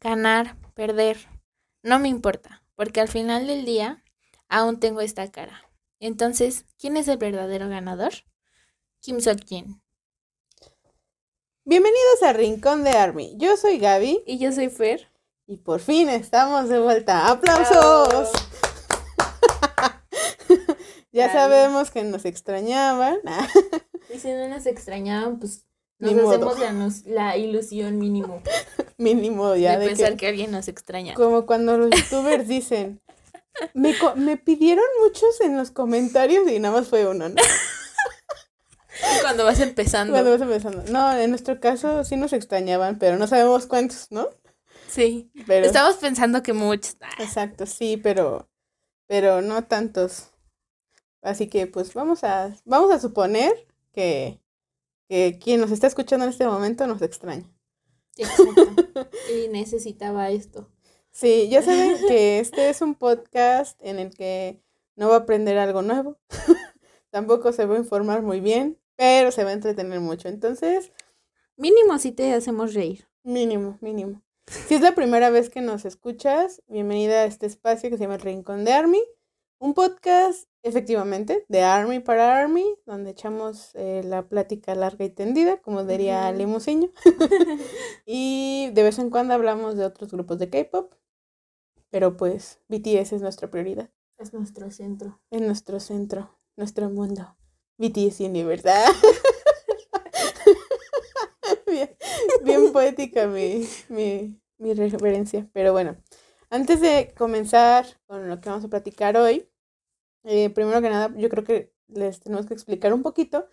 Ganar, perder, no me importa, porque al final del día aún tengo esta cara. Entonces, ¿quién es el verdadero ganador? Kim Sok-jin. Bienvenidos a Rincón de Army. Yo soy Gaby. Y yo soy Fer. Y por fin estamos de vuelta. ¡Aplausos! ya sabemos que nos extrañaban. y si no nos extrañaban, pues nos hacemos la, ilusión mínimo. mínimo ya. De, pensar que, alguien nos extraña. Como cuando los youtubers dicen, me, me pidieron muchos en los comentarios y nada más fue uno, ¿no? Cuando vas empezando. Cuando vas empezando. No, en nuestro caso sí nos extrañaban, pero no sabemos cuántos, ¿no? Sí. Pero... Estamos pensando que muchos. Exacto, sí, pero, pero no tantos. Así que pues vamos a, vamos a suponer que, que quien nos está escuchando en este momento nos extraña. Exacto. y necesitaba esto. Sí, ya saben que este es un podcast en el que no va a aprender algo nuevo. Tampoco se va a informar muy bien, pero se va a entretener mucho. Entonces, mínimo si te hacemos reír. Mínimo, mínimo. Si es la primera vez que nos escuchas, bienvenida a este espacio que se llama El Rincón de Army. Un podcast, efectivamente, de Army para Army, donde echamos eh, la plática larga y tendida, como diría uh y de vez en cuando hablamos de otros grupos de K-pop. Pero pues BTS es nuestra prioridad. Es nuestro centro. Es nuestro centro, nuestro mundo. BTS ¿verdad? bien, bien poética mi, mi, mi referencia. Pero bueno, antes de comenzar con lo que vamos a platicar hoy, eh, primero que nada, yo creo que les tenemos que explicar un poquito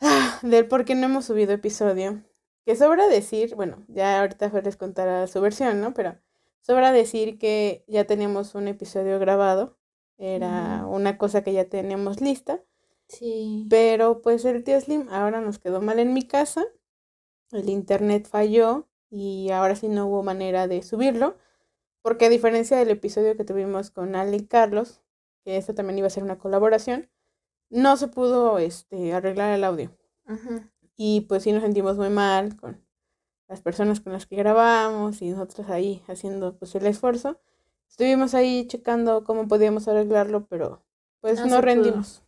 ah, del por qué no hemos subido episodio. Que sobra decir, bueno, ya ahorita les contará su versión, ¿no? Pero sobra decir que ya teníamos un episodio grabado. Era una cosa que ya teníamos lista. Sí. Pero pues el tío Slim ahora nos quedó mal en mi casa. El internet falló y ahora sí no hubo manera de subirlo. Porque a diferencia del episodio que tuvimos con Ale y Carlos, que esto también iba a ser una colaboración, no se pudo este, arreglar el audio. Y pues sí nos sentimos muy mal con las personas con las que grabamos y nosotros ahí haciendo pues el esfuerzo. Estuvimos ahí checando cómo podíamos arreglarlo, pero pues no, rendimos.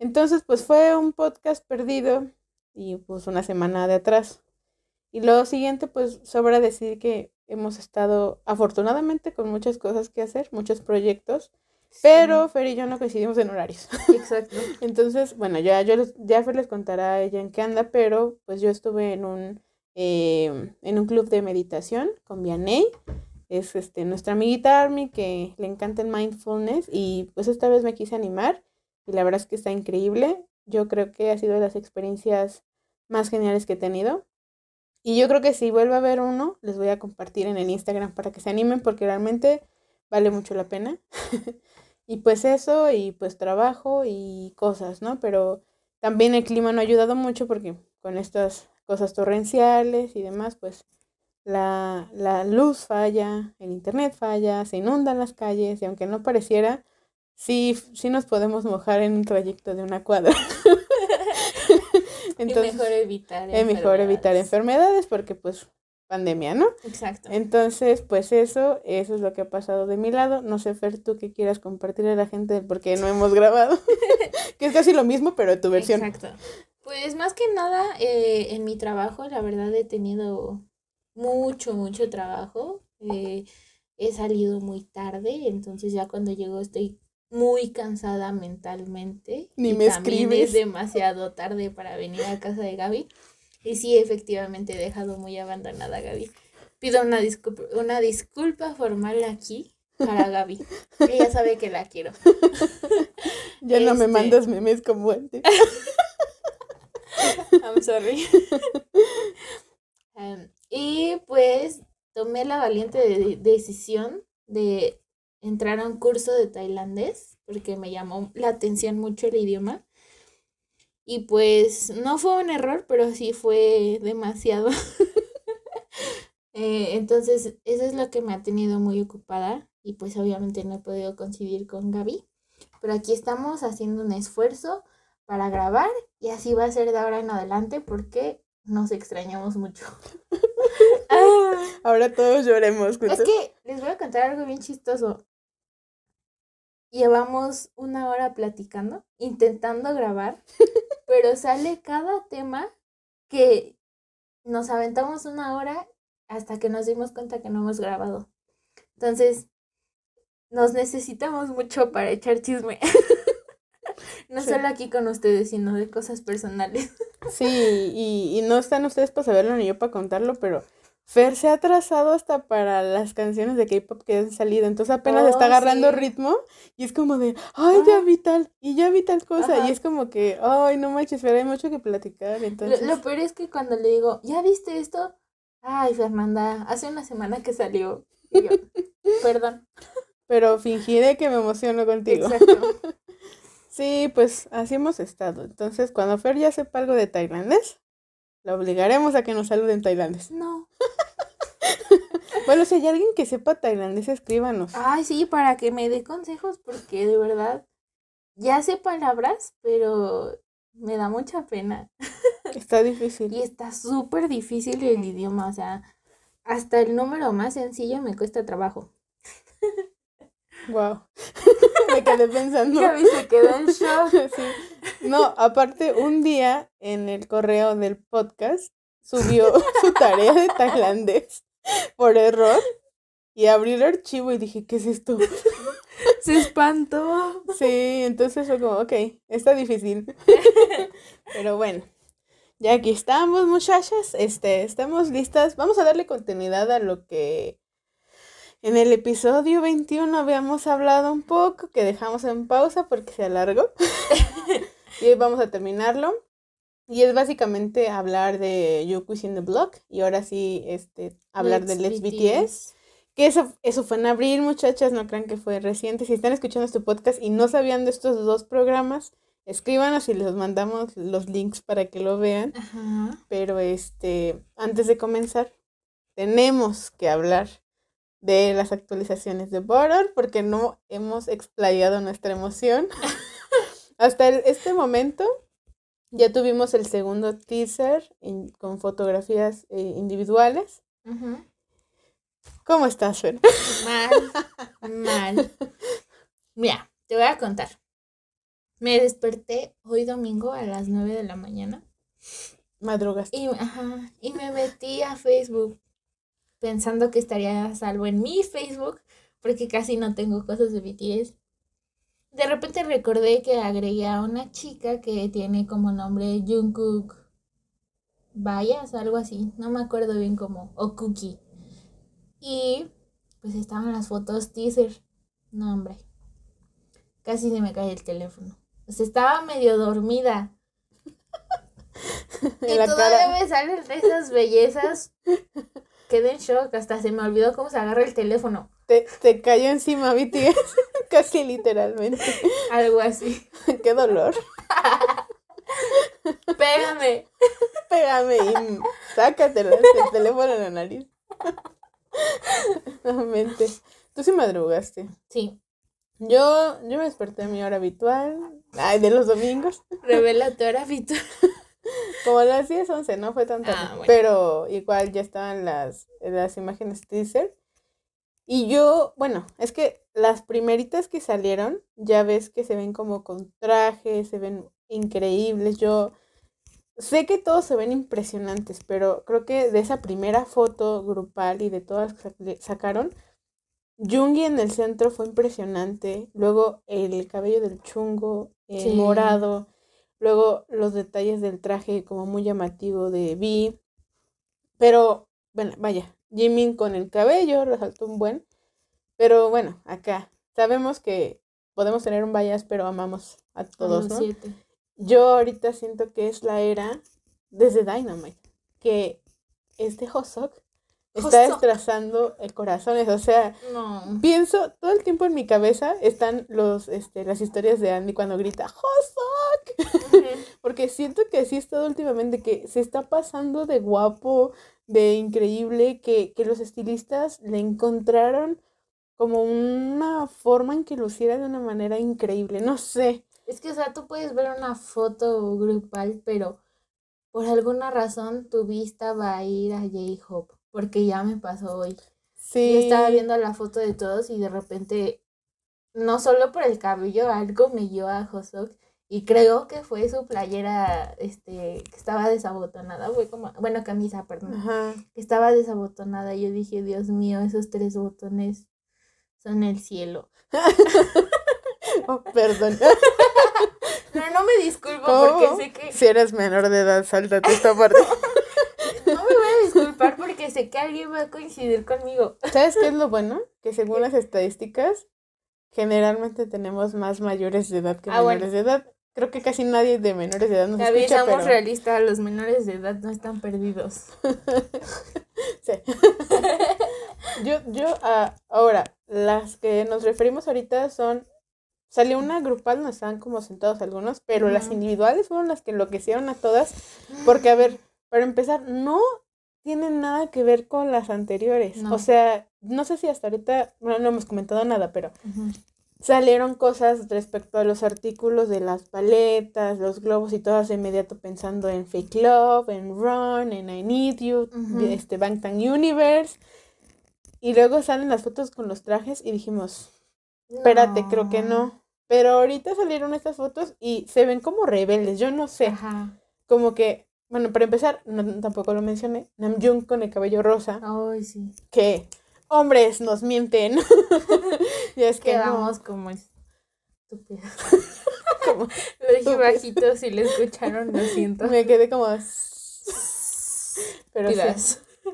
Entonces, pues fue un podcast perdido y pues una semana de atrás. Y lo siguiente, pues sobra decir que hemos estado afortunadamente con muchas cosas que hacer, muchos proyectos, pero Fer y yo no coincidimos en horarios. Exacto. Entonces, bueno, ya, yo ya Fer les contará a ella en qué anda, pero pues yo estuve en un, em, en un club de meditación con Vianey. Es este, nuestra amiguita Army que le encanta el mindfulness y pues esta vez me quise animar y la verdad es que está increíble. Yo creo que ha sido de las experiencias más geniales que he tenido. Y yo creo que si vuelve a haber uno, les voy a compartir en el Instagram para que se animen porque realmente vale mucho la pena. y pues eso, y pues trabajo y cosas, ¿no? Pero también el clima no ha ayudado mucho porque con estas cosas torrenciales y demás, pues la, la luz falla, el internet falla, se inundan las calles y aunque no pareciera, sí, sí nos podemos mojar en un trayecto de una cuadra. Entonces, es mejor evitar es mejor evitar enfermedades porque pues pandemia, ¿no? Exacto. Entonces, pues eso, eso es lo que ha pasado de mi lado. No sé, Fer, tú qué quieras compartirle a la gente porque no hemos grabado. que es casi lo mismo, pero tu versión. Exacto. Pues más que nada, eh, en mi trabajo, la verdad he tenido mucho, mucho trabajo. Eh, he salido muy tarde, entonces ya cuando llego estoy muy cansada mentalmente. Ni me escribes. Es demasiado tarde para venir a casa de Gaby. Y sí, efectivamente he dejado muy abandonada a Gaby. Pido una disculpa, una disculpa formal aquí para Gaby. Ella sabe que la quiero. ya no me este mandas memes como antes. I'm sorry. Em, y pues tomé la valiente decisión de entrar a un curso de tailandés porque me llamó la atención mucho el idioma. Y pues no fue un error, pero sí fue demasiado. Eh, entonces, eso es lo que me ha tenido muy ocupada y pues obviamente no he podido coincidir con Gaby. Pero aquí estamos haciendo un esfuerzo para grabar y así va a ser de ahora en adelante porque nos extrañamos mucho. Ah. Ahora todos lloremos. Es que les voy a contar algo bien chistoso. Llevamos una hora platicando, intentando grabar, pero sale cada tema que nos aventamos una hora hasta que nos dimos cuenta que no hemos grabado. Entonces, nos necesitamos mucho para echar chisme. no solo aquí con ustedes, sino de cosas personales. sí, y, y no están ustedes para saberlo ni yo para contarlo, pero Fer se ha trazado hasta para las canciones de K-pop que han salido, entonces apenas está oh, agarrando ritmo y es como de, ay, ya vi tal, y ya vi tal cosa, y es como que, ay, no manches, Fer, hay mucho que platicar, entonces. Lo, peor es que cuando le digo, ¿ya viste esto? Ay, Fernanda, hace una semana que salió. Y yo, perdón. Pero fingiré que me emociono contigo. Exacto. sí, pues así hemos estado. Entonces, cuando Fer ya sepa algo de tailandés, la obligaremos a que nos salude en tailandés. No. bueno, si hay alguien que sepa tailandés, escríbanos. Ay, sí, para que me dé consejos, porque de verdad ya sé palabras, pero me da mucha pena. Está difícil. y está súper difícil el idioma, o sea, hasta el número más sencillo me cuesta trabajo. Wow. Me quedé pensando. Ya se quedó en shock. No, aparte, un día en el correo del podcast subió su tarea de tailandés por error y abrí el archivo y dije, ¿qué es esto? Se espantó. Sí, entonces fue como, ok, está difícil. Pero bueno, ya aquí estamos, muchachas. Este, estamos listas. Vamos a darle continuidad a lo que en el episodio 21 habíamos hablado un poco, que dejamos en pausa porque se alargó. y hoy vamos a terminarlo. Y es básicamente hablar de Yoku's in the Block. Y ahora sí, este, hablar de Let's BTS. Que eso, eso fue en abril, muchachas. No crean que fue reciente. Si están escuchando este podcast y no sabían de estos dos programas, escríbanos y les mandamos los links para que lo vean. Pero este, antes de comenzar, tenemos que hablar de las actualizaciones de Border porque no hemos explayado nuestra emoción. Hasta este momento ya tuvimos el segundo teaser con fotografías eh, individuales. ¿Cómo estás, Fer? Mal, mal. Mira, te voy a contar. Me desperté hoy domingo a las 9 de la mañana. Madrugas. Y, ajá, y me metí a Facebook pensando que estaría a salvo en mi Facebook, porque casi no tengo cosas de BTS. De repente recordé que agregué a una chica que tiene como nombre Jungkook Bayas, algo así, no me acuerdo bien cómo, o Cookie. Y pues estaban las fotos teaser. No, hombre. Casi se me cae el teléfono. Pues estaba medio dormida. y todavía me salen esas bellezas quedé en shock, hasta se me olvidó cómo se agarra el teléfono. Te, te cayó encima BTS, casi literalmente. Algo así. Qué dolor. Pégame. Pégame y sácate el teléfono en la nariz. Nuevamente. Tú sí madrugaste. Sí. Yo, yo me desperté a mi hora habitual. Ay, de los domingos. Revela tu hora habitual. Como las 10, 11, no fue tanto. Ah, pero igual ya estaban las, las imágenes teaser. Y yo, bueno, es que las primeritas que salieron, ya ves que se ven como con trajes, se ven increíbles. Yo sé que todos se ven impresionantes, pero creo que de esa primera foto grupal y de todas que sacaron, Jungi en el centro fue impresionante. Luego el cabello del chungo, el morado. Luego los detalles del traje como muy llamativo de Vi. Pero, bueno, vaya, Jimin con el cabello resaltó un buen. Pero bueno, acá sabemos que podemos tener un bias, pero amamos a todos, ¿no? Yo ahorita siento que es la era desde Dynamite, que este Hosok está destrozando el corazón. O sea, pienso todo el tiempo en mi cabeza están los, este, las historias de Andy cuando grita ¡Hosok! Porque siento que así he estado últimamente, que se está pasando de guapo, de increíble, que, que los estilistas le encontraron como una forma en que luciera de una manera increíble. No sé. Es que, o sea, tú puedes ver una foto grupal, pero por alguna razón tu vista va a ir a J-Hope porque ya me pasó hoy. Sí. Yo estaba viendo la foto de todos y de repente, no solo por el cabello, algo me llevó a Josok y creo que fue su playera, este, que estaba desabotonada, fue como, bueno, camisa, perdón, Ajá. que estaba desabotonada. Yo dije, Dios mío, esos tres botones son el cielo. Oh, perdón. Pero no me disculpo ¿Cómo? porque sé que Si eres menor de edad, sáltate esta parte. disculpar porque sé que alguien va a coincidir conmigo. ¿Sabes qué es lo bueno? Que según las estadísticas, generalmente tenemos más mayores de edad que Ah, bueno. menores de edad. Creo que casi nadie de menores de edad nos David, escucha, seamos pero... realistas, los menores de edad no están perdidos. Sí. yo, yo, ah, ahora, las que nos referimos ahorita son. Salió una grupal, donde estaban como sentados algunos, pero las individuales fueron las que enloquecieron a todas. Porque, a ver, para empezar, no tienen nada que ver con las anteriores. No. O sea, no sé si hasta ahorita, bueno, no hemos comentado nada, pero salieron cosas respecto a los artículos de las paletas, los globos y todas de inmediato pensando en Fake Love, en Run, en I Need You, Ujú. este Bangtan Universe. Y luego salen las fotos con los trajes y dijimos, espérate, creo que no. Pero ahorita salieron estas fotos y se ven como rebeldes, yo no sé, Ajá. como que, bueno, para empezar, no, tampoco lo mencioné, Namjoon con el cabello rosa, Ay, sí. que hombres nos mienten. y es que no, Quedamos como estúpidos. como- Lo dije bajito, si lo escucharon, lo siento. Me quedé como. Pero sí,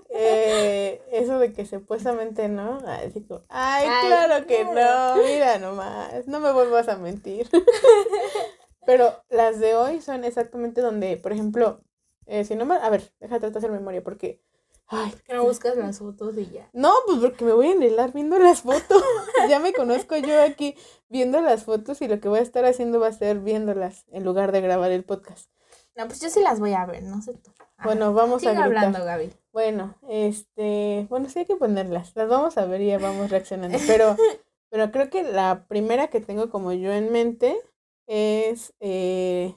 eh, eso de que supuestamente no. Ay, digo, ay, Ay, claro que claro. no. Mira nomás. No me vuelvas a mentir. Pero las de hoy son exactamente donde, por ejemplo, eh, si no me. A ver, déjate tratar de hacer memoria porque. Ay, No buscas las fotos y ya. no, pues porque me voy a enrelar viendo las fotos. ya me conozco yo aquí viendo las fotos y lo que voy a estar haciendo va a ser viéndolas en lugar de grabar el podcast. No, pues yo sí las voy a ver, no sé tú. Ajá. Bueno, vamos Sigue a gritar. hablando, Gaby. Bueno, este, bueno, sí hay que ponerlas, las vamos a ver y ya vamos reaccionando, pero, pero creo que la primera que tengo como yo en mente es, eh,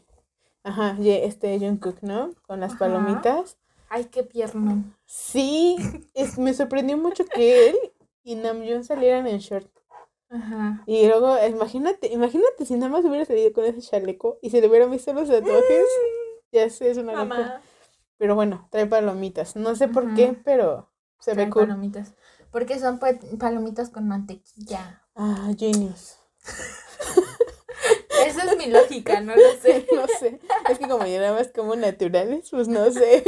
ajá, este Jungkook, ¿no? Con las Ajá. palomitas. Ay, qué pierno. Sí, es, me sorprendió mucho que él y Namjoon salieran en short. Ajá. Y luego, imagínate, imagínate si nada más hubiera salido con ese chaleco y se le hubieran visto los tatuajes. Ya sé, es una. Mamá. Pero bueno, trae palomitas. No sé por qué, pero se ve cool. palomitas. Porque son pa- palomitas con mantequilla. Ah, genius. Esa es mi lógica, no lo sé. no sé. Es que como nada más como naturales, pues no sé.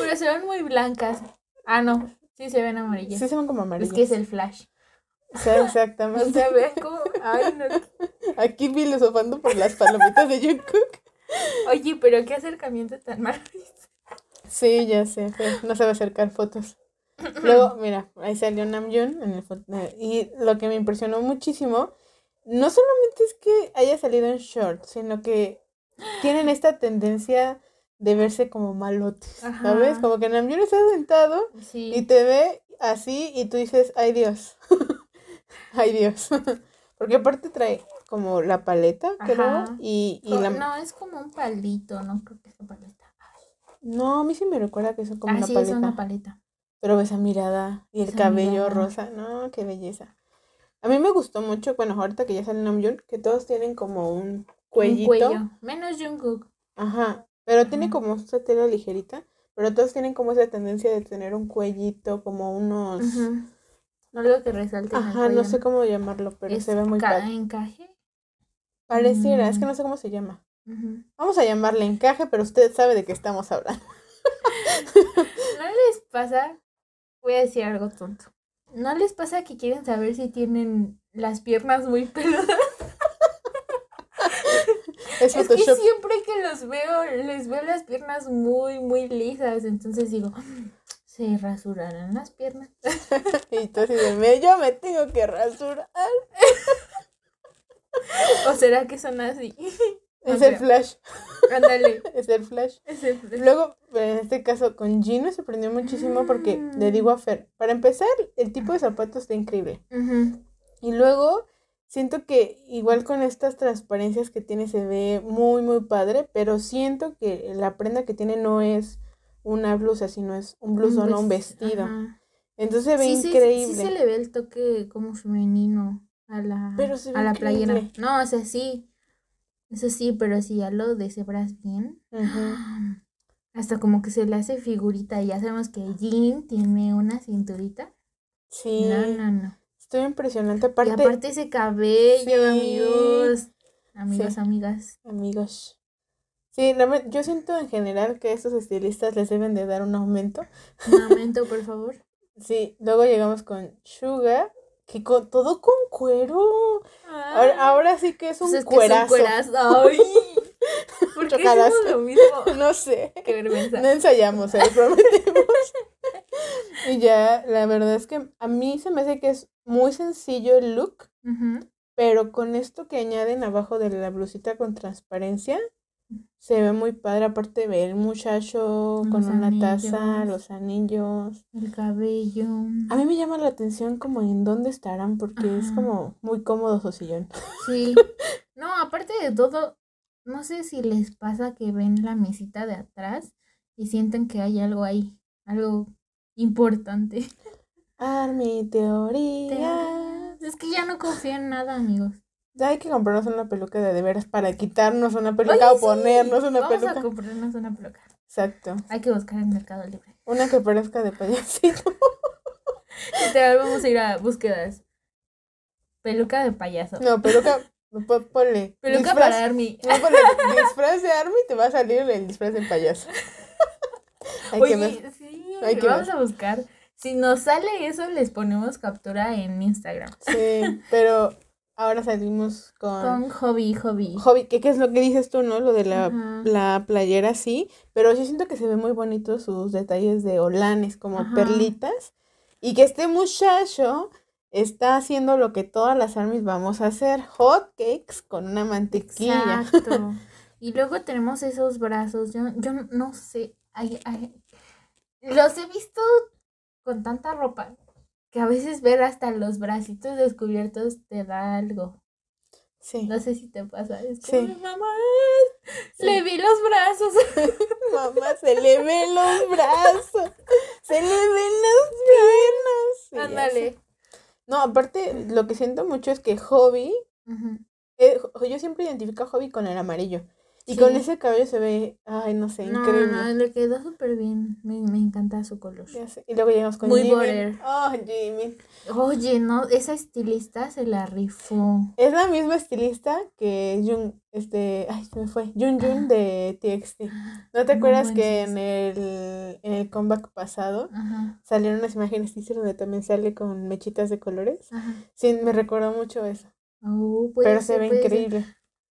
Pero se ven muy blancas. Ah, no. Sí se ven amarillas. Sí se ven como es amarillas. que es el flash. O sea, O exactamente. sea, vean cómo. Ay, no. Aquí filosofando por las palomitas de Jungkook. Oye, pero qué acercamiento tan maravilloso. Sí, ya sé, no sabe acercar fotos. Luego, mira, ahí salió Namjoon en el eh, y lo que me impresionó muchísimo, no solamente es que haya salido en short, sino que tienen esta tendencia de verse como malotes, ¿sabes? Como que Namjoon está sentado y te ve así y tú dices, ay Dios, ay Dios. Porque aparte trae como la paleta, creo, Ajá. y, y la... No, es como un palito, no creo que sea paleta. No, a mí sí me recuerda que son como ah, una sí, paleta. es una paleta. Pero esa mirada y el Esa cabello mirada. rosa, no, qué belleza. A mí me gustó mucho, bueno, ahorita que ya sale Namjoon, que todos tienen como un cuellito. Un cuello. Menos Jungkook. Ajá, pero tiene como esta tela ligerita, pero todos tienen como esa tendencia de tener un cuellito, como unos... Ujú. Algo que resalte Ajá, no sé cómo llamarlo, pero se ve muy padre. encaje. Pareciera, es que Mm. no sé cómo se llama. Vamos a llamarle encaje, pero usted sabe de qué estamos hablando. ¿No les pasa? Voy a decir algo tonto. ¿No les pasa que quieren saber si tienen las piernas muy peludas? Es Es que siempre que los veo, les veo las piernas muy, muy lisas. Entonces digo, ¿se rasurarán las piernas? Y tú así de, "Me- yo me tengo que rasurar. ¿O será que son así? Es el flash, Ándale. es el flash. Es el- Luego, en este caso, con Jean me sorprendió muchísimo porque le digo a Fer, para empezar, el tipo de zapatos está increíble. Y luego, siento que igual con estas transparencias que tiene se ve muy, muy padre, pero siento que la prenda que tiene no es una blusa, sino es un blusón o un vest- vestido. ajá. Entonces se ve Sí, sí, increíble. Sí, se le ve el toque como femenino a la, Pero se ve a la playera. increíble. No, o sea, sí. Eso sí, pero si ya lo deshebras bien. Hasta como que se le hace figurita. Y ya sabemos que Jean tiene una cinturita. Sí, No, no, no. estoy impresionante. Y Aparte, aparte ese cabello, Sí. amigos. Amigos, Sí. amigas. amigos. Sí, yo siento en general que a estos estilistas les deben de dar un aumento. Un aumento, por favor. Sí, luego llegamos con Suga, que con todo con cuero. Ahora, ahora sí que es un Pues es que es un cuerazo. cuerazo. Ay. ¿Por qué hicimos lo mismo? No sé. Qué vergüenza. No ensayamos, lo prometemos. y ya, la verdad es que a mí se me hace que es muy sencillo el look, pero con esto que añaden abajo de la blusita con transparencia, se ve muy padre. Aparte ve el muchacho con una taza, los anillos. El cabello. A mí me llama la atención como en dónde estarán, porque es como muy cómodo su sillón. Sí. No, aparte de todo, no sé si les pasa que ven la mesita de atrás y sienten que hay algo ahí, algo importante. Army, teoría. Es que ya no confío en nada, amigos. Ya hay que comprarnos una peluca de de veras para quitarnos una peluca Oye, o ponernos sí, una Vamos peluca. a comprarnos una peluca. Exacto. Hay que buscar en Mercado Libre. Una que parezca de payasito. Literal, vamos a ir a búsquedas. Peluca de payaso. No, peluca. po- Ponle. Peluca disfraz- para Army. No, ponle disfraz de Army te va a salir el disfraz del payaso. Hay que sí, Hay que vamos ver. a buscar. Si nos sale eso, les ponemos captura en Instagram. Sí, pero ahora salimos con, Con hobby, hobby. hobby. ¿Qué, ¿Qué es lo que dices tú, no? Lo de la, Ajá. la playera, sí. Pero yo siento que se ve muy bonito sus detalles de olanes, como Ajá. perlitas. Y que este muchacho está haciendo lo que todas las armies vamos a hacer: hot cakes con una mantequilla. Exacto. Y luego tenemos esos brazos. Yo, yo no sé. ay, ay, los he visto con tanta ropa que a veces ver hasta los bracitos descubiertos te da algo. Sí. No sé si te pasa. Es Sí. como, mamá, Sí. le vi los brazos. Mamá, se le ven los brazos, se le ven las piernas. Sí. Ándale. No, aparte, lo que siento mucho es que Hobby, eh, yo siempre identifico a Hobby con el amarillo. Y con ese cabello se ve, ay, no sé, No, increíble. no, le quedó súper bien. Me, me encanta su color. Ya sé. Y luego llegamos con Muy Jimmy. border. Oh, Jimmy. Oye, no, esa estilista se la rifó. Es la misma estilista que Jun, este, ay, se me fue, Jun Jun de TXT. ¿No te No acuerdas que en el, en el comeback pasado Ajá, salieron unas imágenes teaser donde también sale con mechitas de colores? ajá. Sí, me recordó mucho eso. Oh, pero se ve ser. increíble.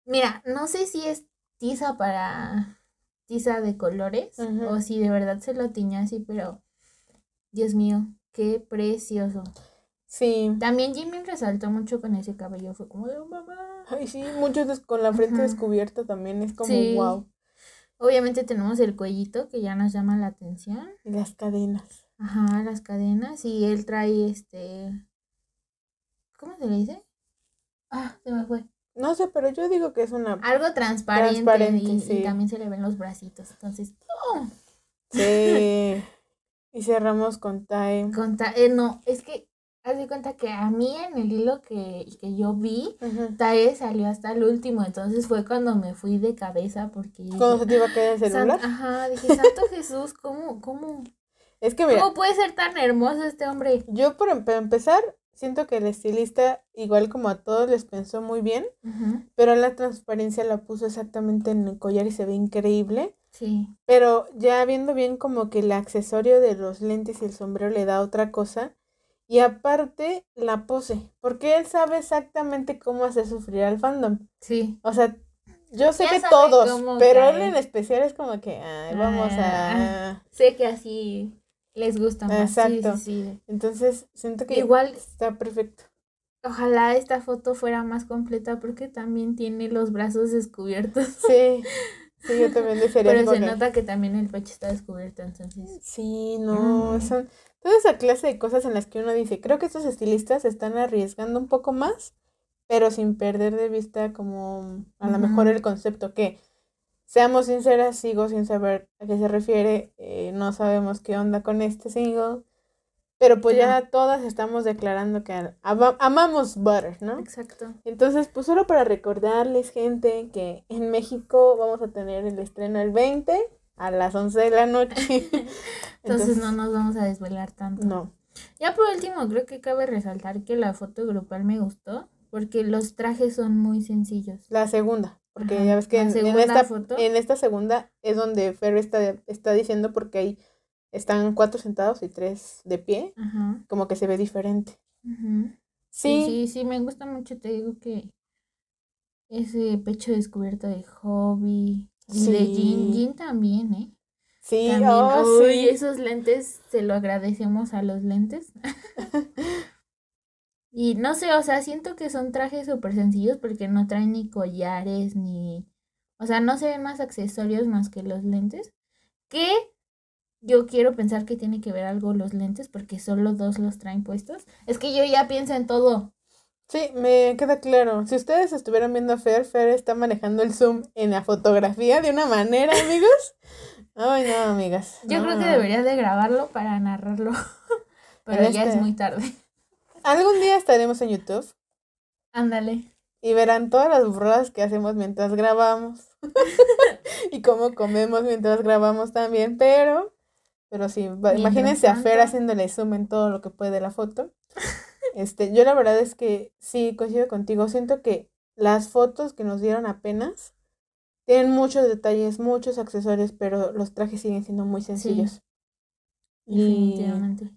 Mira, no sé si es tiza para tiza de colores o si de verdad se lo tiñó así, pero Dios mío, qué precioso. Sí. También Jimmy resaltó mucho con ese cabello, fue como de "Oh, mamá. Ay, sí, muchos con la frente descubierta también es como Sí. wow. Obviamente tenemos el cuellito que ya nos llama la atención. Las cadenas. Ajá, las cadenas y él trae este ¿Cómo se le dice? Ah, se me fue. No sé, pero yo digo que es una. Algo transparente, Transparente, y, también se le ven los bracitos. Entonces, ¡oh! Sí. y cerramos con Tae. Conta- eh, no, es que haz de cuenta que a mí en el hilo que, que yo vi, Ujú. Tae salió hasta el último, entonces fue cuando me fui de cabeza porque dije, Cuando se te iba a caer el "San- celular. ajá, dije, Santo Jesús, ¿cómo, cómo, Es que mira, cómo puede ser tan hermoso este hombre? yo por em- para empezar, siento que el estilista, igual como a todos, les pensó muy bien, pero la transparencia la puso exactamente en el collar y se ve increíble. Sí, Pero ya viendo bien como que el accesorio de los lentes y el sombrero le da otra cosa. Y aparte, la pose. Porque él sabe exactamente cómo hacer sufrir al fandom. sí. O sea, yo sé Ya que todos, pero él en especial es como que, ay, vamos a... Sé que así les gusta más. Exacto. sí, sí. Entonces, siento que Igual, está perfecto. ojalá esta foto fuera más completa porque también tiene los brazos descubiertos. Sí, sí, yo también desearía Pero se nota que también el pecho está descubierto, entonces. Sí, no, Mm. son toda esa clase de cosas en las que uno dice, creo que estos estilistas están arriesgando un poco más, pero sin perder de vista como a lo mejor el concepto que seamos sinceras, sigo sin saber a qué se refiere. eh, no sabemos qué onda con este single. Pero pues ya todas estamos declarando que ama- amamos Butter, ¿no? Exacto. Entonces, pues solo para recordarles, gente, que en México vamos a tener el estreno el 20 a las 11 de la noche. Entonces, no nos vamos a desvelar tanto. No. Ya por último, creo que cabe resaltar que la foto grupal me gustó porque los trajes son muy sencillos. La segunda, porque Ajá, ya ves que en, esta, foto. en esta segunda es donde Fer está, está diciendo porque ahí están cuatro sentados y tres de pie, Ajá. como que se ve diferente. Sí, Sí, sí, sí, me gusta mucho. Te digo que ese pecho descubierto de Hobby y de Sí. Jin, Jin también, ¿eh? sí, También. oh, Uy, sí. esos lentes, se lo agradecemos a los lentes. y no sé, o sea, siento que son trajes súper sencillos porque no traen ni collares ni... O sea, no se ven más accesorios más que los lentes. Que yo quiero pensar que tiene que ver algo los lentes porque solo dos los traen puestos. Es que yo ya pienso en todo. Sí, me queda claro. Si ustedes estuvieran viendo a Fer, Fer está manejando el zoom en la fotografía de una manera, amigos. Ay, no, amigas. Yo creo que no. debería de grabarlo para narrarlo. Pero ya es este- muy tarde. Algún día estaremos en YouTube Ándale. y verán todas las burradas que hacemos mientras grabamos. y cómo comemos mientras grabamos también, pero pero sí, Mientras imagínense a Fer haciéndole zoom en todo lo que puede la foto. Este, yo la verdad es que sí coincido contigo, siento que las fotos que nos dieron apenas tienen muchos detalles, muchos accesorios, pero los trajes siguen siendo muy sencillos. Y Definitivamente.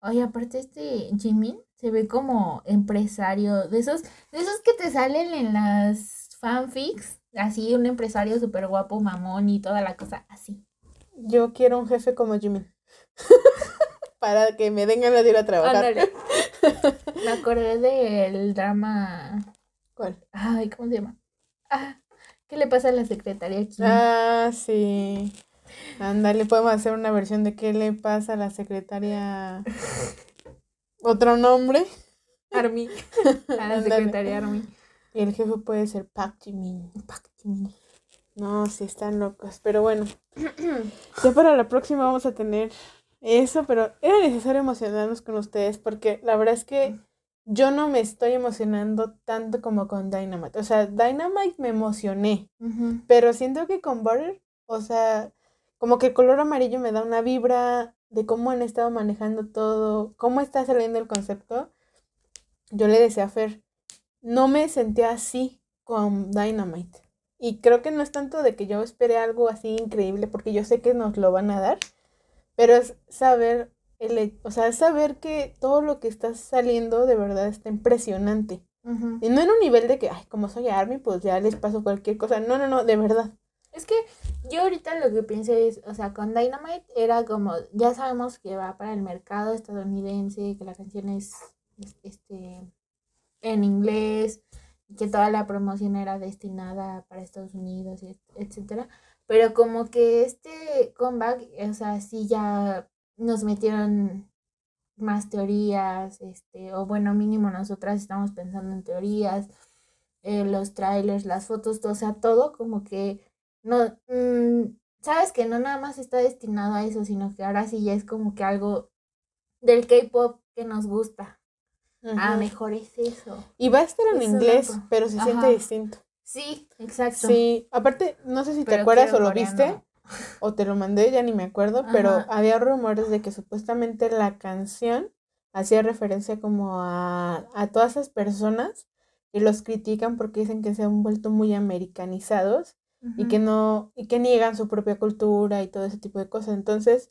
Oye, aparte este Jimin se ve como empresario, de esos, de esos que te salen en las fanfics, así un empresario súper guapo, mamón y toda la cosa así. yo quiero un jefe como Jimmy. Para que me den ganas de ir a trabajar. Me acordé del drama, ¿Cuál? ay, ¿cómo se llama? Ah, ¿qué le pasa a la secretaria aquí? Ah, sí. Ándale, podemos hacer una versión de qué le pasa a la secretaria. Otro nombre. Army. A la secretaria Army. Y el jefe puede ser Park Jimin. No, sí, están locos. Pero bueno, ya para la próxima vamos a tener eso, pero era necesario emocionarnos con ustedes porque la verdad es que yo no me estoy emocionando tanto como con Dynamite. O sea, Dynamite me emocioné, pero siento que con Butter, o sea, como que el color amarillo me da una vibra de cómo han estado manejando todo, cómo está saliendo el concepto. Yo le decía a Fer, no me sentía así con Dynamite. Y creo que no es tanto de que yo espere algo así increíble, porque yo sé que nos lo van a dar, pero es saber, el, o sea, es saber que todo lo que está saliendo de verdad está impresionante. Y no en un nivel de que, ay, como soy Army, pues ya les paso cualquier cosa. No, no, no, de verdad. Es que yo ahorita lo que pensé es, o sea, con Dynamite era como, ya sabemos que va para el mercado estadounidense, que la canción es, es- este en inglés, que toda la promoción era destinada para Estados Unidos, etcétera. Pero como que este comeback, o sea, sí ya nos metieron más teorías, este, o bueno, mínimo nosotras estamos pensando en teorías, eh, los trailers, las fotos, todo, o sea, todo como que no, mm, sabes que no nada más está destinado a eso, sino que ahora sí ya es como que algo del K-pop que nos gusta. A Ujú. mejor es eso. Y va a estar en Eso inglés, loco. pero se siente distinto. Sí, exacto. Sí, aparte, no sé si te acuerdas o lo coreano. viste o te lo mandé, ya ni me acuerdo, pero había rumores de que supuestamente la canción hacía referencia como a, a todas esas personas que los critican porque dicen que se han vuelto muy americanizados y que no, y que niegan su propia cultura y todo ese tipo de cosas. Entonces,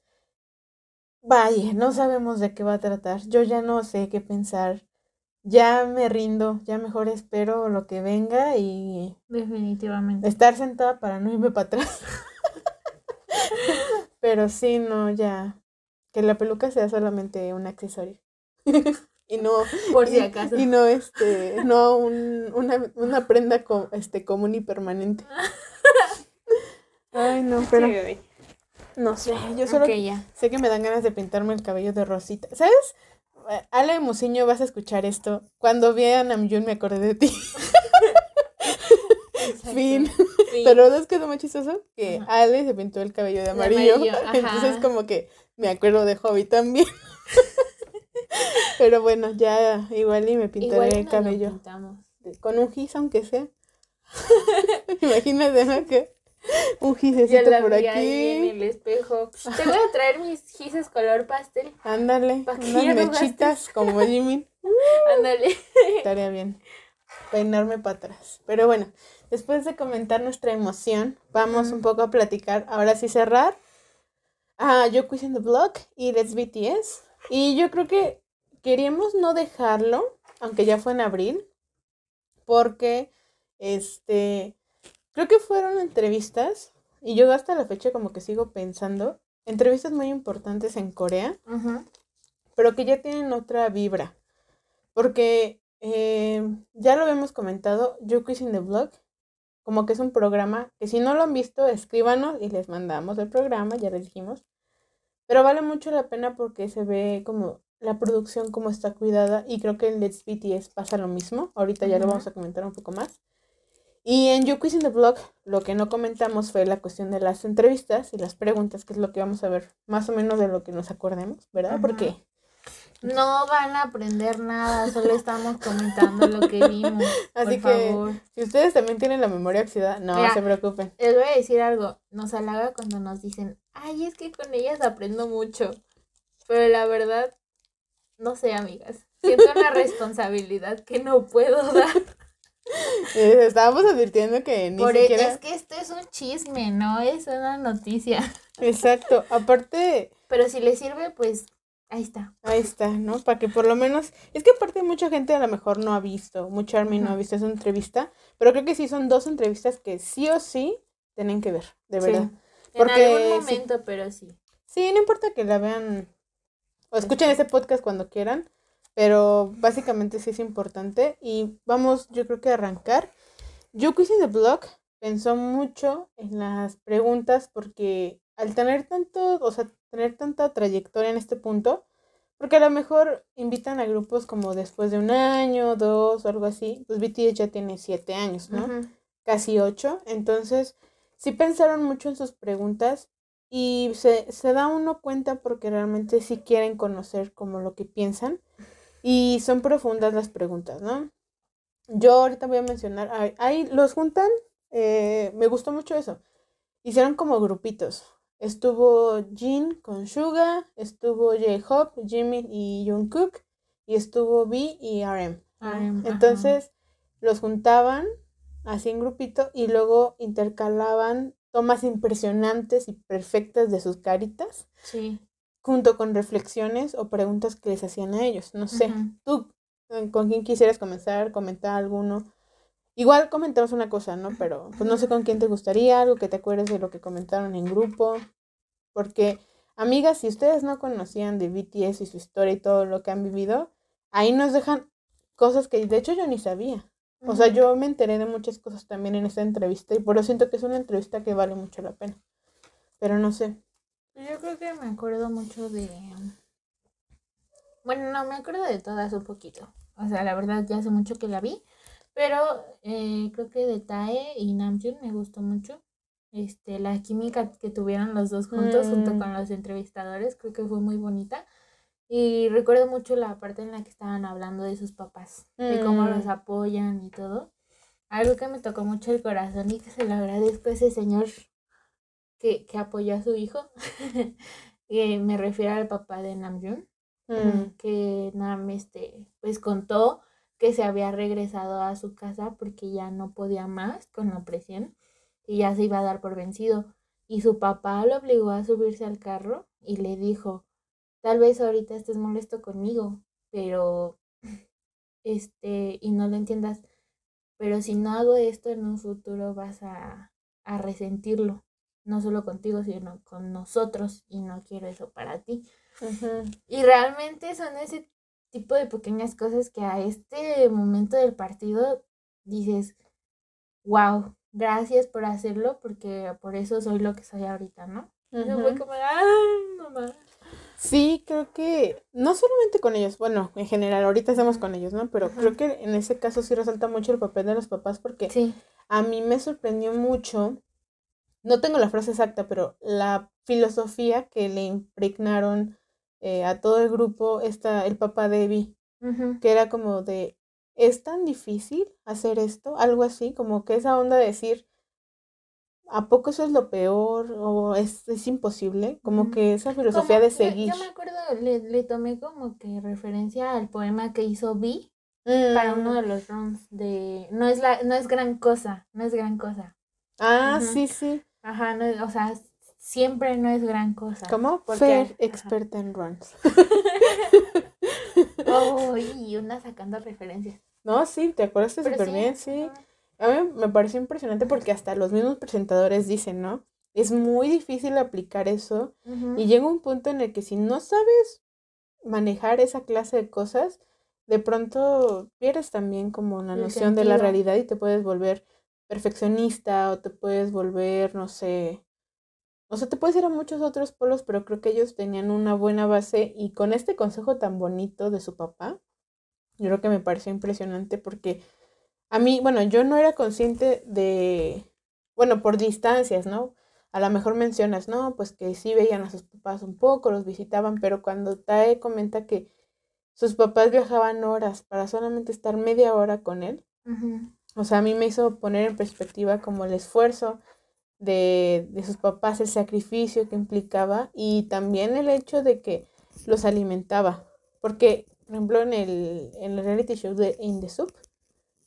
vaya, no sabemos de qué va a tratar. Yo ya no sé qué pensar. Ya me rindo, ya mejor espero lo que venga y Definitivamente. estar sentada para no irme para atrás. Pero sí, no, ya. Que la peluca sea solamente un accesorio. y no. Por si acaso. Y no este, no un- una, una prenda co- este, común y permanente. Ay, no, pero no sé, yo solo Ok, ya. sé que me dan ganas de pintarme el cabello de rosita. ¿Sabes? Ale Musiño, vas a escuchar esto. Cuando vi a Namjoon me acordé de ti. Fin. Pero ¿sabes qué es lo más chistoso? Que Ale se pintó el cabello de amarillo. entonces como que me acuerdo de Hobby también. Pero bueno, ya igual y me pintaré el cabello. Con un gis, aunque sea. Imagínate, ¿no? Que un gisecito por aquí. en el espejo. Te voy a traer mis gises color pastel. Ándale, unas mechitas como Jimmy. Ándale. Estaría bien peinarme para atrás. Pero bueno, después de comentar nuestra emoción, vamos un poco a platicar. Ahora sí cerrar. Ah, yo Quiz in the Block y Let's BTS. Y yo creo que queríamos no dejarlo, aunque ya fue en abril, porque este creo que fueron entrevistas y yo hasta la fecha como que sigo pensando entrevistas muy importantes en Corea, pero que ya tienen otra vibra. Porque eh, ya lo habíamos comentado, You in the Blog, como que es un programa que si no lo han visto, escríbanos y les mandamos el programa, ya les dijimos. Pero vale mucho la pena porque se ve como la producción como está cuidada y creo que en Let's BTS pasa lo mismo. Ahorita ya lo vamos a comentar un poco más. Y en You in the Blog lo que no comentamos fue la cuestión de las entrevistas y las preguntas, que es lo que vamos a ver más o menos de lo que nos acordemos, ¿verdad? Porque no van a aprender nada, solo estamos comentando lo que vimos. Así que si ustedes también tienen la memoria oxidada, no se preocupen. Les voy a decir algo, nos halaga cuando nos dicen, ay, es que con ellas aprendo mucho. Pero la verdad, no sé, amigas. Siento una responsabilidad que no puedo dar. Estábamos advirtiendo que ni Por e, siquiera... Es que esto es un chisme, no es una noticia. Exacto, aparte... Pero si les sirve, pues Ahí está. Ahí está, ¿no? Para que por lo menos. Es que aparte mucha gente a lo mejor no ha visto, mucha Army no ha visto esa entrevista, pero creo que sí son dos entrevistas que sí o sí tienen que ver, de verdad. Porque, en algún momento, pero sí. Sí, no importa que la vean o escuchen ese podcast cuando quieran, pero básicamente sí es importante. Y vamos, yo creo que arrancar. Yo in the Blog pensó mucho en las preguntas porque al tener tanto, o sea, tener tanta trayectoria en este punto, porque a lo mejor invitan a grupos como después de un año, dos o algo así, pues BTS ya tiene siete años, ¿no? Casi ocho, entonces sí pensaron mucho en sus preguntas y se, se da uno cuenta porque realmente sí quieren conocer como lo que piensan y son profundas las preguntas, ¿no? Yo ahorita voy a mencionar, ahí, los juntan, eh, me gustó mucho eso, hicieron como grupitos, Estuvo Jin con Suga, estuvo J-Hope, Jimin y Jungkook, y estuvo B y RM. Entonces los juntaban así en grupito y luego intercalaban tomas impresionantes y perfectas de sus caritas. Sí. Junto con reflexiones o preguntas que les hacían a ellos. No sé, tú eh, con quién quisieras comenzar, comentar alguno. Igual comentamos una cosa, ¿no? Pero pues no sé con quién te gustaría, algo que te acuerdes de lo que comentaron en grupo. Porque, amigas, si ustedes no conocían de BTS y su historia y todo lo que han vivido, ahí nos dejan cosas que de hecho yo ni sabía. O sea, yo me enteré de muchas cosas también en esta entrevista y por eso siento que es una entrevista que vale mucho la pena. Pero no sé. Yo creo que me acuerdo mucho de... Bueno, no, me acuerdo de todas un poquito. O sea, la verdad ya hace mucho que la vi. Pero eh, creo que de Tae y Namjoon me gustó mucho. Este, la química que tuvieron los dos juntos, junto mm. con los entrevistadores, creo que fue muy bonita. Y recuerdo mucho la parte en la que estaban hablando de sus papás, de cómo los mm. apoyan y todo. Algo que me tocó mucho el corazón y que se lo agradezco a ese señor que, que apoyó a su hijo. y me refiero al papá de Namjoon, mm. que Nam este, pues contó que se había regresado a su casa porque ya no podía más con la presión y ya se iba a dar por vencido. Y su papá lo obligó a subirse al carro y le dijo, tal vez ahorita estés molesto conmigo, pero, este, y no lo entiendas, pero si no hago esto en un futuro vas a, a resentirlo, no solo contigo, sino con nosotros, y no quiero eso para ti. Y realmente son ese tipo de pequeñas cosas que a este momento del partido dices, wow, gracias por hacerlo, porque por eso soy lo que soy ahorita, ¿no? fue como, ay, mamá. Sí, creo que no solamente con ellos, bueno, en general, ahorita estamos con ellos, ¿no? Pero creo que en ese caso sí resalta mucho el papel de los papás porque Sí. a mí me sorprendió mucho, no tengo la frase exacta, pero la filosofía que le impregnaron eh, a todo el grupo esta, el papá de Evie, Ujú. que era como de, ¿es tan difícil hacer esto? Algo así, como que esa onda de decir, ¿a poco eso es lo peor? ¿O es, es imposible? Como que esa filosofía Como- de seguir. Yo, me acuerdo, le, le tomé como que referencia al poema que hizo Vi para uno Mm, de los runs de no es la, no es gran cosa, no es gran cosa. Ah, sí, sí. Ajá, no, o sea, siempre no es gran cosa. ¿Cómo? Porque- Fer, experta en runs. Oh, y una sacando referencias. No, sí, te acuerdas súper bien, sí. A mí me pareció impresionante porque hasta los mismos presentadores dicen, ¿no? Es muy difícil aplicar eso y llega un punto en el que si no sabes manejar esa clase de cosas, de pronto pierdes también como la noción de la realidad y te puedes volver perfeccionista o te puedes volver, no sé, o sea, te puedes ir a muchos otros polos, pero creo que ellos tenían una buena base y con este consejo tan bonito de su papá, yo creo que me pareció impresionante porque a mí, bueno, yo no era consciente de, bueno, por distancias, ¿no? A lo mejor mencionas, no, pues que sí veían a sus papás un poco, los visitaban, pero cuando Tae comenta que sus papás viajaban horas para solamente estar media hora con él. O sea, a mí me hizo poner en perspectiva como el esfuerzo de, de sus papás, el sacrificio que implicaba y también el hecho de que los alimentaba. Porque, por ejemplo, en el, en el reality show de In the Soup,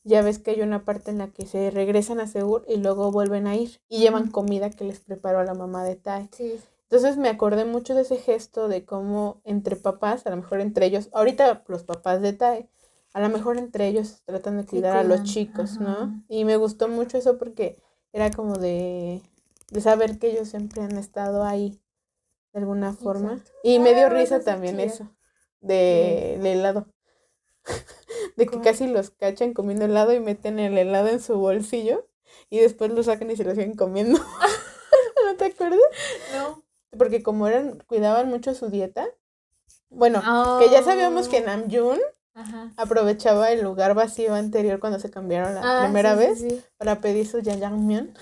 ya ves que hay una parte en la que se regresan a Seúl y luego vuelven a ir y llevan comida que les preparó la mamá de Tai. Sí. Entonces me acordé mucho de ese gesto de cómo entre papás, a lo mejor entre ellos, ahorita los papás de Tai, a lo mejor entre ellos tratan de Sí, cuidar a los chicos, ajá. ¿no? Y me gustó mucho eso porque era como de, de saber que ellos siempre han estado ahí de alguna forma. Exacto. Y me dio risa también chido. eso, de, del helado. De que ¿Cómo? casi los cachan comiendo helado y meten el helado en su bolsillo y después lo sacan y se lo siguen comiendo. ¿No te acuerdas? No. porque como eran, cuidaban mucho su dieta, bueno, que ya sabíamos que. Namjoon Ajá. aprovechaba el lugar vacío anterior cuando se cambiaron la Ah, primera sí, vez sí. para pedir su jajangmyeon,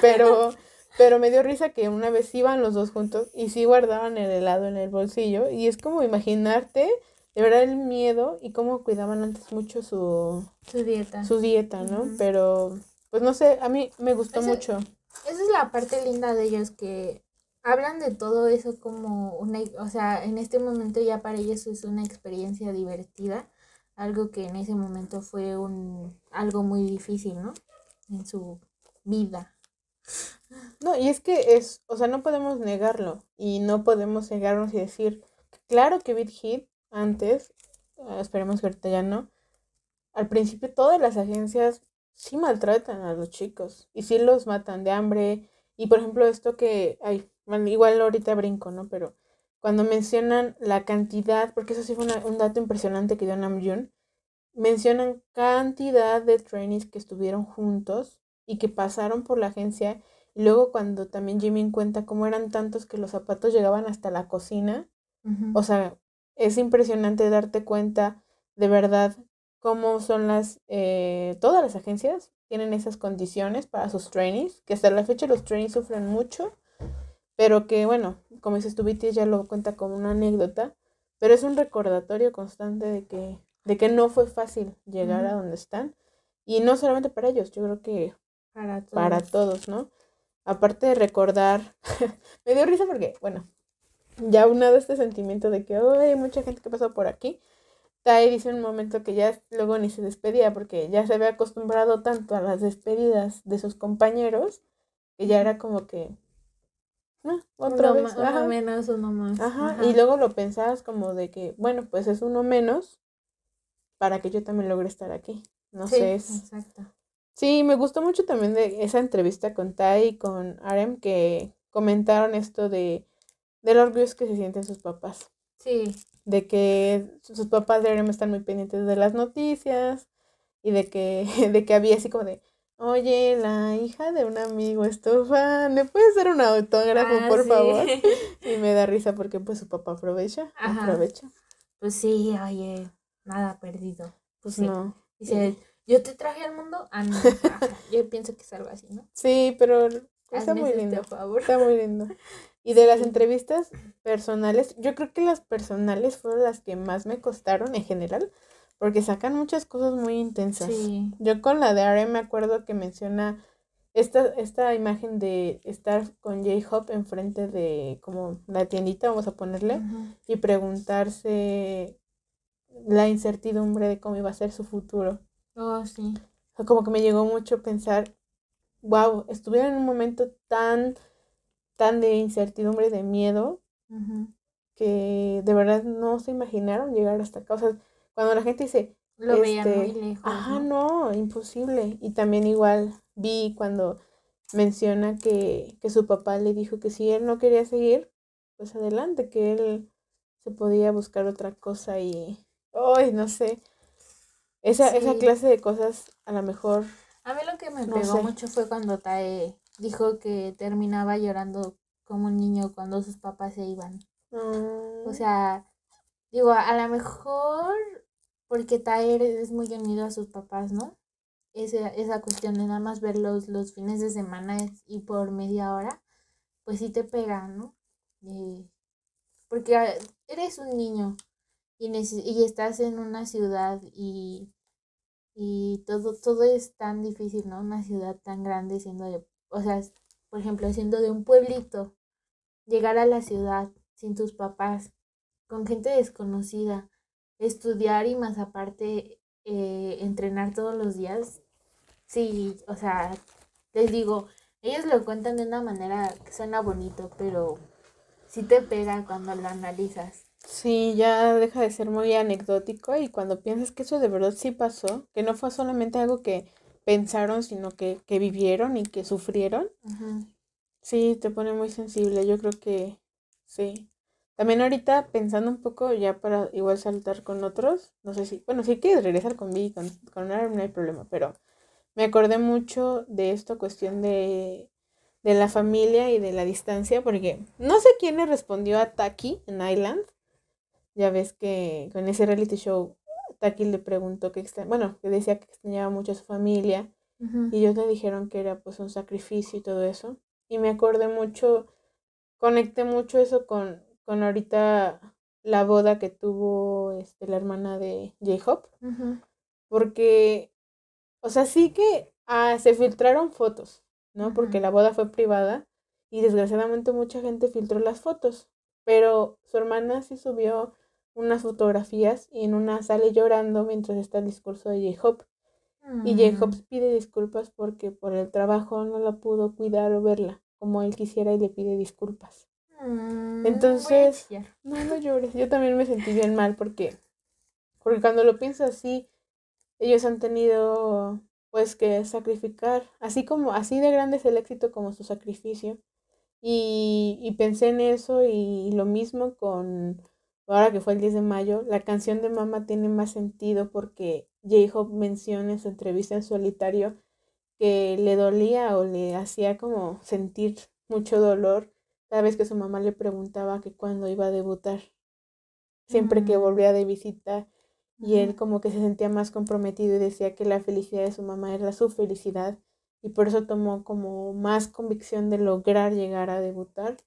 pero, pero me dio risa que una vez iban los dos juntos y sí guardaban el helado en el bolsillo y es como imaginarte de verdad el miedo y cómo cuidaban antes mucho su, Su dieta. su dieta, ¿no? Pero, pues no sé, a mí me gustó Ese- mucho. Esa es la parte linda de ellos que hablan de todo eso como una, o sea, en este momento ya para ellos es una experiencia divertida, algo que en ese momento fue un algo muy difícil, ¿no? En su vida. No, y es que es, o sea, no podemos negarlo y no podemos negarnos y decir, claro que Beat Hit antes, eh, esperemos que ahorita ya no, al principio todas las agencias sí maltratan a los chicos y sí los matan de hambre y por ejemplo esto que, ay, igual ahorita brinco, ¿no? Pero cuando mencionan la cantidad, porque eso sí fue una- un dato impresionante que dio Namjoon, mencionan cantidad de trainees que estuvieron juntos y que pasaron por la agencia y luego cuando también Jimmy cuenta cómo eran tantos que los zapatos llegaban hasta la cocina, o sea, es impresionante darte cuenta de verdad cómo son las, eh, todas las agencias tienen esas condiciones para sus trainees, que hasta la fecha los trainees sufren mucho, pero que bueno, como dices tú, BTS ya lo cuenta como una anécdota, pero es un recordatorio constante de que, de que no fue fácil llegar a donde están, y no solamente para ellos, yo creo que para todos. para todos, ¿no? Aparte de recordar, me dio risa porque, bueno, ya unado este sentimiento de que "Ay, hay mucha gente que pasó por aquí, Tai dice un momento que ya luego ni se despedía porque ya se había acostumbrado tanto a las despedidas de sus compañeros que ya era como que "Ah, otra uno, vez, uno menos, uno más. ajá", Ajá. y luego lo pensabas como de que, bueno, pues es uno menos para que yo también logre estar aquí. No Sí, sé, es, exacto. Sí, me gustó mucho también de esa entrevista con Tai y con Arem que comentaron esto de, de los orgullo que se sienten sus papás. Sí, De que sus papás de Arem están muy pendientes de las noticias y de que, de que había así como de, Oye, la hija de un amigo Estofan, ¿me puedes dar un autógrafo, Ah, por sí. favor? Y me da risa porque pues su papá aprovecha, Ajá. aprovecha. Pues sí, oye, nada perdido. Pues Sí. no. Dice, yo te traje al mundo. Ah, no. Yo pienso que es algo así, ¿no? Sí, pero está Hazme muy este lindo. favor. Está muy lindo. Y de las entrevistas personales, yo creo que las personales fueron las que más me costaron en general, porque sacan muchas cosas muy intensas. Sí. Yo con la de RM me acuerdo que menciona esta, esta imagen de estar con J-Hop enfrente de como la tiendita, vamos a ponerle, y preguntarse la incertidumbre de cómo iba a ser su futuro. Oh, sí. O sea, como que me llegó mucho pensar, wow, estuvieron en un momento tan, tan de incertidumbre, de miedo, que de verdad no se imaginaron llegar hasta acá. O sea, cuando la gente dice, Lo veían Este, muy lejos. ajá, ¿no? no, imposible. Y también igual vi cuando menciona que, que su papá le dijo que si él no quería seguir, pues adelante, que él se podía buscar otra cosa y, ay, no sé. Esa, esa clase de cosas a lo mejor A mí lo que me No pegó sé. mucho fue cuando Tae dijo que terminaba llorando como un niño cuando sus papás se iban. mm, O sea, digo, a lo mejor porque Taer es muy unido a sus papás, ¿no? Esa, esa cuestión de nada más verlos los fines de semana y por media hora, pues sí te pega, ¿no? Eh, porque ah, eres un niño y, y estás en una ciudad y, y todo, todo es tan difícil, ¿no? Una ciudad tan grande siendo de, o sea, por ejemplo, siendo de un pueblito, llegar a la ciudad sin tus papás, con gente desconocida, estudiar y más aparte eh, entrenar todos los días. Sí, o sea, les digo, ellos lo cuentan de una manera que suena bonito, pero sí te pega cuando lo analizas. Sí, ya deja de ser muy anecdótico y cuando piensas que eso de verdad sí pasó, que no fue solamente algo que pensaron, sino que, que vivieron y que sufrieron, sí, te pone muy sensible. Yo creo que sí. También ahorita pensando un poco, ya para igual saltar con otros, no sé si, bueno, si quieres regresar con Vi, con, con Aaron, no hay problema, pero me acordé mucho de esta cuestión de, de la familia y de la distancia, porque no sé quién le respondió a Taki en Island. Ya ves que con ese reality show, Taki le preguntó que bueno, que decía que extrañaba mucho a su familia y ellos le dijeron que era pues un sacrificio y todo eso. Y me acordé mucho, conecté mucho eso con, con ahorita la boda que tuvo este, la hermana de J-Hop, porque, o sea, sí que ah, se filtraron fotos, ¿no? Porque la boda fue privada y desgraciadamente mucha gente filtró las fotos, pero su hermana sí subió unas fotografías y en una sale llorando mientras está el discurso de J-Hop. Y J-Hop Mm. pide disculpas porque por el trabajo no la pudo cuidar o verla como él quisiera y le pide disculpas. Mm, Entonces, no, no llores. Yo también me sentí bien mal porque, porque cuando lo pienso así, ellos han tenido pues que sacrificar, así como, así de grande es el éxito como su sacrificio. Y, y pensé en eso y lo mismo con, ahora que fue el 10 de mayo, la canción de Mama tiene más sentido porque J-Hope menciona en su entrevista en solitario que le dolía o le hacía como sentir mucho dolor cada vez que su mamá le preguntaba que cuándo iba a debutar. Siempre que Mm. volvía de visita y él como que se sentía más comprometido y decía que la felicidad de su mamá era su felicidad y por eso tomó como más convicción de lograr llegar a debutar.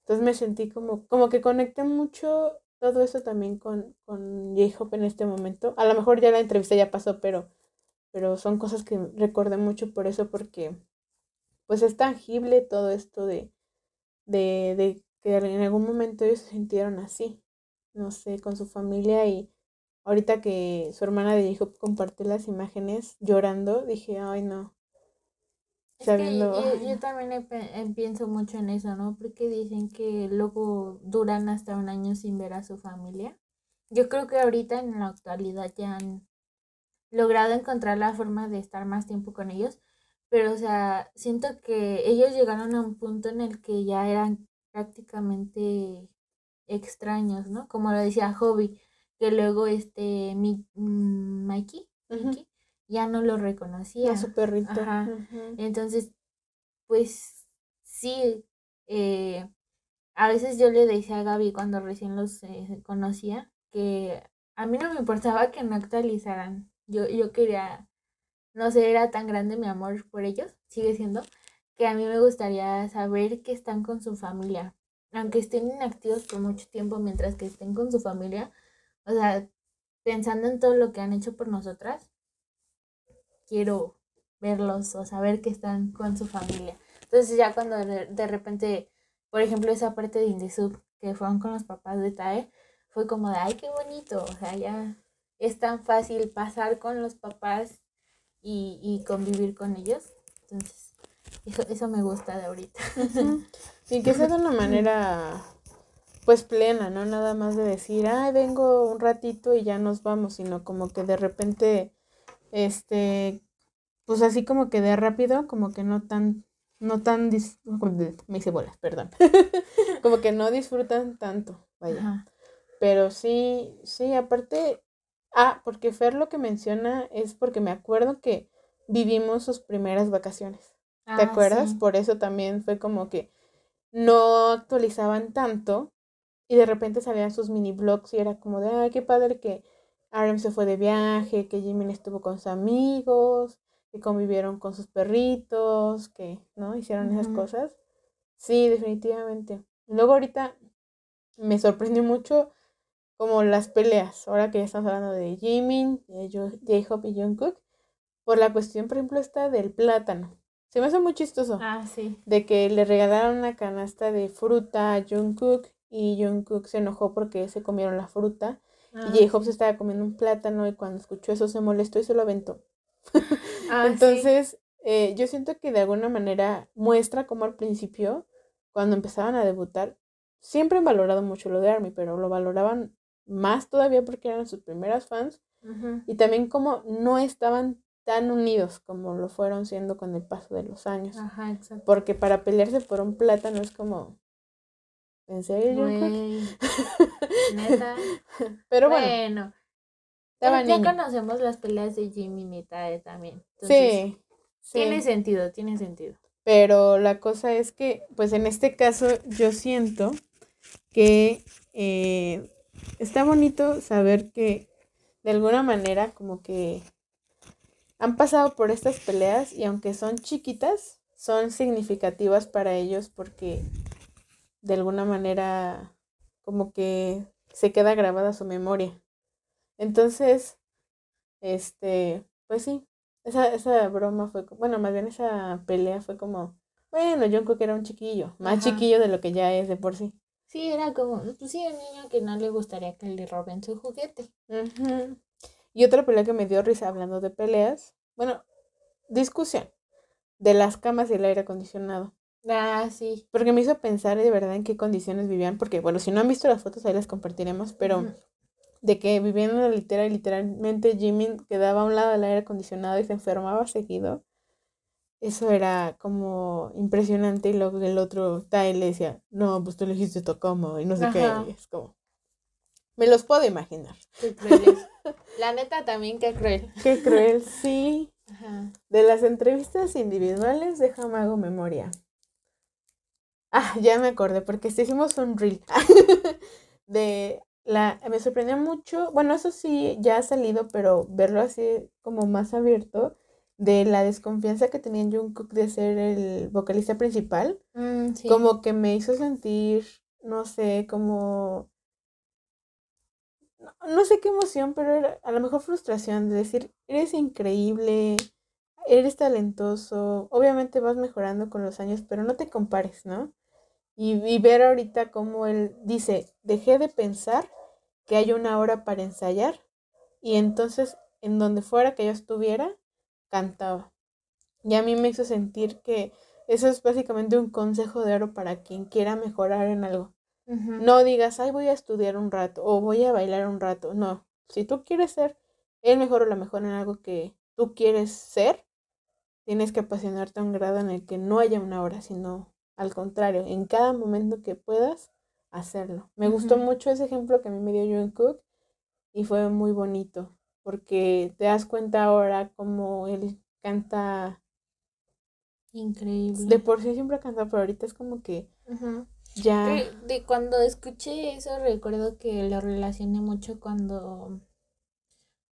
Entonces me sentí como, como que conecté mucho todo eso también con, con J-Hope en este momento. A lo mejor ya la entrevista ya pasó, pero, pero son cosas que recordé mucho por eso, porque pues es tangible todo esto de, de, de que en algún momento ellos se sintieron así, no sé, con su familia y ahorita que su hermana de J-Hope compartió las imágenes llorando, dije, ay no, Es que sabiendo, yo, ay, yo no. también pienso mucho en eso, ¿no? Porque dicen que luego duran hasta un año sin ver a su familia. Yo creo que ahorita en la actualidad ya han logrado encontrar la forma de estar más tiempo con ellos, pero o sea, siento que ellos llegaron a un punto en el que ya eran prácticamente extraños, ¿no? Como lo decía Hobby, que luego este Mi- mm, Mikey, ya no lo reconocía. A su perrito. Ajá. Entonces, pues sí, eh, a veces yo le decía a Gaby cuando recién los eh, conocía que a mí no me importaba que no actualizaran. Yo, yo quería, no sé, era tan grande mi amor por ellos, sigue siendo, que a mí me gustaría saber que están con su familia. Aunque estén inactivos por mucho tiempo mientras que estén con su familia, o sea, pensando en todo lo que han hecho por nosotras, quiero verlos o saber que están con su familia. Entonces ya cuando de, repente, por ejemplo, esa parte de Indesub, que fueron con los papás de Tae, fue como de, ay, qué bonito, o sea, ya es tan fácil pasar con los papás y, y convivir con ellos. Entonces, eso, eso me gusta de ahorita. Y que sea de una manera, pues, plena, ¿no? Nada más de decir, ay, vengo un ratito y ya nos vamos, sino como que de repente, este, pues así como que de rápido, como que no tan, no tan, me hice bolas, perdón, como que no disfrutan tanto, vaya. Pero sí, sí, aparte, ah, porque Fer lo que menciona es porque me acuerdo que vivimos sus primeras vacaciones. ¿Te ah, acuerdas? Por eso también fue como que no actualizaban tanto y de repente salían sus mini blogs y era como de, ay, qué padre que Aaron se fue de viaje, que Jimin estuvo con sus amigos, que convivieron con sus perritos, que, ¿no? Hicieron esas cosas. Sí, definitivamente. Luego ahorita me sorprendió mucho como las peleas, ahora que ya estamos hablando de Jimin, de J-Hope y Jungkook, por la cuestión, por ejemplo, esta del plátano. Se me hace muy chistoso. Ah, sí. De que le regalaron una canasta de fruta a Jungkook y Jungkook se enojó porque se comieron la fruta. Y ah. J-Hope se estaba comiendo un plátano y cuando escuchó eso se molestó y se lo aventó. Ah, Entonces, eh, yo siento que de alguna manera muestra como al principio, cuando empezaban a debutar, siempre han valorado mucho lo de Army, pero lo valoraban más todavía porque eran sus primeras fans. Y también como no estaban tan unidos como lo fueron siendo con el paso de los años. Ajá, exacto. Porque para pelearse por un plátano es como... ¿En serio? Neta. Pero bueno. Ya, conocemos las peleas de Jimmy y Tae también. sí, Tiene sentido, tiene sentido. Pero la cosa es que, pues en este caso, yo siento que eh, está bonito saber que de alguna manera como que han pasado por estas peleas y aunque son chiquitas, son significativas para ellos porque de alguna manera como que se queda grabada su memoria. Entonces, este, pues sí, esa, esa broma fue, bueno, más bien esa pelea fue como, bueno, Jungkook era un chiquillo, más chiquillo de lo que ya es de por sí. Sí, era como, pues sí, un niño que no le gustaría que le roben su juguete. Y otra pelea que me dio risa hablando de peleas, bueno, discusión de las camas y el aire acondicionado. Ah, sí. Porque me hizo pensar de verdad en qué condiciones vivían, porque bueno, si no han visto las fotos ahí las compartiremos, pero de que vivían en la litera y literalmente Jimmy quedaba a un lado del aire acondicionado y se enfermaba seguido. Eso era como impresionante y luego el otro Ty le decía, no, pues tú elegiste esto como y no sé qué. es como, me los puedo imaginar. Qué cruel La neta también, qué cruel. Qué cruel, sí. De las entrevistas individuales, déjame hago memoria. Ah, ya me acordé, porque hicimos un reel de la, me sorprendió mucho, bueno, eso sí, ya ha salido, pero verlo así como más abierto, de la desconfianza que tenía Jungkook de ser el vocalista principal, mm, como que me hizo sentir, no sé, como, no, sé qué emoción, pero era, a lo mejor frustración de decir, eres increíble, eres talentoso, obviamente vas mejorando con los años, pero no te compares, ¿no? Y, y ver ahorita cómo él dice, dejé de pensar que hay una hora para ensayar y entonces en donde fuera que yo estuviera, cantaba. Y a mí me hizo sentir que eso es básicamente un consejo de oro para quien quiera mejorar en algo. No digas, ay, voy a estudiar un rato o voy a bailar un rato. No, si tú quieres ser el mejor o la mejor en algo que tú quieres ser, tienes que apasionarte a un grado en el que no haya una hora, sino al contrario, en cada momento que puedas, hacerlo. Me gustó mucho ese ejemplo que a mí me dio John Cook y fue muy bonito porque te das cuenta ahora como él canta Increíble. de por sí siempre canta, pero ahorita es como que ya De, de cuando escuché eso recuerdo que lo relacioné mucho cuando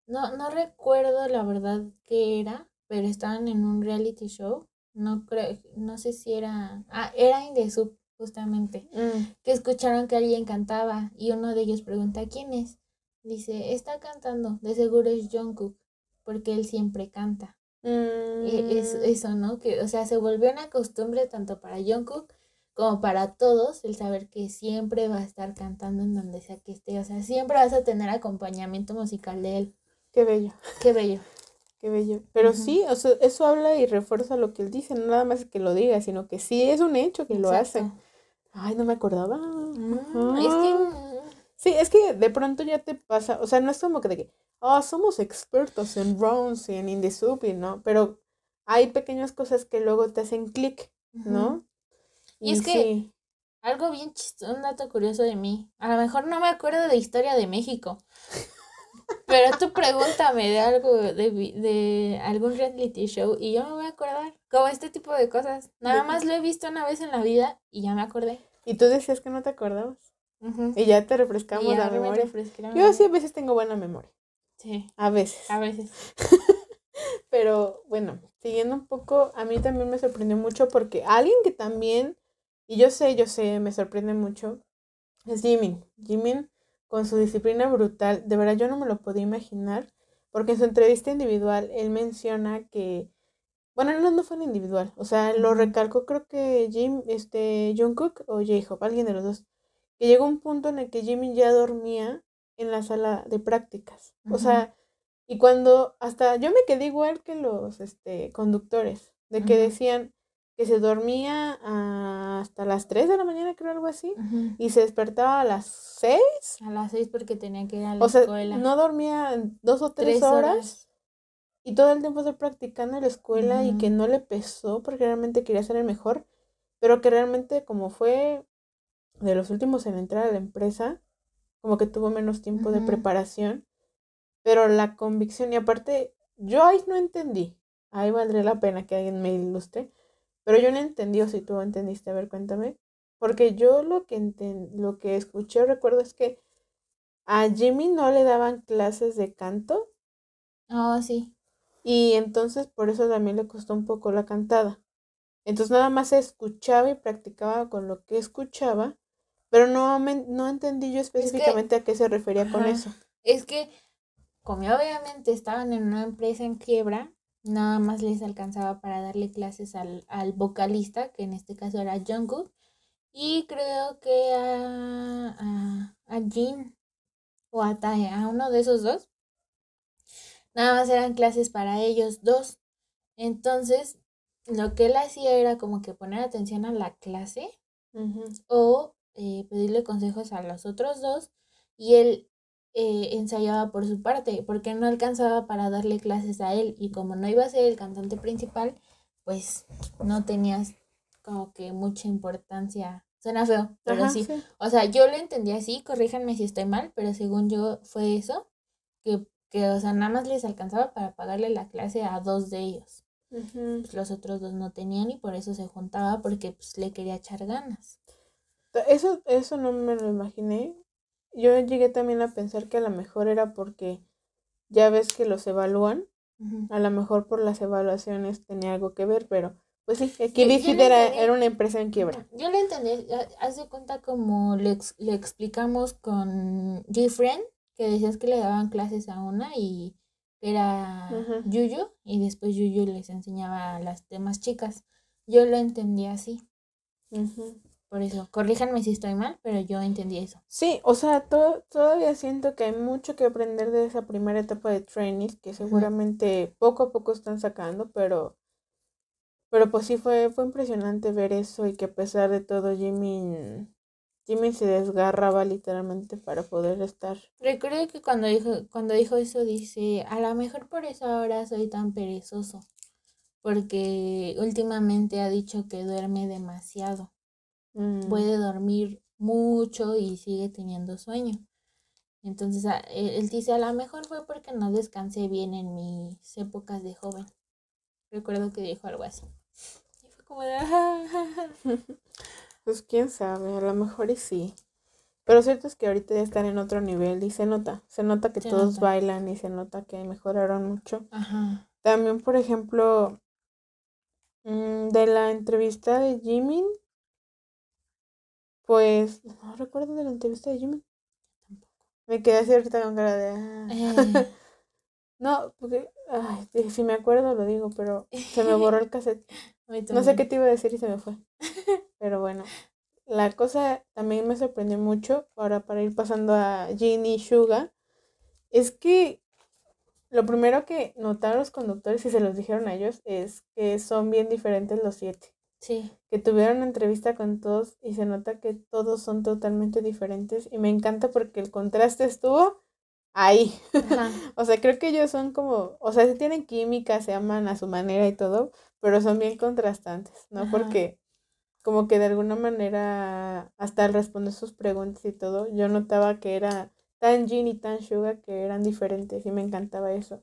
no, no recuerdo la verdad qué era, pero estaban en un reality show. No creo, no sé si era. Ah, era en The Sub, justamente. mm, Que escucharon que alguien cantaba y uno de ellos pregunta ¿quién es? Dice, está cantando, de seguro es Jungkook, porque él siempre canta. E- Es, mm, eso, ¿no? Que, o sea, se volvió una costumbre tanto para Jungkook como para todos el saber que siempre va a estar cantando en donde sea que esté. O sea, siempre vas a tener acompañamiento musical de él. qué bello, Qué bello. qué bello. Pero sí, o sea, eso habla y refuerza lo que él dice, no nada más que lo diga, sino que sí es un hecho que lo hace. Ay, no me acordaba. Mm, es que Sí, es que de pronto ya te pasa, o sea, no es como que de que, ah, somos expertos en rounds y en indie soup y no, pero hay pequeñas cosas que luego te hacen clic. ¿no? Y es que- sí, algo bien chistoso, un dato curioso de mí. A lo mejor no me acuerdo de historia de México. Pero tú pregúntame de algo, de, de algún reality show y yo me voy a acordar. Como este tipo de cosas. Nada más lo he visto una vez en la vida y ya me acordé. y tú decías que no te acordabas Y ya te refrescamos ya la me memoria. la Yo memoria. sí a veces tengo buena memoria, Sí, a veces. a veces. Pero bueno, siguiendo un poco, a mí también me sorprendió mucho porque alguien que también, y yo sé, yo sé, me sorprende mucho, es Jimin. Jimin con su disciplina brutal, de verdad yo no me lo podía imaginar, porque en su entrevista individual él menciona que, bueno, no, no fue en individual, o sea, lo recalcó creo que Jim, este, Jungkook o J-Hope, alguien de los dos, que llegó un punto en el que Jimin ya dormía en la sala de prácticas, o sea, y cuando hasta yo me quedé igual que los este, conductores, de que decían que se dormía hasta las 3 de la mañana, creo algo así, y se despertaba a las 6. A las seis porque tenía que ir a la O sea, escuela. no dormía dos o tres, Tres horas, horas. y todo el tiempo estar practicando en la escuela y que no le pesó porque realmente quería ser el mejor, pero que realmente como fue de los últimos en entrar a la empresa, como que tuvo menos tiempo de preparación, pero la convicción, y aparte, yo ahí no entendí, ahí valdría la pena que alguien me ilustre, pero yo no entendí, o si tú entendiste, a ver, cuéntame, porque yo lo que enten- lo que escuché o recuerdo es que a Jimmy no le daban clases de canto, Oh, sí. y entonces por eso también le costó un poco la cantada. Entonces nada más escuchaba y practicaba con lo que escuchaba, pero no, me- no entendí yo específicamente a qué se refería con eso. Es que, como obviamente estaban en una empresa en quiebra, nada más les alcanzaba para darle clases al, al vocalista, que en este caso era Jungkook, y creo que a, a, a Jin o a Tae, a uno de esos dos, nada más eran clases para ellos dos. Entonces, lo que él hacía era como que poner atención a la clase o eh, pedirle consejos a los otros dos y él eh, ensayaba por su parte porque no alcanzaba para darle clases a él y como no iba a ser el cantante principal pues no tenías como que mucha importancia. Suena feo pero Ajá, sí. sí. o sea yo lo entendí así corríjanme si estoy mal pero según yo fue eso que que o sea nada más les alcanzaba para pagarle la clase a dos de ellos. Pues los otros dos no tenían y por eso se juntaba porque pues le quería echar ganas Eso, eso no me lo imaginé. Yo llegué también a pensar que a lo mejor era porque ya ves que los evalúan, a lo mejor por las evaluaciones tenía algo que ver, pero pues sí, Hit lo era, era una empresa en quiebra. Yo lo entendí, ha- haz de cuenta como le, ex- le explicamos con G-Friend, que decías que le daban clases a una y era Ujú. Yuyu, y después Yuyu les enseñaba a las demás chicas. Yo lo entendí así. Por eso, corríjanme si estoy mal, pero yo entendí eso. Sí, o sea, to- todavía siento que hay mucho que aprender de esa primera etapa de trainees que seguramente poco a poco están sacando, pero, pero pues sí fue, fue impresionante ver eso y que a pesar de todo Jimmy, Jimmy se desgarraba literalmente para poder estar. Recuerdo que cuando dijo, cuando dijo eso dice, a lo mejor por eso ahora soy tan perezoso, porque últimamente ha dicho que duerme demasiado. Mm, puede dormir mucho y sigue teniendo sueño. Entonces a- él, dice, a lo mejor fue porque no descansé bien en mis épocas de joven. Recuerdo que dijo algo así. Y fue como de... Pues quién sabe, a lo mejor y sí. Pero cierto es que ahorita ya están en otro nivel y se nota, se nota que Se todos nota. bailan y se nota que mejoraron mucho. Ajá. También, por ejemplo, mm, de la entrevista de Jimin, pues no recuerdo de la entrevista de Jimin. Me quedé así ahorita con cara de... ah. Eh, No, porque, ay, si me acuerdo lo digo, pero se me borró el cassette. No sé qué te iba a decir y se me fue. Pero bueno, la cosa también me sorprendió mucho, ahora para ir pasando a Jin y Suga, es que lo primero que notaron los conductores y se los dijeron a ellos es que son bien diferentes los siete. Sí. Que tuvieron una entrevista con todos y se nota que todos son totalmente diferentes y me encanta porque el contraste estuvo ahí. Ajá. O sea, creo que ellos son como, o sea, sí tienen química, se aman a su manera y todo, pero son bien contrastantes, ¿no? Ajá. Porque como que de alguna manera, hasta al responder sus preguntas y todo, yo notaba que era tan Jin y tan Suga que eran diferentes y me encantaba eso.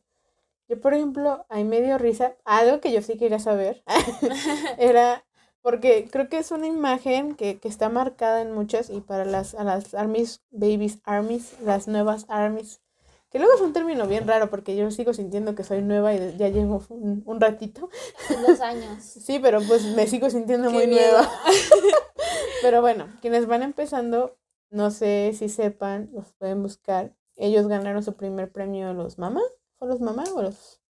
Yo, por ejemplo, ahí me dio risa, algo que yo sí quería saber, era, porque creo que es una imagen que, que está marcada en muchas y para las, a las armies, babies armies, las nuevas armies, que luego es un término bien raro porque yo sigo sintiendo que soy nueva y ya llevo un, un ratito. Dos años. Sí, pero pues me sigo sintiendo Qué muy miedo. nueva. Pero bueno, quienes van empezando, no sé si sepan, los pueden buscar. Ellos ganaron su primer premio los mamá. ¿Fue los mamá o los...?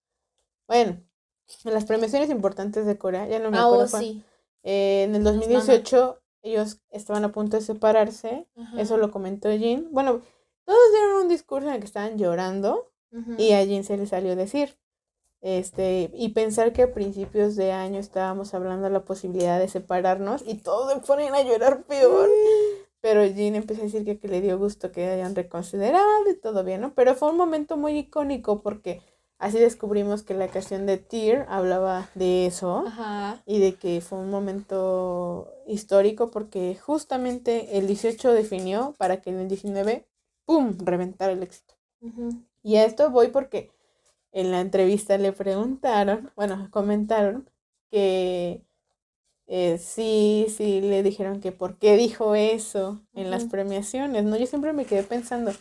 Bueno, en las premiaciones importantes de Corea, ya no me Ah, acuerdo oh, cuál. sí. Eh, en el Los 2018 ellos estaban a punto de separarse. Ajá. Eso lo comentó Jin. Bueno, todos dieron un discurso en el que estaban llorando y a Jin se le salió decir. Este, y pensar que a principios de año estábamos hablando de la posibilidad de separarnos y todos se ponen a llorar peor. Pero Jin empezó a decir que, que le dio gusto que hayan reconsiderado y todo bien, ¿no? Pero fue un momento muy icónico porque así descubrimos que la canción de Tear hablaba de eso Ajá. y de que fue un momento histórico porque justamente el 18 definió para que en el 19, ¡pum!, reventara el éxito. Y a esto voy porque en la entrevista le preguntaron, bueno, comentaron que eh, sí, sí, le dijeron que por qué dijo eso en las premiaciones, ¿no? Yo siempre me quedé pensando,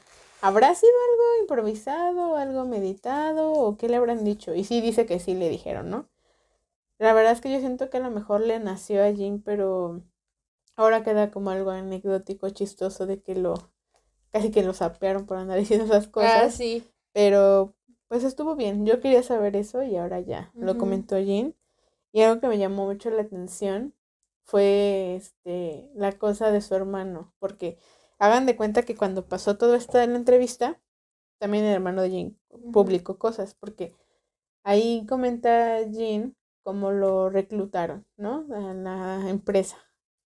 ¿habrá sido algo improvisado, algo meditado o qué le habrán dicho? Y sí dice que sí le dijeron, ¿no? La verdad es que yo siento que a lo mejor le nació a Jim, pero ahora queda como algo anecdótico, chistoso de que lo, casi que lo sapearon por andar diciendo esas Ah, cosas. sí. Pero pues estuvo bien. Yo quería saber eso y ahora ya lo comentó Jean. Y algo que me llamó mucho la atención fue este la cosa de su hermano, porque hagan de cuenta que cuando pasó todo esto en la entrevista, también el hermano de Jean publicó cosas, porque ahí comenta Jean cómo lo reclutaron, ¿no? A la empresa,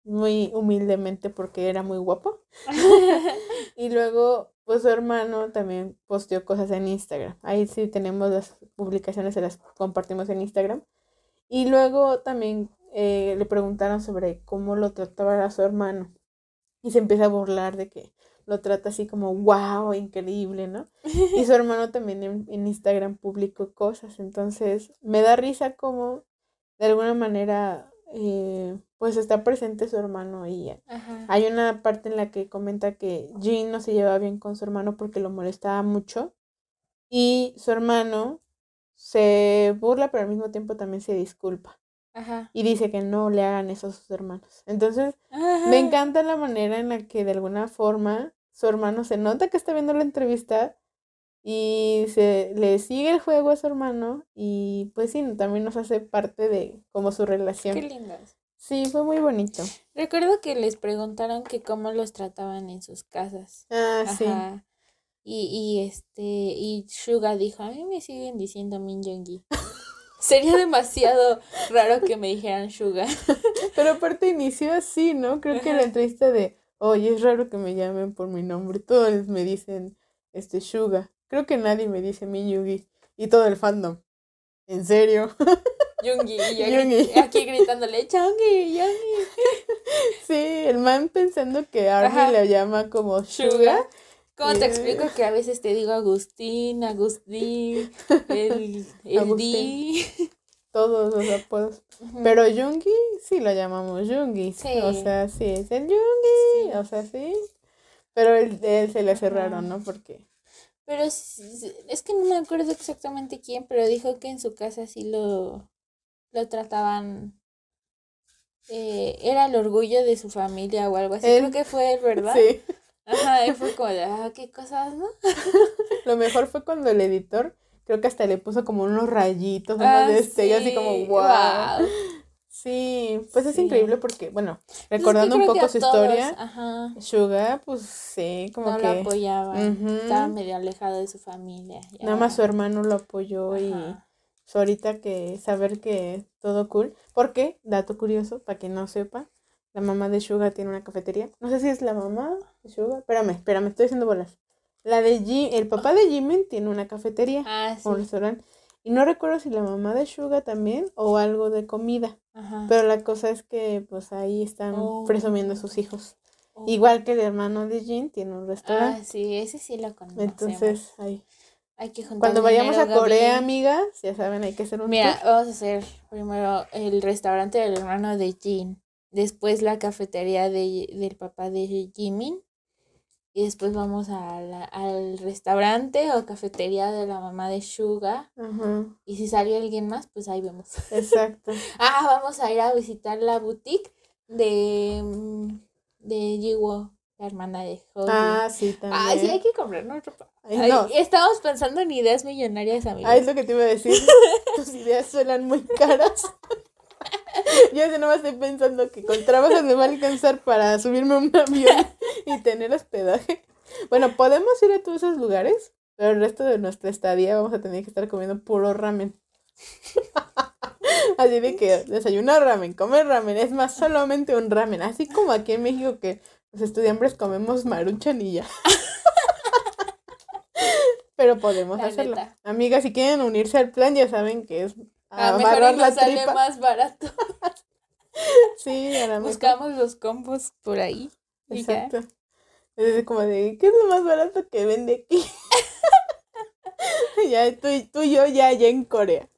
muy humildemente porque era muy guapo. Y luego, pues su hermano también posteó cosas en Instagram. Ahí sí tenemos las publicaciones, se las compartimos en Instagram. Y luego también eh, le preguntaron sobre cómo lo trataba a su hermano. Y se empieza a burlar de que lo trata así como, wow, increíble, ¿no? Y su hermano también en, en Instagram publicó cosas. Entonces, me da risa como de alguna manera, eh, pues está presente su hermano y Ajá. hay una parte en la que comenta que Jean no se llevaba bien con su hermano porque lo molestaba mucho y su hermano se burla pero al mismo tiempo también se disculpa Ajá. y dice que no le hagan eso a sus hermanos. Entonces me encanta la manera en la que de alguna forma su hermano se nota que está viendo la entrevista y se le sigue el juego a su hermano y pues sí, también nos hace parte de como su relación. Qué lindas. Sí, fue muy bonito. Recuerdo que les preguntaron que cómo los trataban en sus casas. Ah, sí. Y, y este, y Suga dijo, a mí me siguen diciendo Min Yoongi. Sería demasiado raro que me dijeran Suga. Pero aparte inició así, ¿no? Creo que la entrevista de, oye, es raro que me llamen por mi nombre. Todos me dicen, este, Suga. Creo que nadie me dice mi Yugi. Y todo el fandom. ¿En serio? Yoongi. Y yo Yoongi. gri- aquí gritándole, Chongi, Yoongi. sí, el man pensando que Army le llama como Suga. Suga. ¿Cómo te explico que a veces te digo Agustín, Agustín, el, el Agustín. Di? Todos los apodos. Pero Jungi, sí lo llamamos Jungi. Sí. O sea, sí, es el Jungi. Sí. O sea, sí. Pero él, él se le raro, ¿no? Porque. Pero es que no me acuerdo exactamente quién, pero dijo que en su casa sí lo, lo trataban. eh, era el orgullo de su familia o algo así. Él. Creo que fue él, ¿verdad? Sí. Ajá, y fue como de, ah, qué cosas, ¿no? Lo mejor fue cuando el editor, creo que hasta le puso como unos rayitos, unos Ah, destellos, así sí, como, wow. Sí, pues es Sí. increíble porque, bueno, Pues es que recordando un que poco su todos, historia, Ajá, Suga, pues sí, como no que lo apoyaban. Ujú. Estaba medio alejado de su familia. ya. nada más su hermano lo apoyó y Ajá. su ahorita que saber que todo cool. Porque, dato curioso, para quien no sepa, la mamá de Suga tiene una cafetería. No sé si es la mamá de Suga. Espérame, espérame, estoy haciendo bolas. La de Jim, el papá de Jimin tiene una cafetería Ah, sí. o restaurante. Y no recuerdo si la mamá de Suga también o algo de comida. Ajá. Pero la cosa es que pues ahí están Oh. presumiendo a sus hijos. Oh. Igual que el hermano de Jin tiene un Ah, restaurante. sí, ese sí lo conocemos. Entonces, ahí. hay que juntar Cuando vayamos a Corea, Gaby. amigas, ya saben, hay que hacer un Mira, tour. vamos a hacer primero el restaurante del hermano de Jin, después la cafetería de, del papá de Jimin, y después vamos a la- al restaurante o cafetería de la mamá de Suga, Ajá, y si sale alguien más, pues ahí vemos. exacto. Ah, vamos a ir a visitar la boutique de, mm, de Jiwo, la hermana de Hoyu. Ah, sí, también. Ay, sí, hay que comprarnos ropa. Ay, Ay, no. Estamos pensando en ideas millonarias, amigos. Ah, es lo que te iba a decir. Tus ideas suenan muy caras. Yo de nuevo estoy pensando que con trabajo me va a alcanzar para subirme a un avión y tener hospedaje. Bueno, podemos ir a todos esos lugares, pero el resto de nuestra estadía vamos a tener que estar comiendo puro ramen. Así de que desayunar ramen, comer ramen, es más, solamente un ramen. Así como aquí en México que los estudiantes comemos maruchan y ya. Pero podemos La hacerlo. neta. Amigas, si quieren unirse al plan, ya saben que es A lo mejor amarrar la nos sale tripa. más barato. Sí, a mejor. Buscamos los combos por ahí. Exacto. Es como de, ¿qué es lo más barato que vende aquí? ya, tú, y- tú y yo ya, ya en Corea.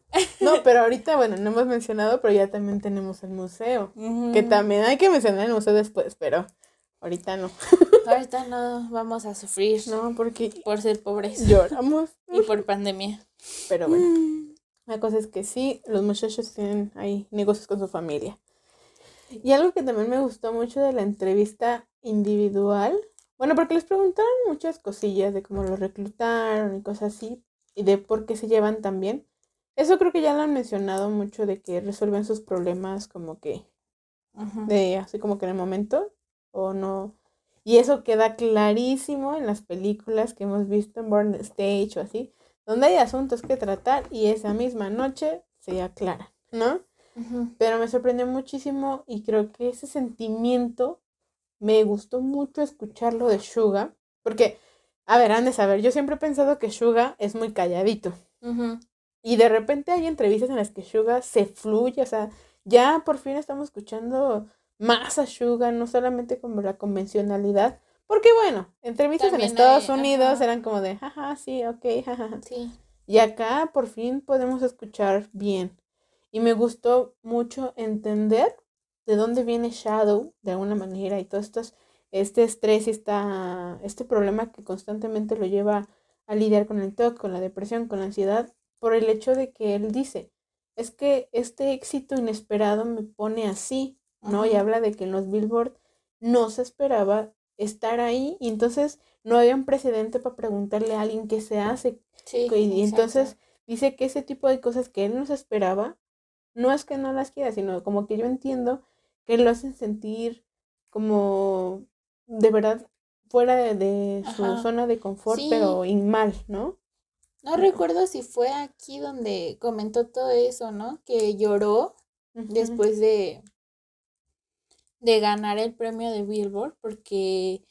No, pero ahorita, bueno, no hemos mencionado, pero ya también tenemos el museo. Que también hay que mencionar el museo después, pero ahorita no. Ahorita no vamos a sufrir No, porque por ser pobres lloramos. y por pandemia. Pero bueno. La cosa es que sí, los muchachos tienen ahí negocios con su familia. Y algo que también me gustó mucho de la entrevista individual, bueno, porque les preguntaron muchas cosillas de cómo los reclutaron y cosas así, y de por qué se llevan tan bien. Eso creo que ya lo han mencionado mucho de que resuelven sus problemas como que, de así como que en el momento, o no. Y eso queda clarísimo en las películas que hemos visto en Born Stage o así, donde hay asuntos que tratar y esa misma noche se aclaran, ¿no? Pero me sorprendió muchísimo y creo que ese sentimiento me gustó mucho escucharlo de Suga, porque, a ver, han de saber, yo siempre he pensado que Suga es muy calladito. Y de repente hay entrevistas en las que Suga se fluye, o sea, ya por fin estamos escuchando más a Suga, no solamente como la convencionalidad, porque bueno, entrevistas También en Estados hay, Unidos ajá. eran como de, jaja, sí, ok, jaja. Sí. Y acá por fin podemos escuchar bien. Y me gustó mucho entender de dónde viene Shadow de alguna manera y todo estos, este estrés y esta, este problema que constantemente lo lleva a lidiar con el TOC, con la depresión, con la ansiedad, por el hecho de que él dice, es que este éxito inesperado me pone así, ¿no? Y habla de que en los Billboard no se esperaba estar ahí y entonces no había un precedente para preguntarle a alguien qué se hace, Sí. y exacto. entonces dice que ese tipo de cosas que él no se esperaba, no es que no las quiera, sino como que yo entiendo que lo hacen sentir como de verdad fuera de, de su Ajá. zona de confort, Sí. pero y mal, ¿no? No recuerdo si fue aquí donde comentó todo eso, ¿no? Que lloró después de, de ganar el premio de Billboard, porque,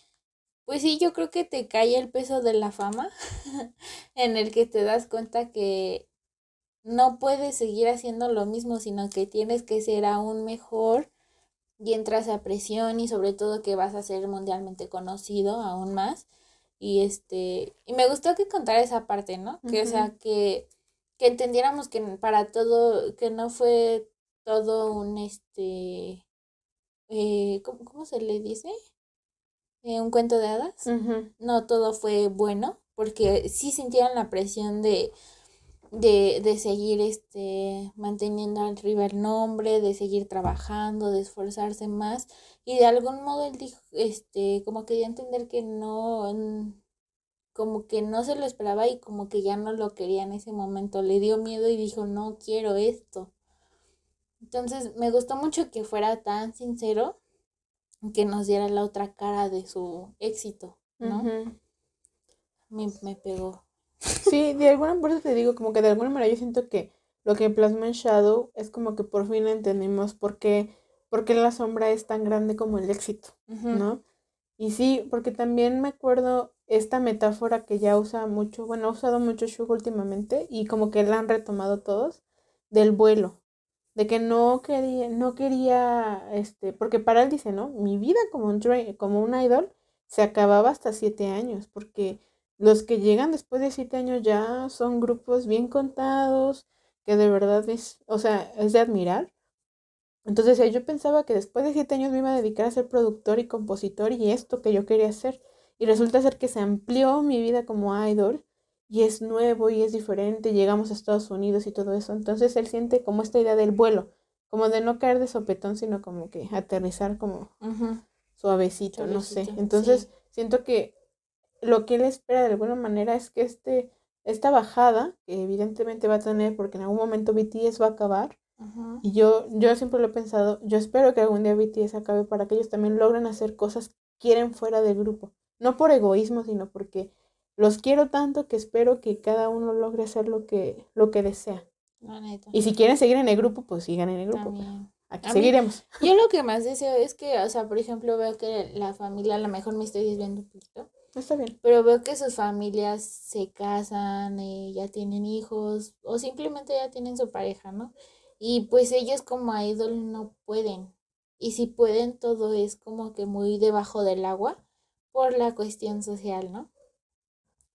pues sí, yo creo que te cae el peso de la fama, en el que te das cuenta que no puedes seguir haciendo lo mismo, sino que tienes que ser aún mejor y entras a presión y sobre todo que vas a ser mundialmente conocido aún más. Y este, y me gustó que contara esa parte, ¿no? Que, o sea, que, que entendiéramos que para todo, que no fue todo un, este, eh, ¿cómo, ¿cómo, se le dice? Eh, un cuento de hadas. No todo fue bueno, porque sí sintieron la presión de, de, de seguir este, manteniendo arriba el nombre, de seguir trabajando, de esforzarse más. Y de algún modo él dijo, este, como que dio a entender que no, como que no se lo esperaba y como que ya no lo quería en ese momento. Le dio miedo y dijo, no quiero esto. Entonces me gustó mucho que fuera tan sincero, que nos diera la otra cara de su éxito, ¿no? me, me pegó. Sí, de alguna manera te digo, como que de alguna manera yo siento que lo que plasma en Shadow es como que por fin entendimos por qué, por qué la sombra es tan grande como el éxito, ¿no? Y sí, porque también me acuerdo esta metáfora que ya usa mucho, bueno, ha usado mucho Shugo últimamente y como que la han retomado todos, del vuelo, de que no quería, no quería, este, porque para él dice, ¿no? Mi vida como un, como un idol se acababa hasta siete años, porque los que llegan después de siete años ya son grupos bien contados, que de verdad es, o sea, es de admirar. Entonces yo pensaba que después de siete años me iba a dedicar a ser productor y compositor y esto que yo quería hacer. Y resulta ser que se amplió mi vida como idol y es nuevo y es diferente. Llegamos a Estados Unidos y todo eso. Entonces él siente como esta idea del vuelo, como de no caer de sopetón, sino como que aterrizar como suavecito, no sé. Entonces siento que lo que él espera de alguna manera es que este, esta bajada, que evidentemente va a tener porque en algún momento BTS va a acabar, y yo, yo siempre lo he pensado, yo espero que algún día BTS acabe para que ellos también logren hacer cosas que quieren fuera del grupo. No por egoísmo, sino porque los quiero tanto que espero que cada uno logre hacer lo que, lo que desea. Y si quieren seguir en el grupo, pues sigan en el grupo. Aquí seguiremos. yo lo que más deseo es que, o sea, por ejemplo, veo que la familia, a lo mejor me estoy desviando un poquito, Está bien. Pero veo que sus familias se casan, eh, ya tienen hijos o simplemente ya tienen su pareja, ¿no? Y pues ellos como idol no pueden. Y si pueden, todo es como que muy debajo del agua por la cuestión social, ¿no?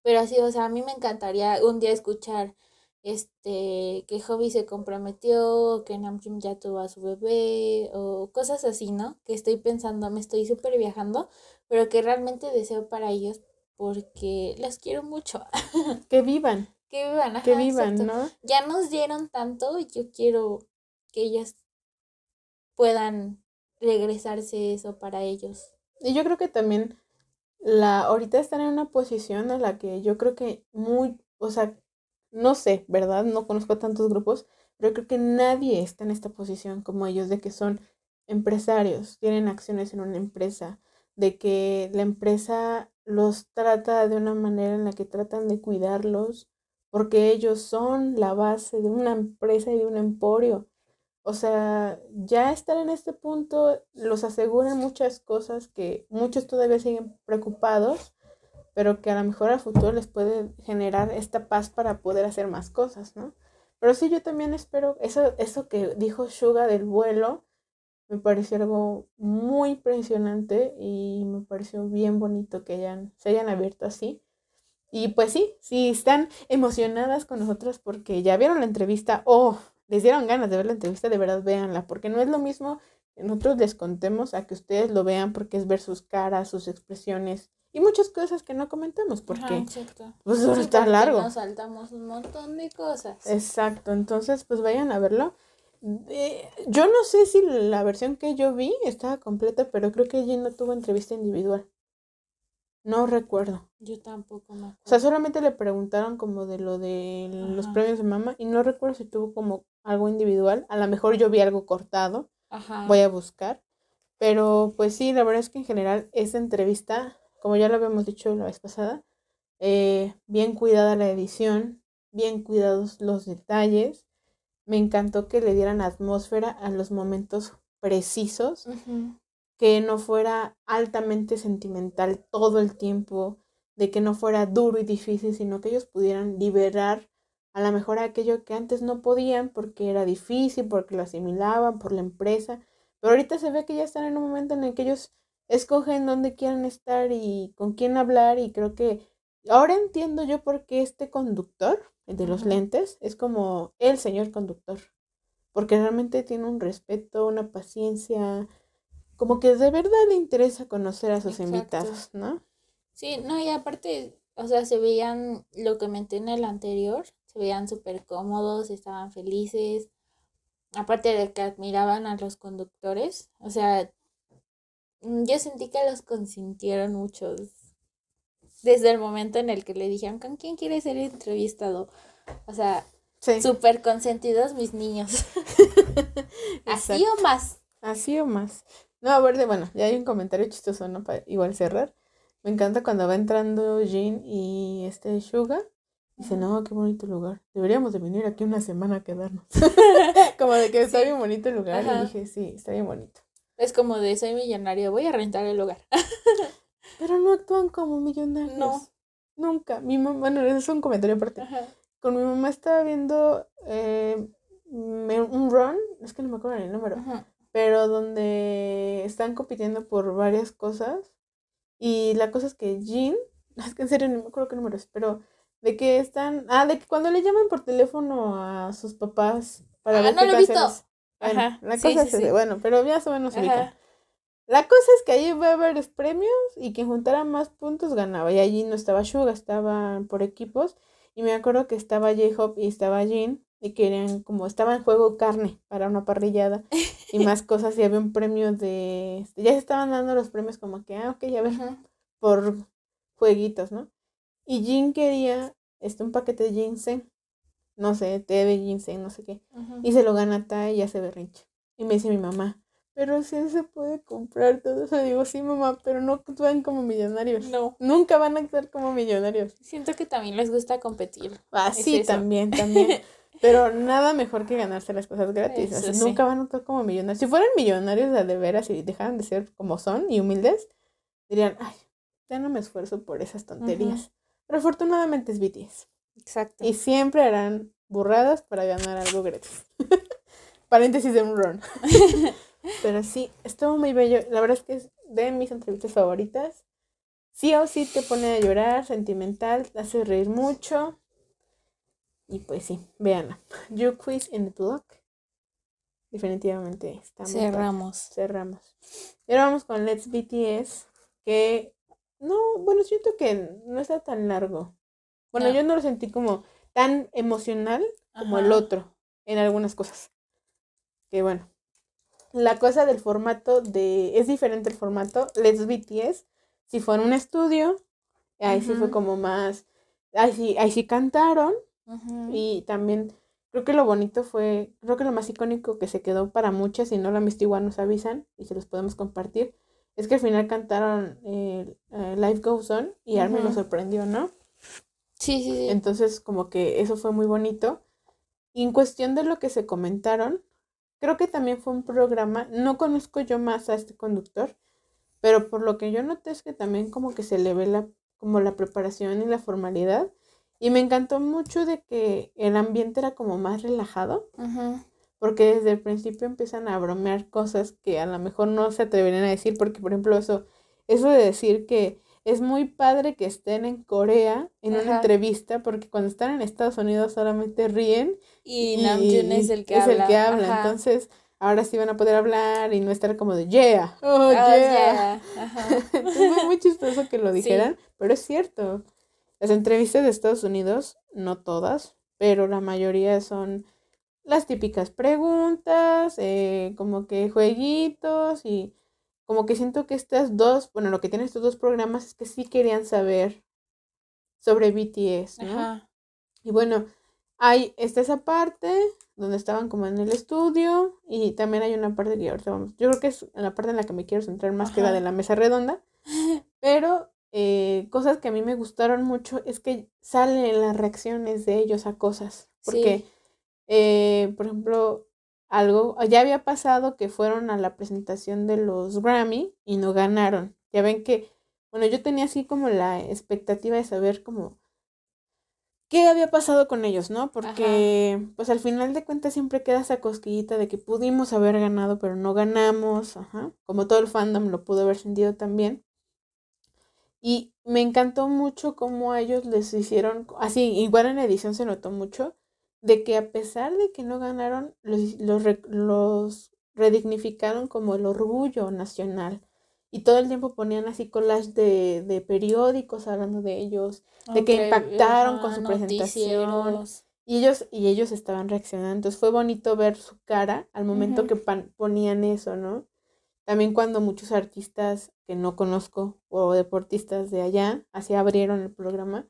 Pero así, o sea, a mí me encantaría un día escuchar este que Hobby se comprometió, que Namjoon ya tuvo a su bebé o cosas así, ¿no? Que estoy pensando, me estoy súper viajando, pero que realmente deseo para ellos porque las quiero mucho. Que vivan. Que vivan, ajá, Que vivan, ¿no? Ya nos dieron tanto, yo quiero que ellas puedan regresarse eso para ellos. Y yo creo que también la ahorita están en una posición en la que yo creo que muy, o sea, no sé, ¿verdad? No conozco tantos grupos, pero creo que nadie está en esta posición como ellos, de que son empresarios, tienen acciones en una empresa, de que la empresa los trata de una manera en la que tratan de cuidarlos, porque ellos son la base de una empresa y de un emporio. O sea, ya estar en este punto los aseguran muchas cosas que muchos todavía siguen preocupados, pero que a lo mejor al futuro les puede generar esta paz para poder hacer más cosas, ¿no? Pero sí, yo también espero, eso, eso que dijo Suga del vuelo, me pareció algo muy impresionante y me pareció bien bonito que hayan, se hayan abierto así. Y pues sí, si están emocionadas con nosotros porque ya vieron la entrevista o les dieron ganas de ver la entrevista, de verdad véanla, porque no es lo mismo que nosotros les contemos a que ustedes lo vean porque es ver sus caras, sus expresiones y muchas cosas que no comentemos porque pues está largo. Nos saltamos un montón de cosas. Exacto, entonces pues vayan a verlo. Eh, yo no sé si la versión que yo vi estaba completa, pero creo que allí no tuvo entrevista individual. No recuerdo. Yo tampoco me acuerdo. O sea, solamente le preguntaron como de lo de los premios de mamá y no recuerdo si tuvo como algo individual. A lo mejor yo vi algo cortado. Ajá. Voy a buscar. Pero pues sí, la verdad es que en general esa entrevista, como ya lo habíamos dicho la vez pasada, eh, bien cuidada la edición, bien cuidados los detalles me encantó que le dieran atmósfera a los momentos precisos, que no fuera altamente sentimental todo el tiempo, de que no fuera duro y difícil, sino que ellos pudieran liberar a lo mejor aquello que antes no podían porque era difícil, porque lo asimilaban por la empresa, pero ahorita se ve que ya están en un momento en el que ellos escogen dónde quieren estar y con quién hablar y creo que ahora entiendo yo por qué este conductor, el de los lentes, es como el señor conductor, porque realmente tiene un respeto, una paciencia, como que de verdad le interesa conocer a sus invitados, ¿no? Sí, no, y aparte, o sea, se veían, lo que menté en el anterior, se veían súper cómodos, estaban felices, aparte de que admiraban a los conductores, o sea, mm, yo sentí que los consintieron muchos. Desde el momento en el que le dijeron, ¿con quién quiere ser entrevistado? O sea, súper consentidos mis niños. Así o más. Así o más. No, a ver, bueno, ya hay un comentario chistoso, ¿no? Para igual cerrar. Me encanta cuando va entrando Jean y este Suga. Dice, no, qué bonito lugar. Deberíamos de venir aquí una semana a quedarnos. como de que está bien bonito el lugar. Y dije, sí, está bien bonito. Es como de, soy millonario, voy a rentar el lugar. Pero no actúan como millonarios. No. Nunca. Mi mamá, bueno, eso es un comentario aparte. Con mi mamá estaba viendo eh, un run, es que no me acuerdo el número, pero donde están compitiendo por varias cosas. Y la cosa es que Jean, es que en serio no me acuerdo qué número es, pero de que están, ah, de que cuando le llaman por teléfono a sus papás para ah, ver no lo he visto. Ajá. La cosa es bueno, pero ya se menos ubican. La cosa es que ahí va a haber premios y quien juntara más puntos ganaba. Y allí no estaba Suga, estaban por equipos. Y me acuerdo que estaba J-Hop y estaba Jean y querían, como estaba en juego carne para una parrillada y más cosas. Y había un premio de. Ya se estaban dando los premios, como que, ah, ok, a ver, por jueguitos, ¿no? Y Jean quería este, un paquete de ginseng, no sé, té de ginseng, no sé qué. Y se lo gana Tai y ya se berrinche. Y me dice mi mamá, pero si se puede comprar todo eso. Digo, sí, mamá, pero no actúan como millonarios. No. Nunca van a actuar como millonarios. Siento que también les gusta competir. Ah, sí, también, también. Pero nada mejor que ganarse las cosas gratis. nunca van a actuar como millonarios. Si fueran millonarios de, veras y dejaran de ser como son y humildes, dirían, ay, ya no me esfuerzo por esas tonterías. Pero afortunadamente es BTS. Exacto. Y siempre harán burradas para ganar algo gratis. Paréntesis de un run. Pero sí, estuvo muy bello. La verdad es que es de mis entrevistas favoritas. Sí o sí te pone a llorar, sentimental, te hace reír mucho. Y pues sí, véanla. You Quiz in the Block. Definitivamente está Cerramos. Cerramos. Y ahora vamos con Let's BTS. Que no, bueno, siento que no está tan largo. Bueno, yo no lo sentí como tan emocional como el otro en algunas cosas. Que bueno. La cosa del formato de... Es diferente el formato. Let's BTS. Si fue en un estudio, ahí sí fue como más... Ahí sí, ahí sí cantaron. Y también creo que lo bonito fue... Creo que lo más icónico que se quedó para muchas, si no visto igual nos avisan y se los podemos compartir es que al final cantaron eh, Life Goes On y Armin lo sorprendió, ¿no? Sí, sí, sí. Entonces, como que eso fue muy bonito. Y en cuestión de lo que se comentaron, creo que también fue un programa, no conozco yo más a este conductor, pero por lo que yo noté es que también como que se le ve la, como la preparación y la formalidad. Y me encantó mucho de que el ambiente era como más relajado. Ajá porque desde el principio empiezan a bromear cosas que a lo mejor no se atreverían a decir, porque por ejemplo eso, eso de decir que es muy padre que estén en Corea en una entrevista, porque cuando están en Estados Unidos solamente ríen y, Namjoon es el que es habla. El que habla. Entonces, ahora sí van a poder hablar y no estar como de yeah, oh, oh yeah. es muy chistoso que lo dijeran, pero es cierto. Las entrevistas de Estados Unidos, no todas, pero la mayoría son las típicas preguntas, eh, como que jueguitos y como que siento que estas dos, bueno, lo que tienen estos dos programas es que sí querían saber sobre BTS, ¿no? Y bueno, hay está esa parte donde estaban como en el estudio y también hay una parte que ahorita vamos, yo creo que es la parte en la que me quiero centrar más que la de la mesa redonda, pero eh, cosas que a mí me gustaron mucho es que salen las reacciones de ellos a cosas, porque... Eh, por ejemplo, algo, ya había pasado que fueron a la presentación de los Grammy y no ganaron. Ya ven que, bueno, yo tenía así como la expectativa de saber como qué había pasado con ellos, ¿no? Porque, pues al final de cuentas siempre queda esa cosquillita de que pudimos haber ganado, pero no ganamos, ajá. Como todo el fandom lo pudo haber sentido también. Y me encantó mucho cómo a ellos les hicieron, así, igual en la edición se notó mucho, de que a pesar de que no ganaron, los, los, los redignificaron como el orgullo nacional. Y todo el tiempo ponían así collage de, de periódicos hablando de ellos, de que impactaron con su presentación. Y ellos, y ellos estaban reaccionando. Entonces fue bonito ver su cara al momento que ponían eso, ¿no? También cuando muchos artistas que no conozco o deportistas de allá, así abrieron el programa,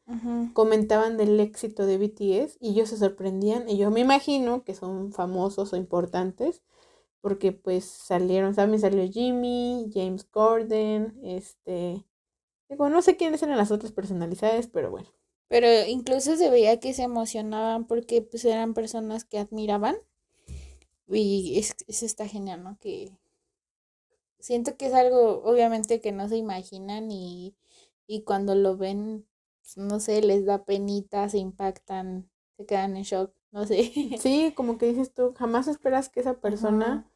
comentaban del éxito de BTS y ellos se sorprendían. Y yo me imagino que son famosos o importantes porque pues salieron, también salió Jimmy, James Gordon, este, digo, no sé quiénes eran las otras personalidades, pero bueno. Pero incluso se veía que se emocionaban porque pues eran personas que admiraban y eso está genial, ¿no? Que siento que es algo, obviamente, que no se imaginan y, y cuando lo ven, pues, no sé, les da penita, se impactan, se quedan en shock, no sé. Sí, como que dices tú, jamás esperas que esa persona,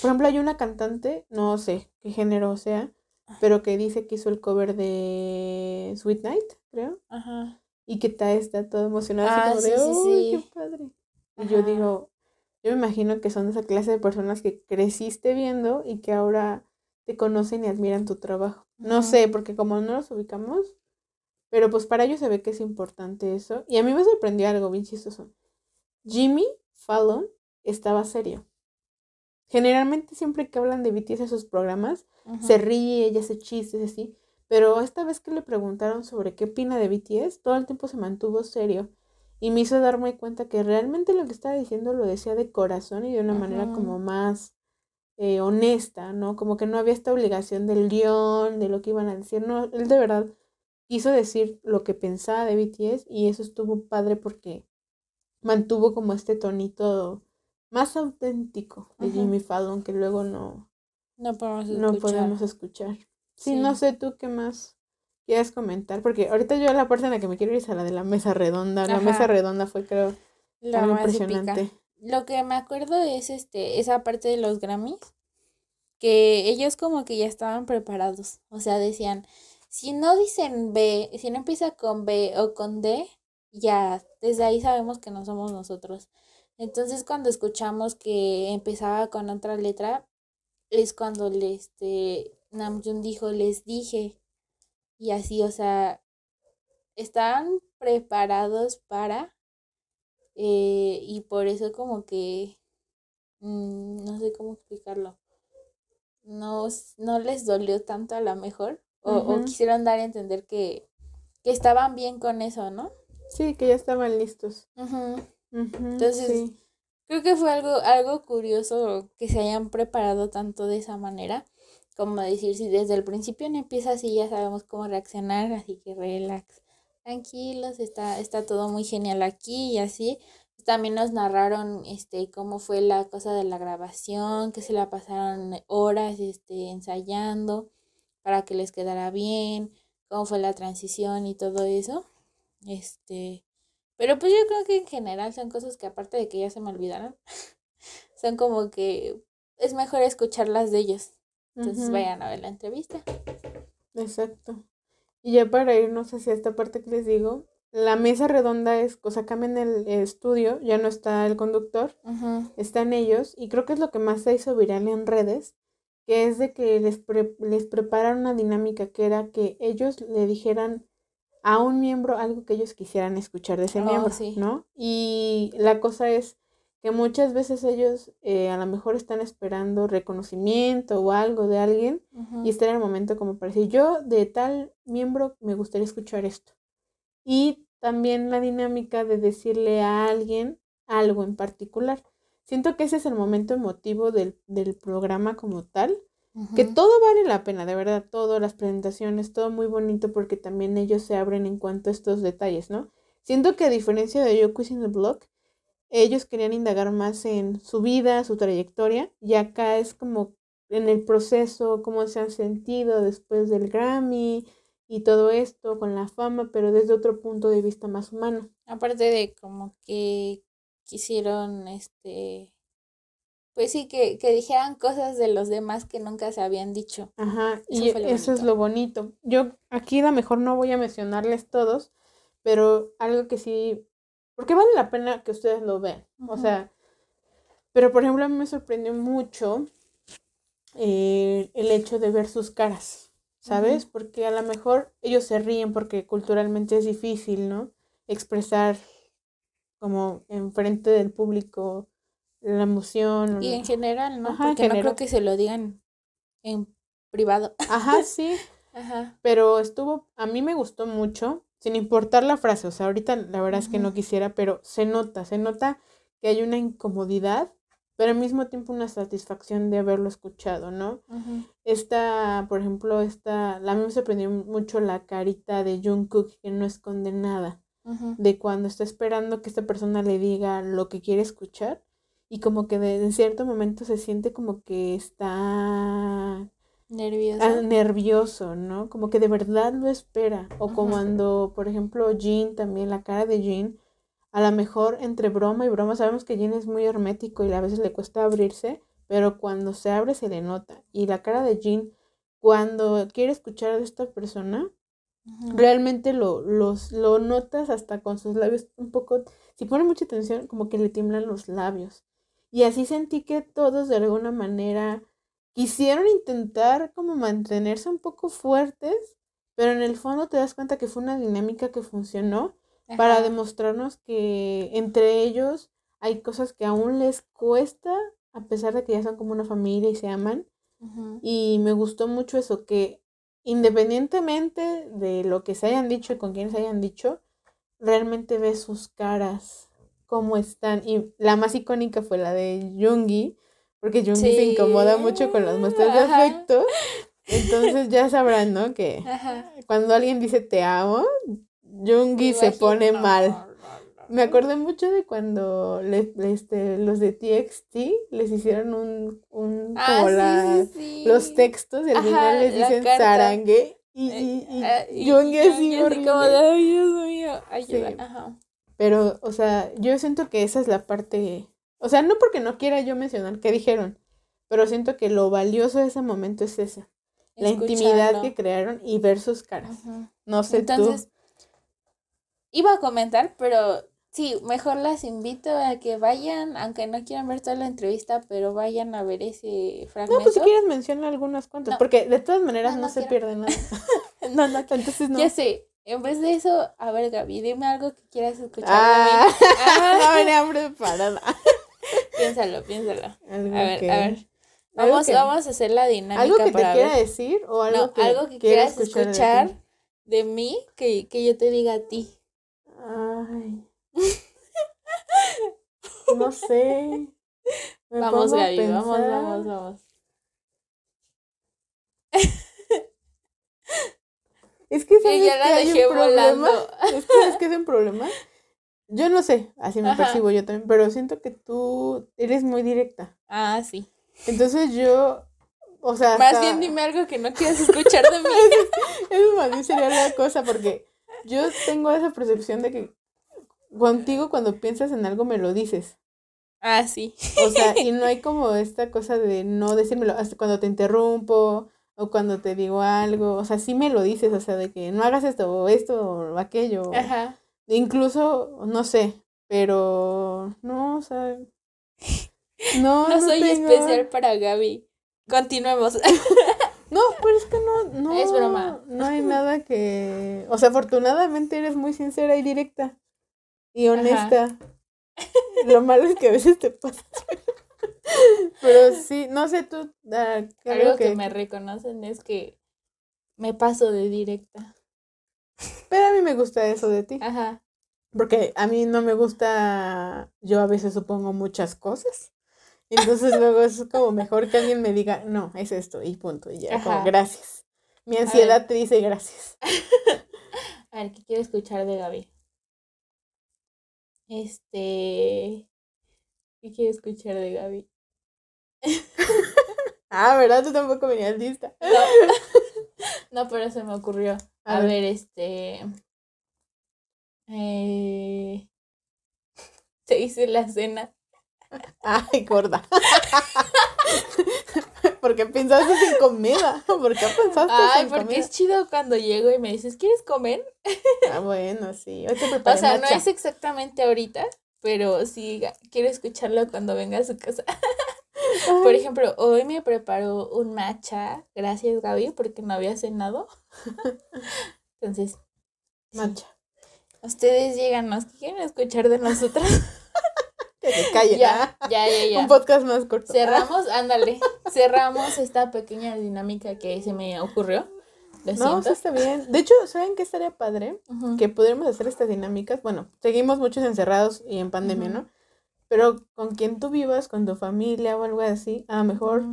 por ejemplo, hay una cantante, no sé qué género sea, pero que dice que hizo el cover de Sweet Night, creo. Ajá. Y que está, está todo emocionado, así ah, como de, sí, qué padre! Y yo digo, yo me imagino que son esa clase de personas que creciste viendo y que ahora te conocen y admiran tu trabajo. No sé, porque como no los ubicamos, pero pues para ellos se ve que es importante eso. Y a mí me sorprendió algo bien chistoso. Jimmy Fallon estaba serio. Generalmente siempre que hablan de BTS en sus programas, se ríe, ella hace chistes así. Pero esta vez que le preguntaron sobre qué opina de BTS, todo el tiempo se mantuvo serio y me hizo darme cuenta que realmente lo que estaba diciendo lo decía de corazón y de una manera como más eh, honesta, ¿no? Como que no había esta obligación del guion, de lo que iban a decir, no, él de verdad quiso decir lo que pensaba de BTS y eso estuvo padre porque mantuvo como este tonito más auténtico de Jimmy Fallon que luego no, no podemos escuchar. No podemos escuchar. sí, no sé tú qué más quieres comentar? Porque ahorita yo la parte en la que me quiero ir es a la de la mesa redonda. La mesa redonda fue, creo, la más impresionante. Lo que me acuerdo es este, esa parte de los Grammys, que ellos como que ya estaban preparados. O sea, decían, si no dicen B, si no empieza con B o con D, ya, desde ahí sabemos que no somos nosotros. Entonces cuando escuchamos que empezaba con otra letra, es cuando le, este, Namjoon dijo, les dije, y así, o sea, están preparados para eh, y por eso como que mm, no sé cómo explicarlo. No, no les dolió tanto a lo mejor o, quisieron dar a entender que, que, estaban bien con eso, ¿no? Sí, que ya estaban listos. Entonces, creo que fue algo, algo curioso que se hayan preparado tanto de esa manera como decir, si desde el principio no empieza así, ya sabemos cómo reaccionar, así que relax, tranquilos, está, está todo muy genial aquí y así. También nos narraron este cómo fue la cosa de la grabación, que se la pasaron horas este ensayando para que les quedara bien, cómo fue la transición y todo eso. Este, pero pues yo creo que en general son cosas que aparte de que ya se me olvidaron, son como que es mejor escucharlas de ellos entonces vayan a ver la entrevista. Exacto. Y ya para irnos hacia esta parte que les digo, la mesa redonda es, o sea, cambian el estudio, ya no está el conductor, están ellos, y creo que es lo que más se hizo viral en redes, que es de que les, les preparan una dinámica que era que ellos le dijeran a un miembro algo que ellos quisieran escuchar de ese oh, miembro, ¿no? Y la cosa es que muchas veces ellos eh, a lo mejor están esperando reconocimiento o algo de alguien y está en el momento como para decir, yo de tal miembro me gustaría escuchar esto. Y también la dinámica de decirle a alguien algo en particular. Siento que ese es el momento emotivo del, del programa como tal, que todo vale la pena, de verdad, todo, las presentaciones, todo muy bonito porque también ellos se abren en cuanto a estos detalles, ¿no? Siento que a diferencia de Yo in the Block, ellos querían indagar más en su vida, su trayectoria, y acá es como en el proceso, cómo se han sentido después del Grammy y todo esto con la fama, pero desde otro punto de vista más humano. Aparte de como que quisieron, este, pues sí, que, que dijeran cosas de los demás que nunca se habían dicho. Ajá, y eso es lo bonito. Yo aquí a lo mejor no voy a mencionarles todos, pero algo que sí, porque vale la pena que ustedes lo vean. O sea, pero por ejemplo a mí me sorprendió mucho eh, el hecho de ver sus caras, ¿sabes? Porque a lo mejor ellos se ríen porque culturalmente es difícil, ¿no? Expresar como enfrente del público la emoción. Y en general, ¿no? Porque no creo que se lo digan en privado. Ajá, sí. Ajá. Pero estuvo, a mí me gustó mucho, sin importar la frase, o sea, ahorita la verdad es que no quisiera, pero se nota, se nota que hay una incomodidad, pero al mismo tiempo una satisfacción de haberlo escuchado, ¿no? Esta, por ejemplo, esta, a mí me sorprendió mucho la carita de Jungkook que no esconde nada, de cuando está esperando que esta persona le diga lo que quiere escuchar y como que de, en cierto momento se siente como que está nervioso. nervioso, ¿no? Como que de verdad lo espera. O como cuando, por ejemplo, Jean, también la cara de Jean, a lo mejor entre broma y broma, sabemos que Jean es muy hermético y a veces le cuesta abrirse, pero cuando se abre se le nota. Y la cara de Jean, cuando quiere escuchar a esta persona, realmente lo, los, lo notas hasta con sus labios un poco, si pone mucha atención, como que le tiemblan los labios. Y así sentí que todos de alguna manera quisieron intentar como mantenerse un poco fuertes, pero en el fondo te das cuenta que fue una dinámica que funcionó para demostrarnos que entre ellos hay cosas que aún les cuesta, a pesar de que ya son como una familia y se aman. Y me gustó mucho eso, que independientemente de lo que se hayan dicho y con quién se hayan dicho, realmente ves sus caras cómo están. Y la más icónica fue la de Jungi, porque Jungi se incomoda mucho con las muestras de afecto. Entonces ya sabrán, ¿no? Que cuando alguien dice te amo, Jungi se pone mal. Me acordé mucho de cuando este, los de TXT les hicieron un, un ah, como la, los textos y al final les dicen zarangue y, y, y, eh, y Jungi así. Como de, ay, Dios mío, ayuda. Ajá. Pero, o sea, yo siento que esa es la parte, o sea, no porque no quiera yo mencionar qué dijeron, pero siento que lo valioso de ese momento es esa, la intimidad que crearon y ver sus caras. No sé Entonces, Iba a comentar, pero sí, mejor las invito a que vayan, aunque no quieran ver toda la entrevista, pero vayan a ver ese fragmento. No, pues si quieres mencionar algunas cuantas, porque de todas maneras no, se pierde nada. no, no, entonces no. Ya sé, en vez de eso, a ver, Gaby, dime algo que quieras escuchar ah, de mí. Ah. no venía preparada. Piénsalo, piénsalo. A ver, a ver. Vamos, vamos a hacer la dinámica. ¿Algo que te quiera decir o algo que, algo que quieras escuchar, de, mí que, que yo te diga a ti? Ay. no sé. vamos, Gaby, vamos, vamos, vamos. Es que, ¿sabes ya la dejé volando. Es que, ¿sabes que es un problema? Yo no sé, así me percibo yo también, pero siento que tú eres muy directa. Ah, sí. Entonces yo, o sea... Más bien dime algo que no quieras escuchar de mí. eso más bien sería la cosa, porque yo tengo esa percepción de que contigo cuando piensas en algo me lo dices. Ah, sí. O sea, y no hay como esta cosa de no decírmelo hasta cuando te interrumpo o cuando te digo algo, o sea, sí me lo dices, o sea, de que no hagas esto o esto o aquello. Ajá. Incluso, no sé, pero no, o sea, no. no, soy especial para Gaby. Continuemos. no, pero es que no, no. Es broma. No hay nada que, o sea, afortunadamente eres muy sincera y directa y honesta. Lo malo es que a veces te pasa. Pero sí, no sé tú. Ah, Algo que... me reconocen es que me paso de directa. Pero a mí me gusta eso de ti. Ajá. Porque a mí no me gusta, yo a veces supongo muchas cosas. Entonces luego es como mejor que alguien me diga, no, es esto y punto. Y ya, como gracias. Mi ansiedad te dice gracias. a ver, ¿qué quiero escuchar de Gaby? Este. ¿Qué quiero escuchar de Gaby? ah, ¿verdad? Tú tampoco venías lista. No. No, pero se me ocurrió. A, ver. este. Eh, se hice la cena. Ay, gorda. ¿Por qué pensaste en comida? ¿Por qué pensaste Ay, porque es chido cuando llego y me dices, ¿quieres comer? Ah, bueno, sí. o sea, no es exactamente ahorita, pero sí quiero escucharlo cuando venga a su casa. Por ejemplo, hoy me preparó un matcha. Gracias, Gaby, porque no había cenado. Entonces, matcha. Ustedes llegan, ¿nos quieren escuchar de nosotros? que se callen. Ya, ya, ya, ya. Un podcast más corto. Cerramos, ándale. Cerramos esta pequeña dinámica que se me ocurrió. no, está bien. De hecho, ¿saben qué estaría padre? Que podríamos hacer estas dinámicas. Bueno, seguimos muchos encerrados y en pandemia, ¿no? Pero con quien tú vivas, con tu familia o algo así, a lo mejor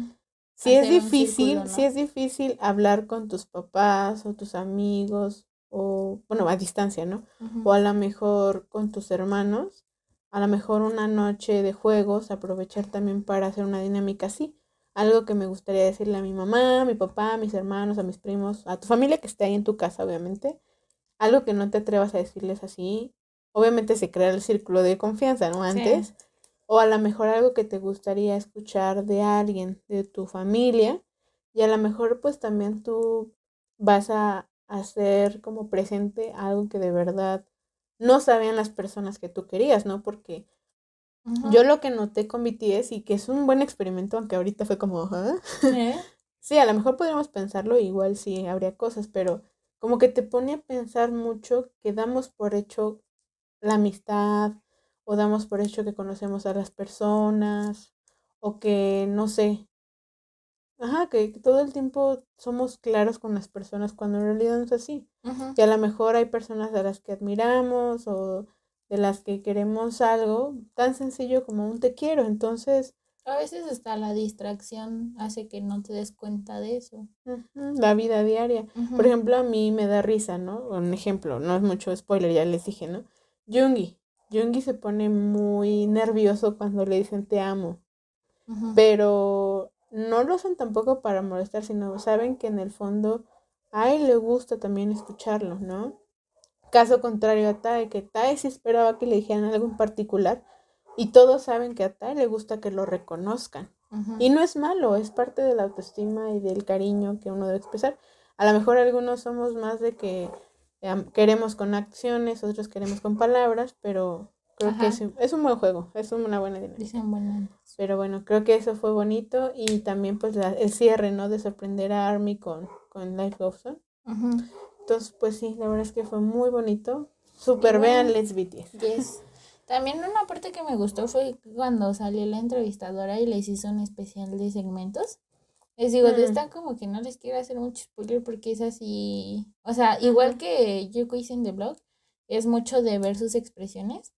si es difícil, si es difícil hablar con tus papás o tus amigos o, bueno, a distancia, ¿no? O a lo mejor con tus hermanos, a lo mejor una noche de juegos, aprovechar también para hacer una dinámica así. Algo que me gustaría decirle a mi mamá, a mi papá, a mis hermanos, a mis primos, a tu familia que esté ahí en tu casa, obviamente. Algo que no te atrevas a decirles así. Obviamente se crea el círculo de confianza, ¿no? Antes. O a lo mejor algo que te gustaría escuchar de alguien, de tu familia. Y a lo mejor pues también tú vas a hacer como presente algo que de verdad no sabían las personas que tú querías, ¿no? Porque yo lo que noté con BTS y que es un buen experimento, aunque ahorita fue como, ¿Ah? sí, a lo mejor podríamos pensarlo, igual sí habría cosas, pero como que te pone a pensar mucho que damos por hecho la amistad o damos por hecho que conocemos a las personas o que, no sé, Ajá, que todo el tiempo somos claros con las personas cuando en realidad no es así. Que a lo mejor hay personas a las que admiramos o de las que queremos algo tan sencillo como un te quiero. Entonces... A veces hasta la distracción hace que no te des cuenta de eso. la vida diaria. Por ejemplo, a mí me da risa, ¿no? Un ejemplo, no es mucho spoiler, ya les dije, ¿no? Jungi. Jungi se pone muy nervioso cuando le dicen te amo. Pero no lo hacen tampoco para molestar, sino saben que en el fondo a él le gusta también escucharlo, ¿no? Caso contrario a Tai, que Tai sí esperaba que le dijeran algo en particular y todos saben que a Tai le gusta que lo reconozcan. Y no es malo, es parte de la autoestima y del cariño que uno debe expresar. A lo mejor algunos somos más de que queremos con acciones, otros queremos con palabras, pero Creo que es, un buen juego, es una buena dinámica. Dicen Pero bueno, creo que eso fue bonito y también pues el cierre, ¿no? De sorprender a Army con, con Life Goes On. Entonces, pues sí, la verdad es que fue muy bonito. Super vean Let's BTS. Yes. También una parte que me gustó fue cuando salió la entrevistadora y les hizo un especial de segmentos. Les digo, de mm. esta como que no les quiero hacer mucho spoiler porque es así, o sea, igual que Yuko hice en The Blog, es mucho de ver sus expresiones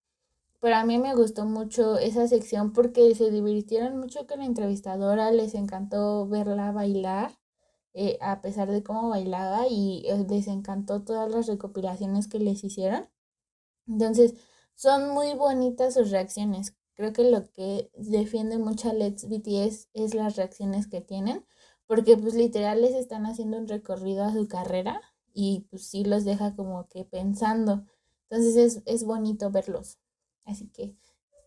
pero a mí me gustó mucho esa sección porque se divirtieron mucho con la entrevistadora, les encantó verla bailar, eh, a pesar de cómo bailaba, y eh, les encantó todas las recopilaciones que les hicieron. Entonces, son muy bonitas sus reacciones. Creo que lo que defiende mucho a Let's BTS es las reacciones que tienen, porque pues literal les están haciendo un recorrido a su carrera y pues sí los deja como que pensando. Entonces es, es bonito verlos. Así que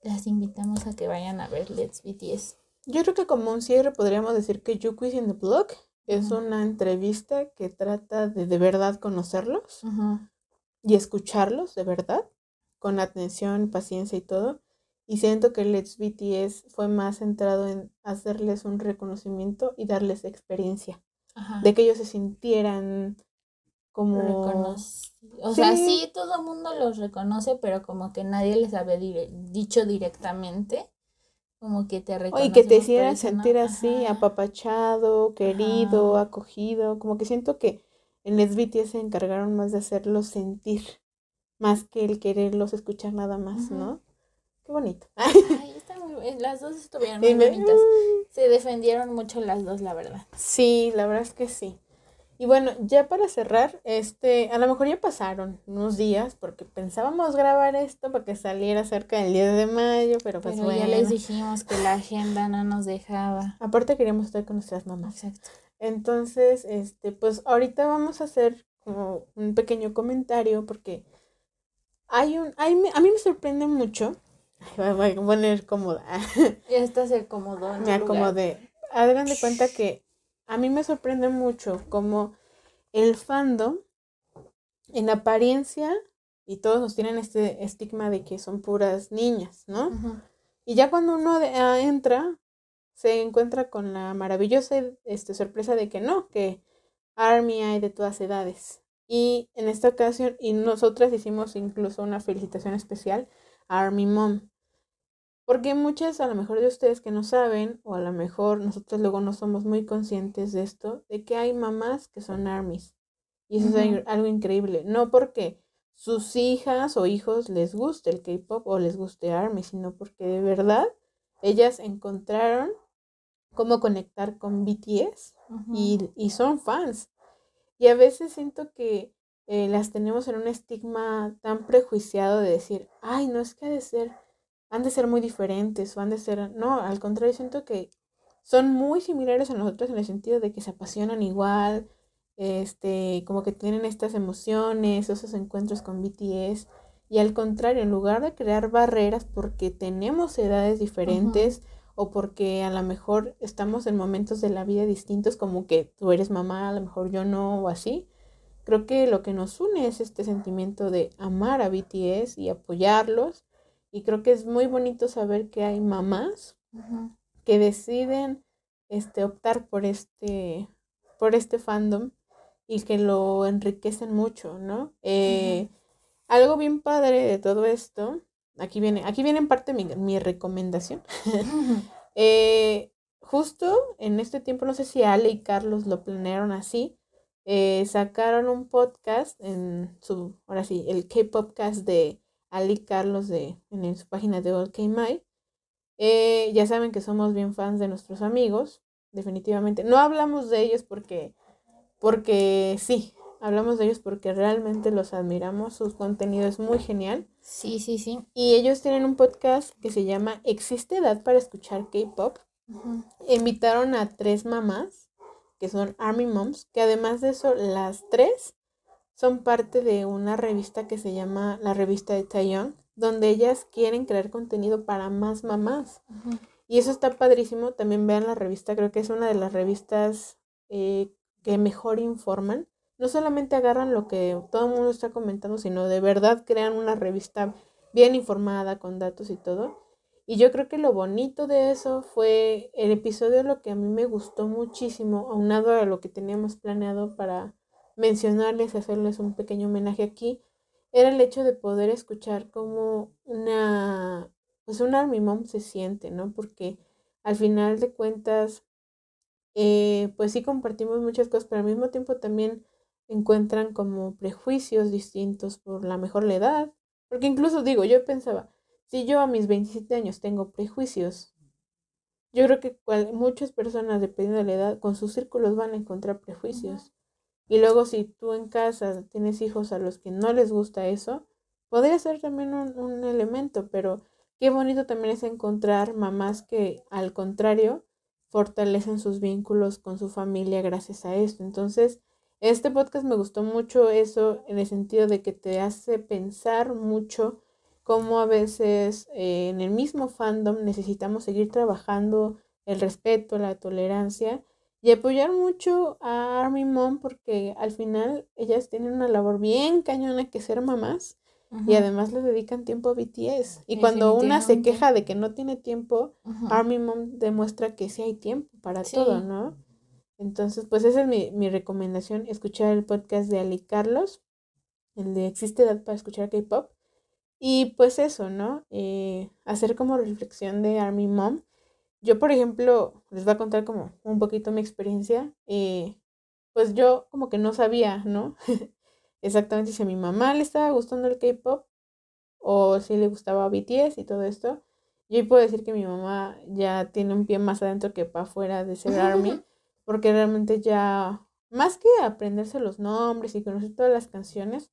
las invitamos a que vayan a ver Let's BTS. Yo creo que como un cierre podríamos decir que You Quiz in the Blog es una entrevista que trata de de verdad conocerlos y escucharlos de verdad, con atención, paciencia y todo. Y siento que Let's BTS fue más centrado en hacerles un reconocimiento y darles experiencia. De que ellos se sintieran como... O sea, sí, todo el mundo los reconoce, pero como que nadie les había dicho directamente, como que te reconoce. Y que te hicieran sentir así, apapachado, querido, acogido, como que siento que en Les se encargaron más de hacerlos sentir, más que el quererlos escuchar nada más, ¿no? Qué bonito. Ay, está muy, las dos estuvieron muy bonitas. Se defendieron mucho las dos, la verdad. Sí, la verdad es que sí. Y bueno, ya para cerrar, este, a lo mejor ya pasaron unos días porque pensábamos grabar esto para que saliera cerca del 10 de mayo, pero pues bueno. ya les dijimos que la agenda no nos dejaba. Aparte queríamos estar con nuestras mamás. Exacto. Entonces, este, pues ahorita vamos a hacer como un pequeño comentario porque hay un, hay, a mí me sorprende mucho. Me voy a poner cómoda. Ya estás acomodó. Me acomodé. Hagan de cuenta que a mí me sorprende mucho como el fandom en apariencia y todos nos tienen este estigma de que son puras niñas, ¿no? Y ya cuando uno ah, entra, se encuentra con la maravillosa este, sorpresa de que no, que Army hay de todas edades. Y en esta ocasión, y nosotras hicimos incluso una felicitación especial a Army Mom. Porque muchas, a lo mejor de ustedes que no saben, o a lo mejor nosotros luego no somos muy conscientes de esto, de que hay mamás que son armies. Y eso es algo increíble. No porque sus hijas o hijos les guste el K-pop o les guste Army, sino porque de verdad ellas encontraron cómo conectar con BTS y, y, son fans. Y a veces siento que eh, las tenemos en un estigma tan prejuiciado de decir, ay, no es que ha de ser, han de ser muy diferentes o han de ser, no, al contrario, siento que son muy similares a nosotros en el sentido de que se apasionan igual, este, como que tienen estas emociones, esos encuentros con BTS. Y al contrario, en lugar de crear barreras porque tenemos edades diferentes o porque a lo mejor estamos en momentos de la vida distintos, como que tú eres mamá, a lo mejor yo no, o así, creo que lo que nos une es este sentimiento de amar a BTS y apoyarlos. Y creo que es muy bonito saber que hay mamás que deciden este, optar por este, por este fandom y que lo enriquecen mucho, ¿no? Eh, algo bien padre de todo esto, aquí viene, aquí viene en parte mi, recomendación. Eh, justo en este tiempo, no sé si Ale y Carlos lo planearon así, eh, sacaron un podcast en su, ahora sí, el K-Podcast de Ale y Carlos de, en su página de OK My. ya saben que somos bien fans de nuestros amigos, definitivamente. No hablamos de ellos porque porque sí, hablamos de ellos porque realmente los admiramos, su contenido es muy genial. Sí, sí, sí. Y ellos tienen un podcast que se llama ¿Existe edad para escuchar K-Pop? Invitaron a tres mamás, que son Army Moms, que además de eso, las tres son parte de una revista que se llama la revista de Taeyong, donde ellas quieren crear contenido para más mamás. Y eso está padrísimo. También vean la revista, creo que es una de las revistas eh, que mejor informan. No solamente agarran lo que todo el mundo está comentando, sino de verdad crean una revista bien informada, con datos y todo. Y yo creo que lo bonito de eso fue el episodio, lo que a mí me gustó muchísimo, aunado a lo que teníamos planeado para mencionarles hacerles un pequeño homenaje aquí, era el hecho de poder escuchar cómo una, pues un Army Mom se siente, ¿no? Porque al final de cuentas, eh, pues sí compartimos muchas cosas, pero al mismo tiempo también encuentran como prejuicios distintos por la mejor la edad. Porque incluso digo, yo pensaba, si yo a mis 27 años tengo prejuicios, yo creo que muchas personas, dependiendo de la edad, con sus círculos van a encontrar prejuicios. Y luego si tú en casa tienes hijos a los que no les gusta eso, podría ser también un, un elemento, pero qué bonito también es encontrar mamás que al contrario fortalecen sus vínculos con su familia gracias a esto. Entonces, este podcast me gustó mucho eso en el sentido de que te hace pensar mucho cómo a veces eh, en el mismo fandom necesitamos seguir trabajando el respeto, la tolerancia y apoyar mucho a Army Mom porque al final ellas tienen una labor bien cañona que ser mamás y además le dedican tiempo a BTS. Y cuando una se queja de que no tiene tiempo, Army Mom demuestra que sí hay tiempo para todo, ¿no? Entonces, pues esa es mi, mi, recomendación, escuchar el podcast de Ali Carlos, el de Existe edad para escuchar K-Pop. Y pues eso, ¿no? Eh, hacer como reflexión de Army Mom. Yo, por ejemplo, les voy a contar como un poquito mi experiencia. Eh, pues yo como que no sabía, ¿no? exactamente si a mi mamá le estaba gustando el K-pop o si le gustaba BTS y todo esto. Yo puedo decir que mi mamá ya tiene un pie más adentro que para afuera de ser Army, porque realmente ya, más que aprenderse los nombres y conocer todas las canciones,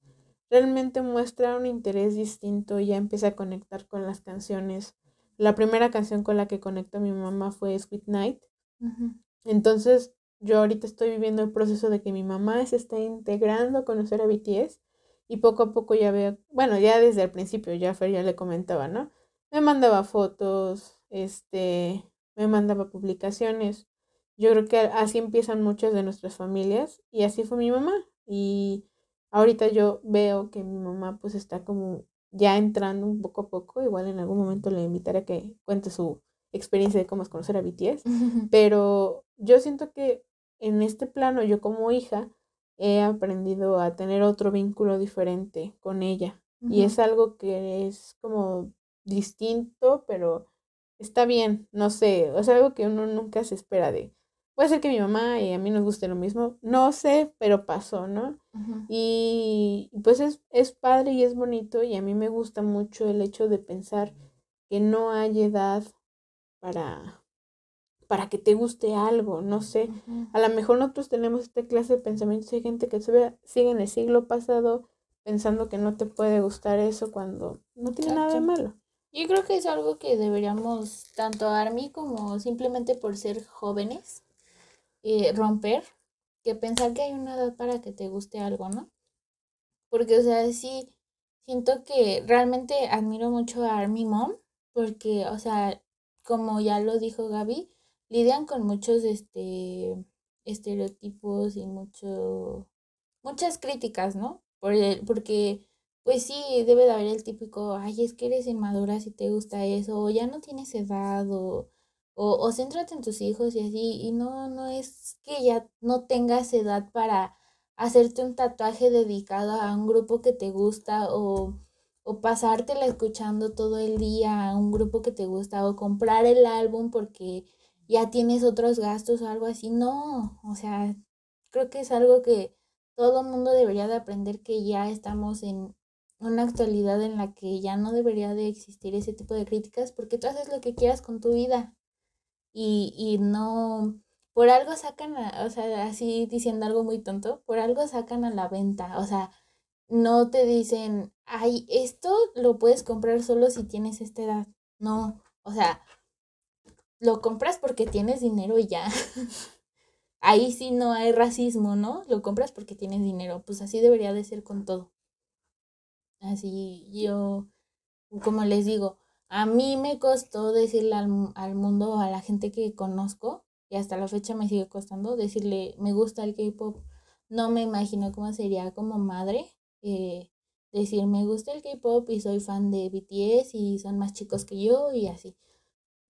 realmente muestra un interés distinto y ya empieza a conectar con las canciones. La primera canción con la que conectó mi mamá fue Sweet Night. Entonces, Yo ahorita estoy viviendo el proceso de que mi mamá se está integrando a conocer a BTS y poco a poco ya veo, bueno, ya desde el principio, ya Fer ya le comentaba, ¿no? Me mandaba fotos, este, me mandaba publicaciones. Yo creo que así empiezan muchas de nuestras familias y así fue mi mamá. Y ahorita yo veo que mi mamá pues está como ya entrando un poco a poco. Igual en algún momento le invitaré a que cuente su experiencia de cómo es conocer a BTS. Pero yo siento que en este plano, yo como hija, he aprendido a tener otro vínculo diferente con ella. Y es algo que es como distinto, pero está bien, no sé, es algo que uno nunca se espera de. Puede ser que mi mamá y a mí nos guste lo mismo, no sé, pero pasó, ¿no? Y pues es, es padre y es bonito y a mí me gusta mucho el hecho de pensar que no hay edad para, para que te guste algo, no sé. A lo mejor nosotros tenemos esta clase de pensamientos. Hay gente que sigue en el siglo pasado pensando que no te puede gustar eso cuando no tiene nada de malo. Yo creo que es algo que deberíamos, tanto Army como simplemente por ser jóvenes, eh, romper, que pensar que hay una edad para que te guste algo, ¿no? Porque, o sea, sí, siento que realmente admiro mucho a Army Mom, porque, o sea, como ya lo dijo Gaby, lidian con muchos este estereotipos y mucho muchas críticas, ¿no? Por porque pues sí, debe de haber el típico, ay, es que eres inmadura si te gusta eso, o ya no tienes edad, o, o, o céntrate en tus hijos y así, y no, no es que ya no tengas edad para hacerte un tatuaje dedicado a un grupo que te gusta, o, o pasártela escuchando todo el día a un grupo que te gusta, o comprar el álbum porque ya tienes otros gastos o algo así. No, o sea, creo que es algo que todo mundo debería de aprender que ya estamos en una actualidad en la que ya no debería de existir ese tipo de críticas porque tú haces lo que quieras con tu vida y, y no, por algo sacan, a, o sea, así diciendo algo muy tonto, por algo sacan a la venta, o sea, no te dicen, ay, esto lo puedes comprar solo si tienes esta edad, no, o sea, lo compras porque tienes dinero y ya. Ahí sí no hay racismo, ¿no? Lo compras porque tienes dinero. Pues así debería de ser con todo. Así yo, como les digo, a mí me costó decirle al, al mundo, a la gente que conozco, y hasta la fecha me sigue costando, decirle, me gusta el K-Pop. No me imagino cómo sería como madre eh, decir, me gusta el K-Pop y soy fan de BTS y son más chicos que yo y así.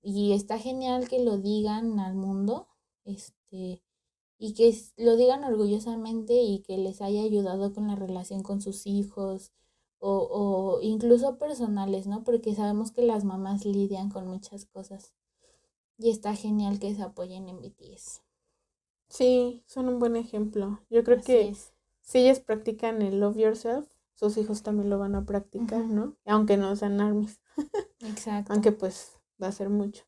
Y está genial que lo digan al mundo, este, y que lo digan orgullosamente y que les haya ayudado con la relación con sus hijos o, o incluso personales, ¿no? Porque sabemos que las mamás lidian con muchas cosas. Y está genial que se apoyen en BTS. Sí, son un buen ejemplo. Yo creo que si ellas practican el love yourself, sus hijos también lo van a practicar, ¿no? Aunque no sean armies. Exacto. Aunque pues va a ser mucho.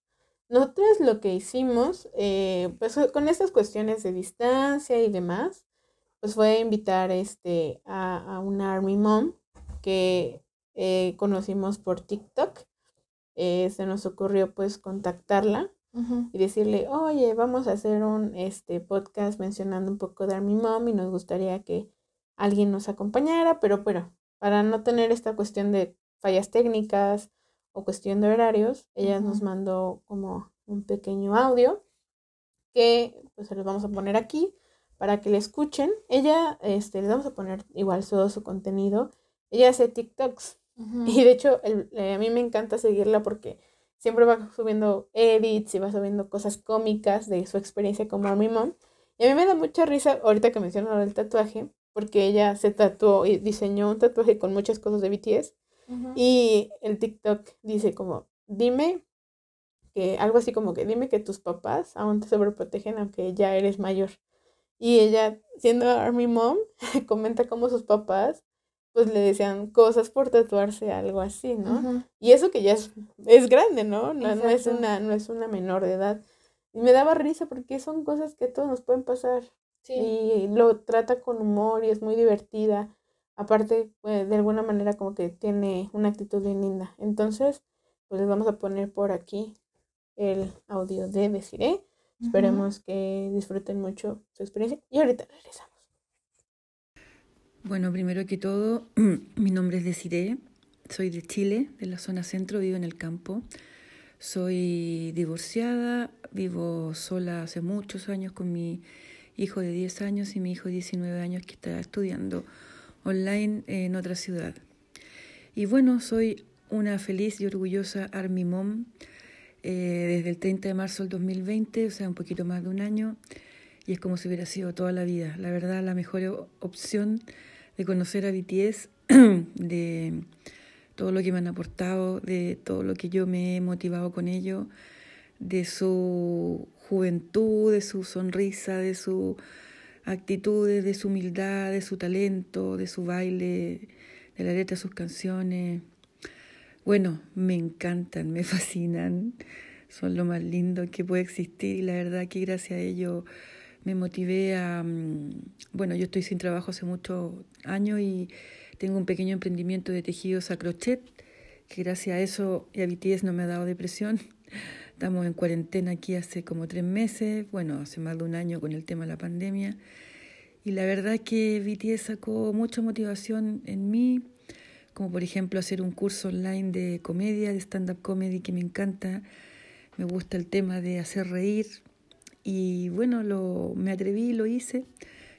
Nosotros lo que hicimos, eh, pues con estas cuestiones de distancia y demás, pues fue invitar este, a, a una Army Mom que eh, conocimos por TikTok. Eh, se nos ocurrió pues contactarla y decirle, oye, vamos a hacer un este, podcast mencionando un poco de Army Mom y nos gustaría que alguien nos acompañara, pero pero para no tener esta cuestión de fallas técnicas o cuestión de horarios, ella nos mandó como un pequeño audio que pues se los vamos a poner aquí para que le escuchen. Ella, este, les vamos a poner igual todo su contenido. Ella hace TikToks y de hecho eh, a mí me encanta seguirla porque siempre va subiendo edits y va subiendo cosas cómicas de su experiencia como mi Mom. Y a mí me da mucha risa ahorita que menciono el tatuaje, porque ella se tatuó y diseñó un tatuaje con muchas cosas de BTS y el TikTok dice como, dime que, algo así como que, dime que tus papás aún te sobreprotegen aunque ya eres mayor. Y ella, siendo Army Mom, comenta como sus papás pues le decían cosas por tatuarse, algo así, ¿no? Y eso que ya es, es grande, ¿no? No, no, es una, no es una menor de edad. Y me daba risa porque son cosas que a todos nos pueden pasar. Y lo trata con humor y es muy divertida. Aparte, pues, de alguna manera como que tiene una actitud bien linda. Entonces, pues les vamos a poner por aquí el audio de Desiree Esperemos que disfruten mucho su experiencia y ahorita regresamos. Bueno, primero que todo, mi nombre es Desiree, soy de Chile, de la zona centro, vivo en el campo. Soy divorciada, vivo sola hace muchos años con mi hijo de 10 años y mi hijo de 19 años que está estudiando online en otra ciudad. Y bueno, soy una feliz y orgullosa Army Mom eh, desde el 30 de marzo del 2020, o sea, un poquito más de un año, y es como si hubiera sido toda la vida. La verdad, la mejor opción de conocer a BTS, de todo lo que me han aportado, de todo lo que yo me he motivado con ellos, de su juventud, de su sonrisa, de su actitudes, de su humildad, de su talento, de su baile, de la letra de sus canciones. Bueno, me encantan, me fascinan, son lo más lindo que puede existir y la verdad que gracias a ellos me motivé a, mm, bueno, yo estoy sin trabajo hace muchos años y tengo un pequeño emprendimiento de tejidos a crochet, que gracias a eso y a BTS no me ha dado depresión. Estamos en cuarentena aquí hace como tres meses, bueno, hace más de un año con el tema de la pandemia. Y la verdad es que BTS sacó mucha motivación en mí, como por ejemplo hacer un curso online de comedia, de stand-up comedy que me encanta. Me gusta el tema de hacer reír, y bueno, lo, me atreví y lo hice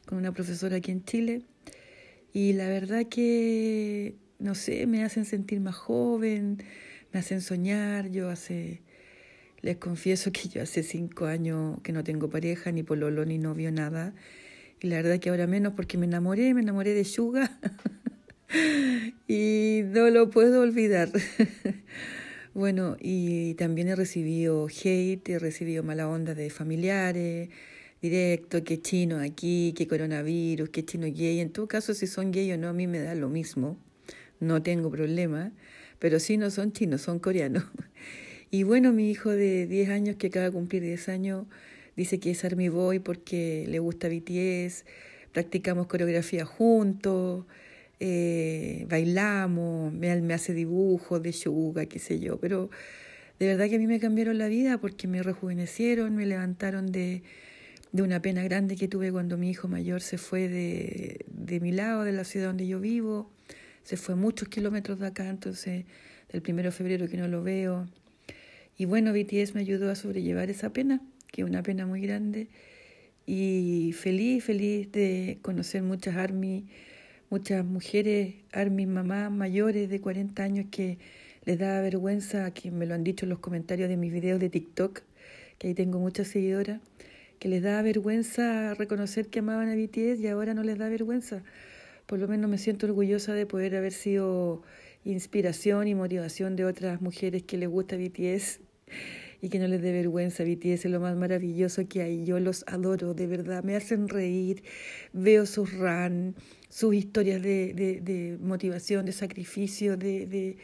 con una profesora aquí en Chile. Y la verdad que, no sé, me hacen sentir más joven, me hacen soñar. Yo hace, les confieso que yo hace cinco años que no tengo pareja, ni pololo, ni novio, nada. Y la verdad que ahora menos porque me enamoré, me enamoré de Yuga. y no lo puedo olvidar. Bueno, y también he recibido hate, he recibido mala onda de familiares, directo, que chino aquí, que coronavirus, que chino gay. En todo caso, si son gay o no, a mí me da lo mismo, no tengo problema, pero si no son chinos, son coreanos. Y bueno, mi hijo de 10 años, que acaba de cumplir 10 años, dice que es Army Boy porque le gusta BTS, practicamos coreografía juntos eh, bailamos, me, hace dibujos de yuga, qué sé yo, pero de verdad que a mí me cambiaron la vida porque me rejuvenecieron, me levantaron de, de una pena grande que tuve cuando mi hijo mayor se fue de, de mi lado, de la ciudad donde yo vivo, se fue muchos kilómetros de acá, entonces del primero de febrero que no lo veo. Y bueno, BTS me ayudó a sobrellevar esa pena, que es una pena muy grande. Y feliz, feliz de conocer muchas armies muchas mujeres, armis mamás mayores de 40 años que les da vergüenza, que me lo han dicho en los comentarios de mis videos de TikTok, que ahí tengo muchas seguidoras, que les da vergüenza reconocer que amaban a BTS y ahora no les da vergüenza. Por lo menos me siento orgullosa de poder haber sido inspiración y motivación de otras mujeres que les gusta BTS y que no les dé vergüenza. BTS es lo más maravilloso que hay. Yo los adoro, de verdad. Me hacen reír. Veo sus run, sus historias de, motivación, de sacrificio, de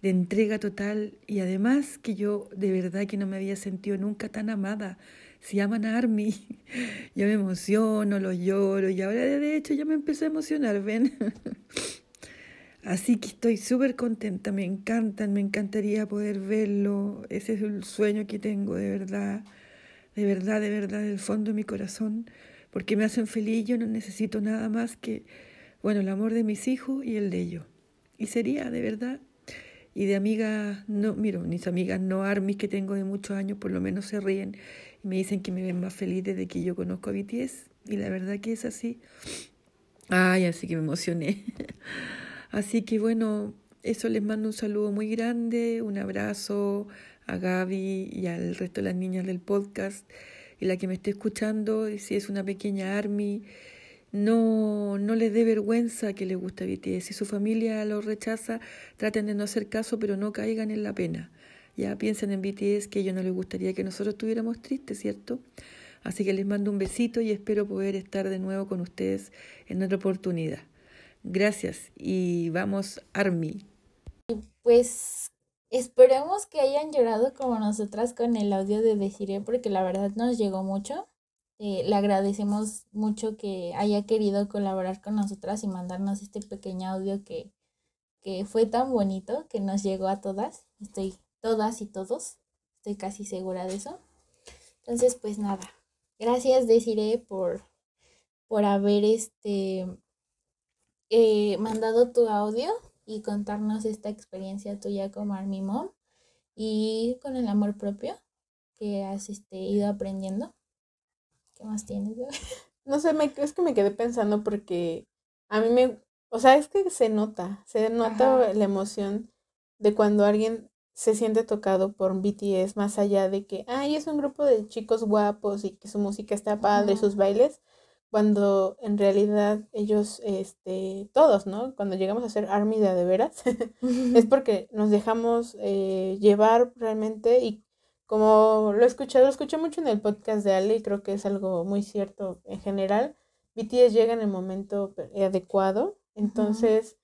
entrega total. Y además que yo de verdad que no me había sentido nunca tan amada. Si aman a Army, yo me emociono, lo lloro y ahora de hecho ya me empecé a emocionar, ¿ven? Así que estoy súper contenta, me encantan, me encantaría poder verlo. Ese es el sueño que tengo, de verdad, de verdad, de verdad, del fondo de mi corazón, porque me hacen feliz. Yo no necesito nada más que, bueno, el amor de mis hijos y el de ellos. Y sería, de verdad, y de amigas, no, miro, mis amigas no armis que tengo de muchos años, por lo menos se ríen y me dicen que me ven más feliz desde que yo conozco a BTS. Y la verdad que es así. Ay, así que me emocioné. Así que bueno, eso les mando un saludo muy grande, un abrazo a Gaby y al resto de las niñas del podcast y la que me esté escuchando, si es una pequeña Army, no, no les dé vergüenza que les guste BTS. Si su familia lo rechaza, traten de no hacer caso, pero no caigan en la pena. Ya piensen en BTS que a ellos no les gustaría que nosotros estuviéramos tristes, ¿cierto? Así que les mando un besito y espero poder estar de nuevo con ustedes en otra oportunidad. Gracias y vamos, Army. Pues esperemos que hayan llorado como nosotras con el audio de Desiree, porque la verdad nos llegó mucho. Eh, le agradecemos mucho que haya querido colaborar con nosotras y mandarnos este pequeño audio que, que fue tan bonito que nos llegó a todas. Estoy todas y todos, estoy casi segura de eso. Entonces, pues nada. Gracias, Desiree, por, por haber este eh, mandado tu audio y contarnos esta experiencia tuya como Army Mom y con el amor propio que has este, ido aprendiendo. ¿Qué más tienes? No sé, me, es que me quedé pensando porque a mí me, o sea, es que se nota, se nota la emoción de cuando alguien se siente tocado por BTS, más allá de que, ay, es un grupo de chicos guapos y que su música está padre, sus bailes, cuando en realidad ellos, este, todos, ¿no? Cuando llegamos a ser Army de, de veras, es porque nos dejamos eh, llevar realmente y como lo he escuchado, lo escuché mucho en el podcast de Ale y creo que es algo muy cierto en general, BTS llega en el momento adecuado entonces,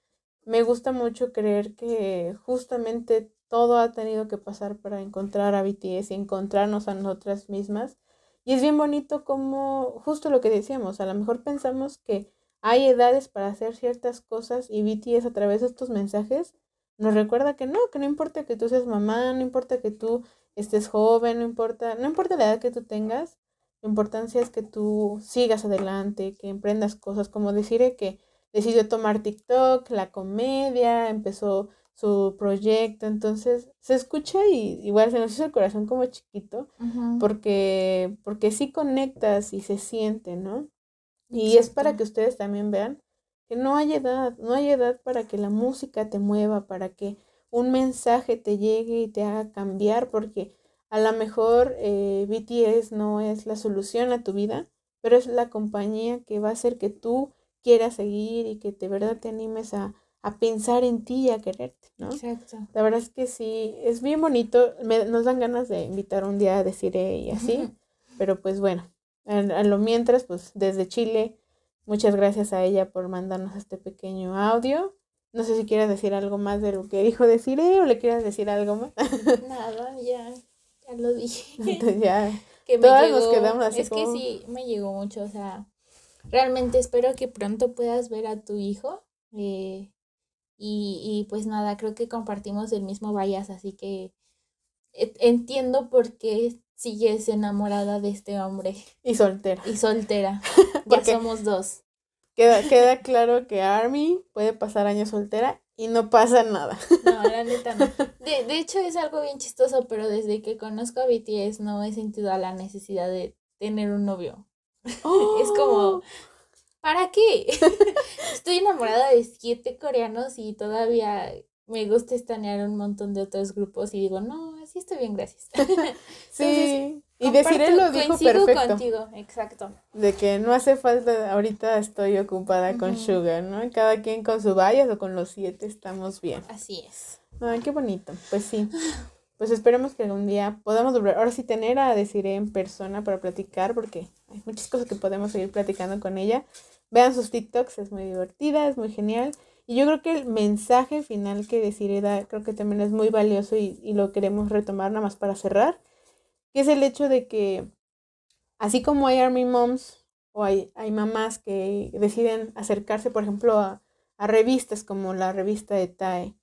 me gusta mucho creer que justamente todo ha tenido que pasar para encontrar a BTS y encontrarnos a nosotras mismas. Y es bien bonito como, justo lo que decíamos, a lo mejor pensamos que hay edades para hacer ciertas cosas y BTS a través de estos mensajes nos recuerda que no, que no importa que tú seas mamá, no importa que tú estés joven, no importa, no importa la edad que tú tengas, la importancia es que tú sigas adelante, que emprendas cosas, como decir que decidió tomar TikTok, la comedia, empezó su proyecto, entonces se escucha y igual se nos hizo el corazón como chiquito, porque, porque sí conectas y se siente, ¿no? Y es para que ustedes también vean que no hay edad, no hay edad para que la música te mueva, para que un mensaje te llegue y te haga cambiar, porque a lo mejor eh, BTS no es la solución a tu vida, pero es la compañía que va a hacer que tú quieras seguir y que de verdad te animes a, pensar en ti y a quererte, ¿no? Exacto. La verdad es que sí, es bien bonito, me, nos dan ganas de invitar un día a decir y así, pero pues bueno, a, lo mientras, pues desde Chile, muchas gracias a ella por mandarnos este pequeño audio. No sé si quieres decir algo más de lo que dijo Desiree o le quieras decir algo más. Nada, ya, ya lo dije. ya. Que me Todas nos quedamos así Es que sí, me llegó mucho, o sea, realmente espero que pronto puedas ver a tu hijo. Eh, y, y, pues nada, creo que compartimos el mismo bias, así que entiendo por qué sigues enamorada de este hombre. Y soltera. Y soltera. ya somos dos. Queda, queda claro que Army puede pasar años soltera y no pasa nada. No, la neta no. De, de hecho es algo bien chistoso, pero desde que conozco a BTS no he sentido la necesidad de tener un novio. es como, ¡Oh! ¿para qué? Estoy enamorada de siete coreanos y todavía me gusta estanear un montón de otros grupos y digo, no, así estoy bien, gracias. sí, y deciré lo dijo perfecto. contigo, exacto. De que no hace falta, ahorita estoy ocupada con Sugar, ¿no? Cada quien con su vallas o con los siete estamos bien. Así es. Ay, qué bonito. Pues sí. pues esperemos que algún día podamos volver, ahora sí tener a Desiree en persona para platicar, porque hay muchas cosas que podemos seguir platicando con ella. Vean sus TikToks, es muy divertida, es muy genial. Y yo creo que el mensaje final que Desiree da, creo que también es muy valioso y, y lo queremos retomar nada más para cerrar, que es el hecho de que así como hay Army Moms o hay, hay mamás que deciden acercarse, por ejemplo, a, a revistas como la revista de TAE,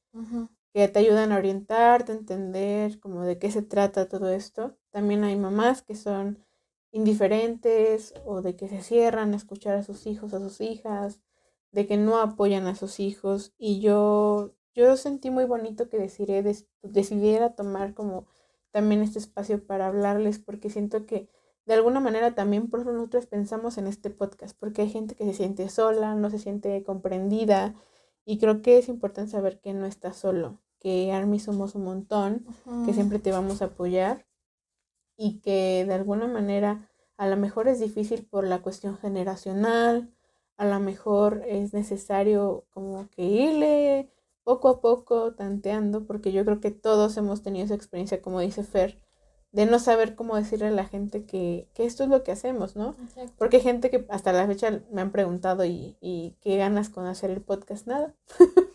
que te ayudan a orientarte, a entender como de qué se trata todo esto. También hay mamás que son indiferentes o de que se cierran a escuchar a sus hijos, a sus hijas, de que no apoyan a sus hijos. Y yo, yo sentí muy bonito que decidiera tomar como también este espacio para hablarles porque siento que de alguna manera también por eso nosotros pensamos en este podcast, porque hay gente que se siente sola, no se siente comprendida y creo que es importante saber que no estás solo, que Army somos un montón, que siempre te vamos a apoyar y que de alguna manera a lo mejor es difícil por la cuestión generacional, a lo mejor es necesario como que irle poco a poco tanteando, porque yo creo que todos hemos tenido esa experiencia, como dice Fer, de no saber cómo decirle a la gente que, que esto es lo que hacemos, ¿no? Porque hay gente que hasta la fecha me han preguntado y, y qué ganas con hacer el podcast, nada.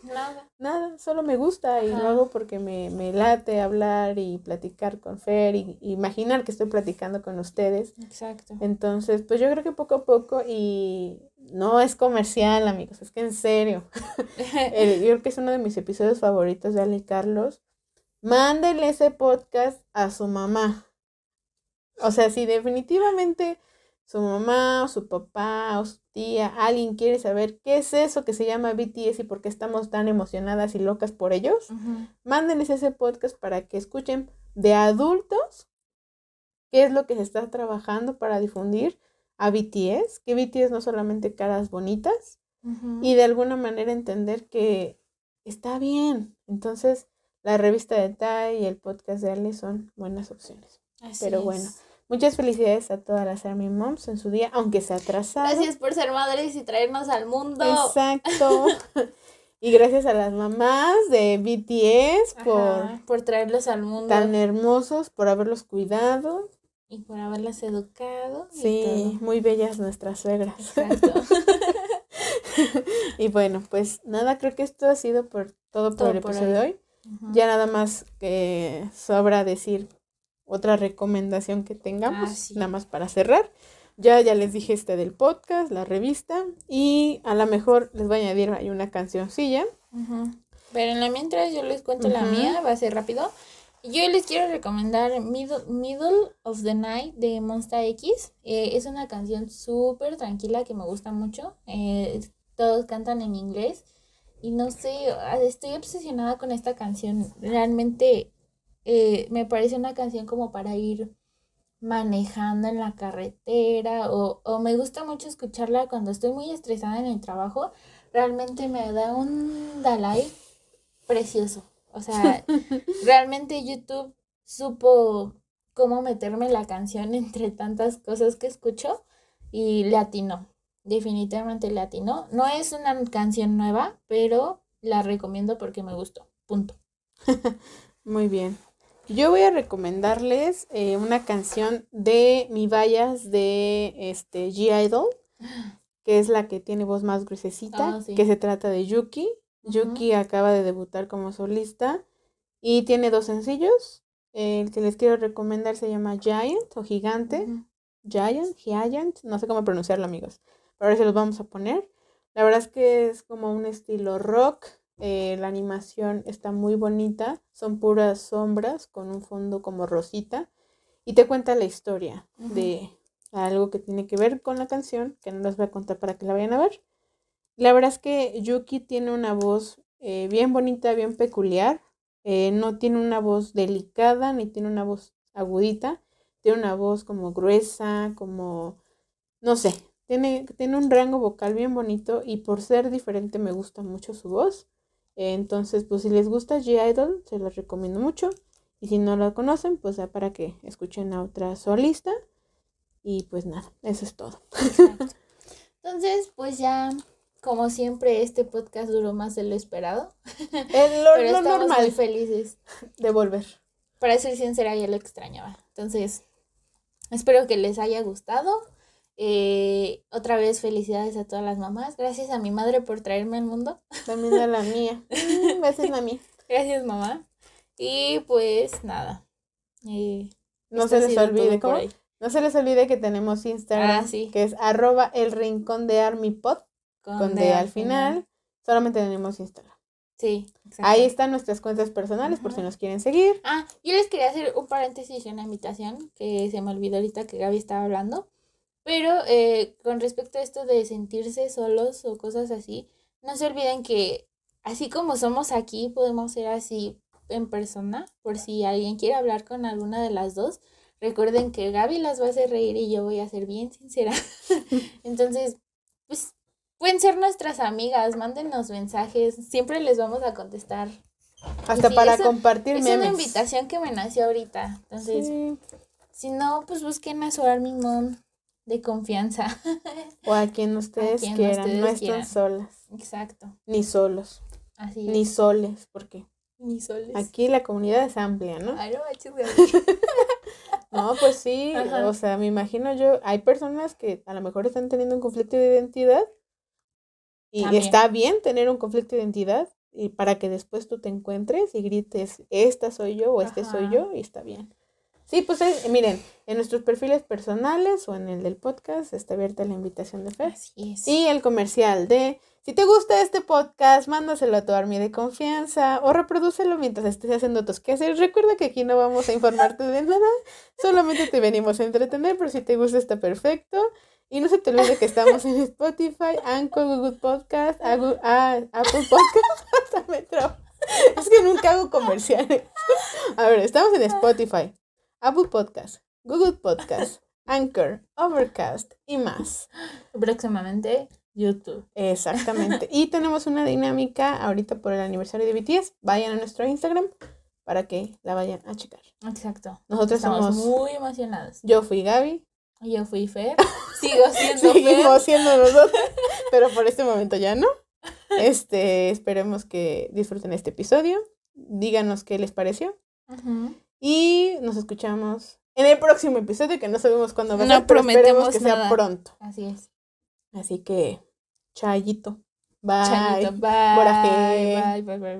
Nada. nada, solo me gusta y lo hago porque me, me, late hablar y platicar con Fer y, imaginar que estoy platicando con ustedes. Exacto. Entonces, pues yo creo que poco a poco y no es comercial, amigos, es que en serio. yo creo que es uno de mis episodios favoritos de Ale Carlos Mándele ese podcast a su mamá. O sea, si definitivamente su mamá o su papá o su tía, alguien quiere saber qué es eso que se llama BTS y por qué estamos tan emocionadas y locas por ellos, mándenles ese podcast para que escuchen de adultos qué es lo que se está trabajando para difundir a BTS, que BTS no solamente caras bonitas, y de alguna manera entender que está bien. Entonces, la revista de Tai y el podcast de Ale son buenas opciones. Pero bueno, muchas felicidades a todas las Army Moms en su día, aunque se atrasado. Gracias por ser madres y traernos al mundo. Exacto. y gracias a las mamás de BTS por, por traerlos al mundo. Tan hermosos, por haberlos cuidado. Y por haberlas educado. Sí, muy bellas nuestras suegras. Exacto. y bueno, pues nada, creo que esto ha sido por todo, por el episodio de hoy. Ya nada más que sobra decir otra recomendación que tengamos, ah, nada más para cerrar. Ya, ya les dije este del podcast, la revista, y a lo mejor les voy a añadir ahí una cancioncilla. Pero en la mientras yo les cuento la mía, va a ser rápido. Yo les quiero recomendar Middle, Middle of the Night de Monster X. Eh, es una canción súper tranquila que me gusta mucho. Eh, todos cantan en inglés. Y no sé, ah, estoy obsesionada con esta canción. Realmente eh, me parece una canción como para ir manejando en la carretera o, o, me gusta mucho escucharla cuando estoy muy estresada en el trabajo. Realmente me da un Dalai precioso. O sea, realmente YouTube supo cómo meterme la canción entre tantas cosas que escucho y le atinó definitivamente latino. No es una canción nueva, pero la recomiendo porque me gustó. Punto. Muy bien. Yo voy a recomendarles eh, una canción de Mi Vallas de este G Idol, que es la que tiene voz más gruesecita, ah, que se trata de Yuki. Yuki acaba de debutar como solista y tiene dos sencillos. El que les quiero recomendar se llama Giant o Gigante. Giant, Giant, no sé cómo pronunciarlo, amigos. Ahora se los vamos a poner. La verdad es que es como un estilo rock. Eh, la animación está muy bonita. Son puras sombras con un fondo como rosita. Y te cuenta la historia de algo que tiene que ver con la canción, que no les voy a contar para que la vayan a ver. La verdad es que Yuki tiene una voz eh, bien bonita, bien peculiar. Eh, no tiene una voz delicada ni tiene una voz agudita. Tiene una voz como gruesa, como, no sé, tiene, tiene un rango vocal bien bonito y por ser diferente me gusta mucho su voz. Entonces, pues si les gusta G-Idol, se los recomiendo mucho. Y si no la conocen, pues ya para que escuchen a otra solista. Y pues nada, eso es todo. Entonces, pues ya, como siempre, este podcast duró más de lo esperado. Es lo, Pero estamos normal. muy felices. De volver. Para ser sincera, ya lo extrañaba. Entonces, espero que les haya gustado. Eh, otra vez felicidades a todas las mamás. Gracias a mi madre por traerme al mundo. También a la mía. Mm, gracias a mí. Gracias mamá. Y pues nada. Eh, no se les olvide, ¿cómo? No se les olvide que tenemos Instagram, ah, que es arroba el rincón de ArmyPod, con, con D, al final. Solamente tenemos Instagram. Sí, Ahí están nuestras cuentas personales por si nos quieren seguir. Ah, yo les quería hacer un paréntesis y una invitación que se me olvidó ahorita que Gaby estaba hablando. Pero eh, con respecto a esto de sentirse solos o cosas así, no se olviden que así como somos aquí, podemos ser así en persona, por si alguien quiere hablar con alguna de las dos. Recuerden que Gaby las va a hacer reír y yo voy a ser bien sincera. Entonces, pues pueden ser nuestras amigas, mándenos mensajes, siempre les vamos a contestar. Hasta para compartir Es una invitación que me nació ahorita. Entonces, si no, pues busquen a su Army Mom de confianza. O a quien ustedes quieran, no están solas. Exacto. Ni solos. Así Ni soles, porque Ni soles. Aquí la comunidad es amplia, ¿no? Ay, no, no, pues sí, o sea, me imagino yo, hay personas que a lo mejor están teniendo un conflicto de identidad y está bien tener un conflicto de identidad y para que después tú te encuentres y grites, esta soy yo o este soy yo y está bien. Sí, pues miren, en nuestros perfiles personales o en el del podcast está abierta la invitación de Fer. Así es. Y el comercial de, si te gusta este podcast, mándaselo a tu army de confianza o reprodúcelo mientras estés haciendo tus quehaceres. Recuerda que aquí no vamos a informarte de nada, solamente te venimos a entretener, pero si te gusta está perfecto. Y no se te olvide que estamos en Spotify, Anchor, Google Podcast, Agu- Apple Podcast, hasta me trabo. Es que nunca hago comerciales. A ver, estamos en Spotify, Apple Podcast, Google Podcast, Anchor, Overcast y más. Próximamente, YouTube. Exactamente. Y tenemos una dinámica ahorita por el aniversario de BTS. Vayan a nuestro Instagram para que la vayan a checar. Exacto. Nosotros Estamos somos. muy emocionados. Yo fui Gaby. Yo fui Fer. Sigo siendo Seguimos Fer. siendo nosotros, pero por este momento ya no. Este, esperemos que disfruten este episodio. Díganos qué les pareció. Y nos escuchamos en el próximo episodio, que no sabemos cuándo va a No ser, pero esperemos prometemos que sea pronto. Así es. Así que, chayito. Bye. Chaito, bye. Bye, bye, bye, bye.